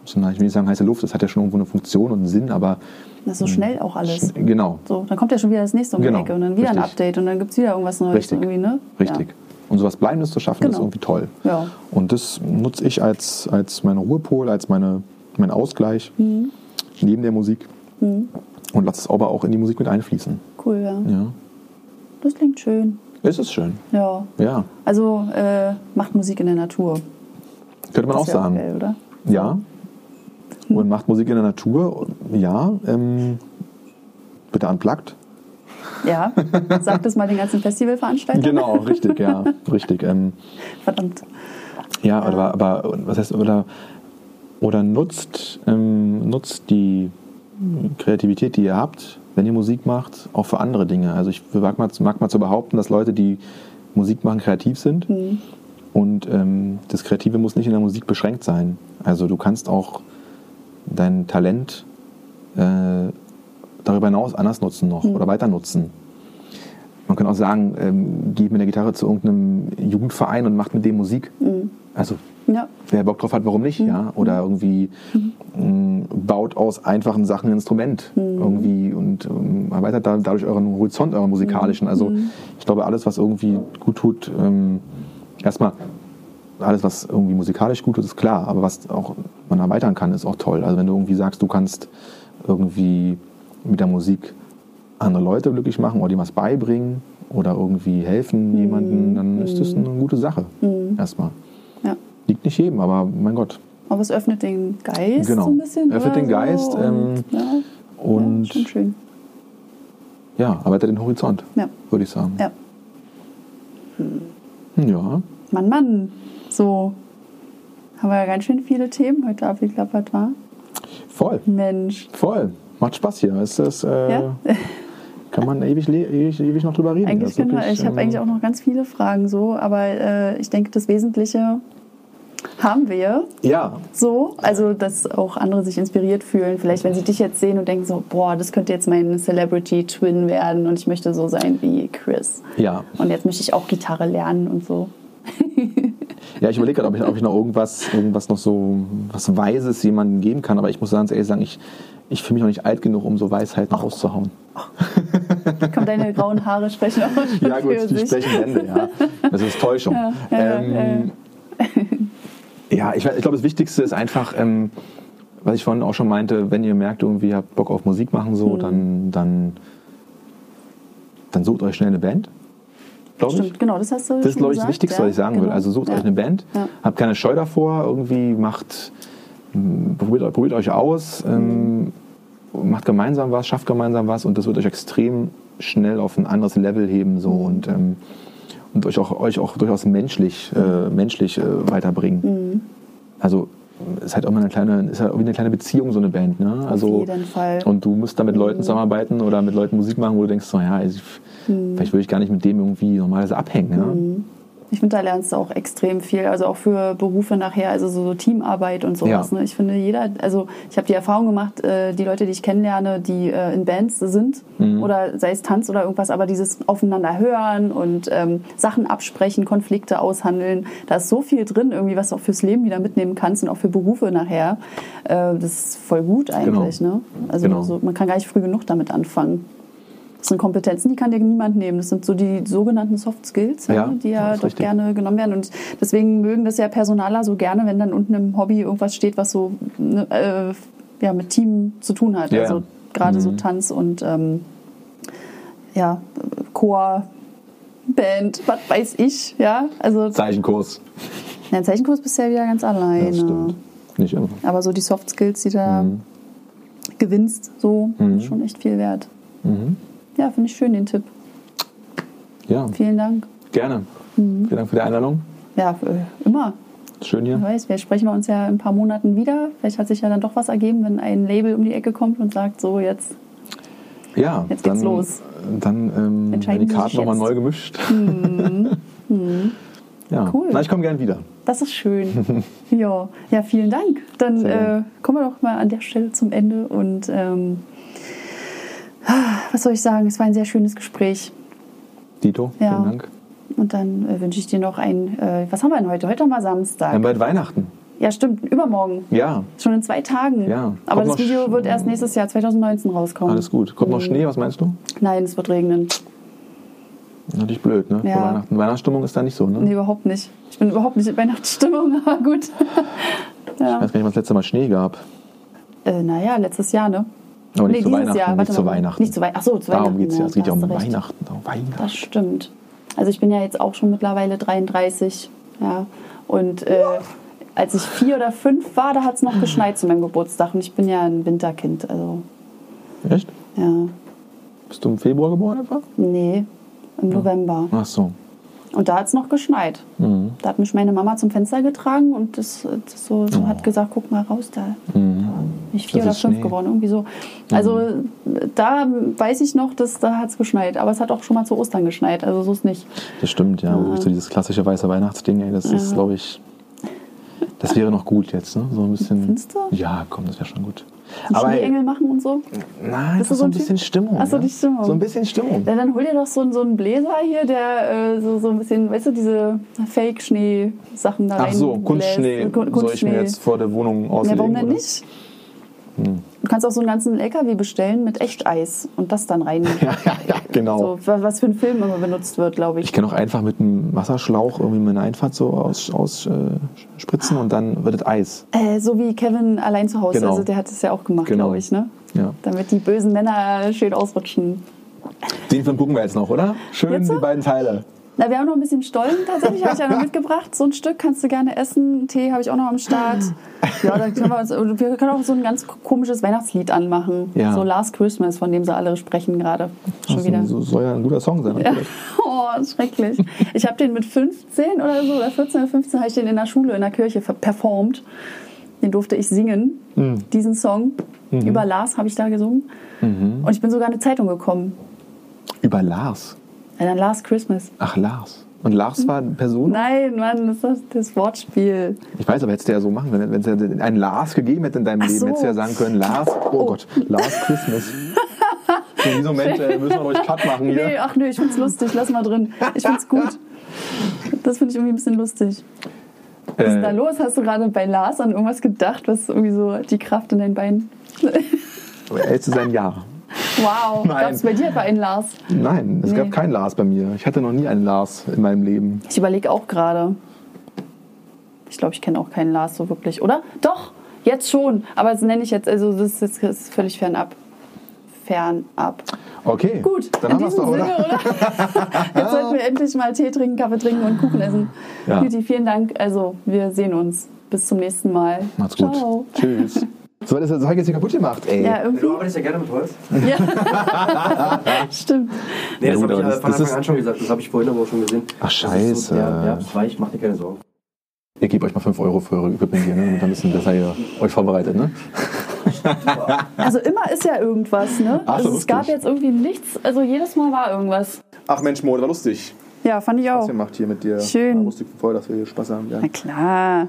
Speaker 2: so ich will nicht sagen heiße Luft, das hat ja schon irgendwo eine Funktion und einen Sinn, aber
Speaker 1: das ist so schnell auch alles.
Speaker 2: Genau.
Speaker 1: So, dann kommt ja schon wieder das nächste um genau. die Ecke und dann wieder Richtig. ein Update und dann gibt es wieder irgendwas Neues.
Speaker 2: Richtig.
Speaker 1: Irgendwie, ne?
Speaker 2: Richtig. Ja. Und sowas Bleibendes zu schaffen, genau. ist irgendwie toll. Ja. Und das nutze ich als, als meine Ruhepol, als meine, mein Ausgleich mhm. neben der Musik. Mhm. Und lasse es aber auch in die Musik mit einfließen.
Speaker 1: Cool, ja. ja. Das klingt schön.
Speaker 2: Es ist schön.
Speaker 1: Ja.
Speaker 2: ja.
Speaker 1: Also äh, macht Musik in der Natur.
Speaker 2: Könnte man das auch sagen. Geil, oder? Ja. Hm. Und macht Musik in der Natur, ja. Ähm, bitte unplugged.
Speaker 1: Ja, sag das mal den ganzen Festivalveranstaltern.
Speaker 2: Genau, richtig, ja, richtig. Ähm,
Speaker 1: Verdammt.
Speaker 2: Ja, aber, aber was heißt, oder, oder nutzt, ähm, nutzt die Kreativität, die ihr habt, wenn ihr Musik macht, auch für andere Dinge. Also ich mag mal, mag mal zu behaupten, dass Leute, die Musik machen, kreativ sind. Mhm. Und ähm, das Kreative muss nicht in der Musik beschränkt sein. Also du kannst auch dein Talent äh, darüber hinaus anders nutzen noch mhm. oder weiter nutzen. Man kann auch sagen, ähm, geht mit der Gitarre zu irgendeinem Jugendverein und macht mit dem Musik. Mhm. Also ja. wer Bock drauf hat, warum nicht? Mhm. Ja? Oder irgendwie mh, mm, baut aus einfachen Sachen ein Instrument mhm. irgendwie und ähm, erweitert dadurch euren Horizont, euren musikalischen. Also mhm. ich glaube, alles, was irgendwie gut tut, ähm, erstmal alles, was irgendwie musikalisch gut tut, ist klar, aber was auch man erweitern kann, ist auch toll. Also wenn du irgendwie sagst, du kannst irgendwie mit der Musik andere Leute glücklich machen oder dem was beibringen oder irgendwie helfen mhm. jemandem, dann ist das eine gute Sache. Mhm. Erstmal. Ja. Liegt nicht jedem, aber mein Gott.
Speaker 1: Aber es öffnet den Geist
Speaker 2: genau.
Speaker 1: so ein bisschen.
Speaker 2: Öffnet den Geist.
Speaker 1: So.
Speaker 2: Ähm,
Speaker 1: und, ja.
Speaker 2: und
Speaker 1: ja, schon schön.
Speaker 2: Ja, erweitert den Horizont, ja. würde ich sagen.
Speaker 1: Ja.
Speaker 2: Hm. Ja.
Speaker 1: Mann, Mann. So haben wir ja ganz schön viele Themen heute abgeklappert, war?
Speaker 2: Voll.
Speaker 1: Mensch.
Speaker 2: Voll. Macht Spaß hier. Ist das, äh, ja? kann man ewig, ewig, ewig noch drüber reden.
Speaker 1: Eigentlich genau. ich habe ähm, eigentlich auch noch ganz viele Fragen so, aber äh, ich denke, das Wesentliche haben wir.
Speaker 2: Ja.
Speaker 1: So, also dass auch andere sich inspiriert fühlen. Vielleicht, wenn sie dich jetzt sehen und denken so, boah, das könnte jetzt mein Celebrity Twin werden und ich möchte so sein wie Chris.
Speaker 2: Ja.
Speaker 1: Und jetzt möchte ich auch Gitarre lernen und so.
Speaker 2: ja, ich überlege gerade, ob ich, ob ich noch irgendwas, irgendwas noch so was Weises jemandem geben kann, aber ich muss ganz ehrlich sagen, ich, ich fühle mich noch nicht alt genug, um so Weisheiten oh. rauszuhauen. Oh.
Speaker 1: Komm, deine grauen Haare sprechen auch
Speaker 2: Ja gut, die sich. sprechen Wände, ja. Das ist Täuschung. Ja, ja, ähm, ja ich, ich glaube, das Wichtigste ist einfach, ähm, was ich vorhin auch schon meinte, wenn ihr merkt, irgendwie ihr habt Bock auf Musik machen, so, mhm. dann, dann, dann sucht euch schnell eine Band.
Speaker 1: Stimmt, genau, das hast du
Speaker 2: Das ist, glaube ich, das Wichtigste, ja, was ich sagen genau. will. Also sucht ja. euch eine Band, ja. habt keine Scheu davor, irgendwie macht, probiert, probiert euch aus, ähm, macht gemeinsam was, schafft gemeinsam was und das wird euch extrem schnell auf ein anderes Level heben so mhm. und, ähm, und euch auch, euch auch durchaus menschlich, äh, menschlich äh, weiterbringen. Mhm. Also ist halt auch mal eine kleine, ist halt wie eine kleine Beziehung, so eine Band. Ne? Also,
Speaker 1: Auf jeden Fall.
Speaker 2: Und du musst da mit Leuten mhm. zusammenarbeiten oder mit Leuten Musik machen, wo du denkst, so, ja, ich, mhm. vielleicht würde ich gar nicht mit dem irgendwie normalerweise abhängen. Ne?
Speaker 1: Mhm. Ich finde, da lernst du auch extrem viel, also auch für Berufe nachher, also so Teamarbeit und sowas. Ja. Ne? Ich finde, jeder, also ich habe die Erfahrung gemacht, äh, die Leute, die ich kennenlerne, die äh, in Bands sind mhm. oder sei es Tanz oder irgendwas, aber dieses aufeinander hören und ähm, Sachen absprechen, Konflikte aushandeln, da ist so viel drin, irgendwie, was du auch fürs Leben wieder mitnehmen kannst und auch für Berufe nachher. Äh, das ist voll gut eigentlich. Genau. Ne? Also genau. so, man kann gar nicht früh genug damit anfangen. Das sind Kompetenzen, die kann dir niemand nehmen. Das sind so die sogenannten Soft Skills, ja, die ja doch richtig. gerne genommen werden. Und deswegen mögen das ja Personaler so gerne, wenn dann unten im Hobby irgendwas steht, was so ne, äh, ja, mit Team zu tun hat. Ja, also gerade mhm. so Tanz und ähm, ja, Chor, Band, was weiß ich, ja. Also,
Speaker 2: Zeichenkurs.
Speaker 1: Ja, Zeichenkurs bist du ja wieder ganz alleine.
Speaker 2: Ja, stimmt. Nicht immer.
Speaker 1: Aber so die Soft Skills, die da mhm. gewinnst, so, mhm. schon echt viel wert. Mhm. Ja, finde ich schön, den Tipp.
Speaker 2: Ja.
Speaker 1: Vielen Dank.
Speaker 2: Gerne. Mhm. Vielen Dank für die Einladung.
Speaker 1: Ja, äh, immer.
Speaker 2: Schön hier.
Speaker 1: Ich weiß, wir sprechen wir uns ja in ein paar Monaten wieder. Vielleicht hat sich ja dann doch was ergeben, wenn ein Label um die Ecke kommt und sagt, so jetzt,
Speaker 2: ja,
Speaker 1: jetzt geht's
Speaker 2: dann,
Speaker 1: los.
Speaker 2: Dann ähm, werden die Karten nochmal neu gemischt. Mhm. Mhm. Ja. Cool. Na, ich komme gern wieder.
Speaker 1: Das ist schön. ja. ja, vielen Dank. Dann äh, kommen wir doch mal an der Stelle zum Ende und ähm, was soll ich sagen? Es war ein sehr schönes Gespräch.
Speaker 2: Dito, ja. vielen Dank.
Speaker 1: Und dann äh, wünsche ich dir noch ein. Äh, was haben wir denn heute? Heute haben wir Samstag.
Speaker 2: Wir haben bald Weihnachten.
Speaker 1: Ja, stimmt. Übermorgen.
Speaker 2: Ja.
Speaker 1: Schon in zwei Tagen.
Speaker 2: Ja.
Speaker 1: Aber das Video wird erst nächstes Jahr, 2019, rauskommen.
Speaker 2: Alles gut. Kommt mhm. noch Schnee, was meinst du?
Speaker 1: Nein, es wird regnen.
Speaker 2: Natürlich blöd, ne? Ja. Weihnachten. Weihnachtsstimmung ist da nicht so, ne?
Speaker 1: Nee, überhaupt nicht. Ich bin überhaupt nicht in Weihnachtsstimmung, aber gut.
Speaker 2: ja. Ich weiß gar nicht, was das letzte Mal Schnee gab.
Speaker 1: Äh, naja, letztes Jahr, ne?
Speaker 2: Aber nicht nee, zu Weihnachten. Jahr, nicht zu Weihnachten.
Speaker 1: Nicht zu Weihnachten. Achso, zu
Speaker 2: Darum
Speaker 1: Weihnachten.
Speaker 2: Geht's ja. Es geht ja um Weihnachten. um Weihnachten.
Speaker 1: Das stimmt. Also ich bin ja jetzt auch schon mittlerweile 33. Ja. Und äh, als ich vier oder fünf war, da hat es noch geschneit zu meinem Geburtstag. Und ich bin ja ein Winterkind. Also.
Speaker 2: Echt?
Speaker 1: Ja.
Speaker 2: Bist du im Februar geboren etwa?
Speaker 1: Nee, im ja. November.
Speaker 2: Ach so.
Speaker 1: Und da hat es noch geschneit. Mhm. Da hat mich meine Mama zum Fenster getragen und das, das so, so oh. hat gesagt, guck mal raus da. Mhm. Ich vier oder fünf Schnee. geworden, irgendwie so. Also mhm. da weiß ich noch, dass da hat es geschneit. Aber es hat auch schon mal zu Ostern geschneit, also so ist nicht.
Speaker 2: Das stimmt, ja. ja. So dieses klassische weiße Weihnachtsding, ey, das ja. ist, glaube ich, das wäre noch gut jetzt, ne? So ein bisschen.
Speaker 1: Findest du?
Speaker 2: Ja, komm, das wäre schon gut.
Speaker 1: Die Aber Schneeengel machen und so?
Speaker 2: Nein, das ist so ein bisschen Stimmung.
Speaker 1: Achso, die Stimmung.
Speaker 2: So ein bisschen Stimmung.
Speaker 1: Ja, dann hol dir doch so, so einen Bläser hier, der äh, so, so ein bisschen, weißt du, diese Fake-Schnee-Sachen da rein.
Speaker 2: Ach so, Kunstschnee. Kunstschnee. Soll ich mir jetzt vor der Wohnung auslegen?
Speaker 1: Ja, warum denn oder? nicht? Hm. Du kannst auch so einen ganzen LKW bestellen mit Echteis und das dann rein.
Speaker 2: ja, ja, ja, genau.
Speaker 1: So, was für ein Film immer benutzt wird, glaube ich.
Speaker 2: Ich kann auch einfach mit einem Wasserschlauch irgendwie meine Einfahrt so ausspritzen aus, äh, und dann wird es Eis.
Speaker 1: Äh, so wie Kevin allein zu Hause. Genau. Also der hat es ja auch gemacht, genau. glaube ich. Ne?
Speaker 2: Ja.
Speaker 1: Damit die bösen Männer schön ausrutschen.
Speaker 2: Den Film gucken wir jetzt noch, oder? Schön die beiden Teile.
Speaker 1: Na, wir haben noch ein bisschen Stollen tatsächlich, habe ich ja noch mitgebracht. So ein Stück kannst du gerne essen. Tee habe ich auch noch am Start. Ja, dann können wir, uns, wir können auch so ein ganz komisches Weihnachtslied anmachen. Ja. So Last Christmas, von dem sie alle sprechen gerade.
Speaker 2: Schon also, wieder. So soll ja ein guter Song sein. Ja.
Speaker 1: Oh, schrecklich. Ich habe den mit 15 oder so, oder 14 oder 15, habe ich den in der Schule, in der Kirche performt. Den durfte ich singen, mhm. diesen Song. Mhm. Über Lars habe ich da gesungen. Mhm. Und ich bin sogar in eine Zeitung gekommen.
Speaker 2: Über Lars?
Speaker 1: Ja, dann Last Christmas.
Speaker 2: Ach, Lars. Und Lars war eine Person?
Speaker 1: Nein, Mann, das ist das Wortspiel.
Speaker 2: Ich weiß, aber hättest du ja so machen können. Wenn es einen Lars gegeben hätte in deinem Ach Leben, so. hättest du ja sagen können, Lars, oh, oh. Gott, Last Christmas. in diesem Moment äh, müssen wir euch Cut machen hier.
Speaker 1: Nee, ach nö, ich find's lustig, lass mal drin. Ich find's gut. Das finde ich irgendwie ein bisschen lustig. Was ist äh, da los? Hast du gerade bei Lars an irgendwas gedacht, was irgendwie so die Kraft in deinen Beinen...
Speaker 2: ehrlich zu sein, ja.
Speaker 1: Wow, gab es bei dir bei einen Lars?
Speaker 2: Nein, es nee. gab keinen Lars bei mir. Ich hatte noch nie einen Lars in meinem Leben.
Speaker 1: Ich überlege auch gerade. Ich glaube, ich kenne auch keinen Lars so wirklich, oder? Doch, jetzt schon. Aber das nenne ich jetzt, also das ist, das ist völlig fernab. Fernab.
Speaker 2: Okay.
Speaker 1: Gut, dann in diesem doch, Sinne, oder? Jetzt sollten wir endlich mal Tee trinken, Kaffee trinken und Kuchen essen. Ja. Beauty, vielen Dank. Also, wir sehen uns. Bis zum nächsten Mal.
Speaker 2: Macht's gut. Ciao. Tschüss. So, das Zeug jetzt hier kaputt gemacht, ey.
Speaker 1: Ja, irgendwie.
Speaker 3: Du arbeitest ja gerne mit Holz.
Speaker 1: Ja. Stimmt.
Speaker 3: Nee, das ja, habe ich das, von Anfang an schon gesagt. Das habe ich vorhin aber auch schon gesehen.
Speaker 2: Ach, scheiße. So,
Speaker 3: ja, ja, weich, mach dir keine Sorgen.
Speaker 2: Ihr gebt euch mal 5 Euro für eure Equipment hier, ne? ein bisschen besser ihr euch vorbereitet, ne?
Speaker 1: Also immer ist ja irgendwas, ne? Ach, also es gab jetzt irgendwie nichts, also jedes Mal war irgendwas.
Speaker 2: Ach Mensch, Mo, war lustig.
Speaker 1: Ja, fand ich auch. Was
Speaker 2: gemacht hier mit dir.
Speaker 1: Schön. War
Speaker 2: lustig voll, dass wir hier Spaß haben. Ja.
Speaker 1: Na klar.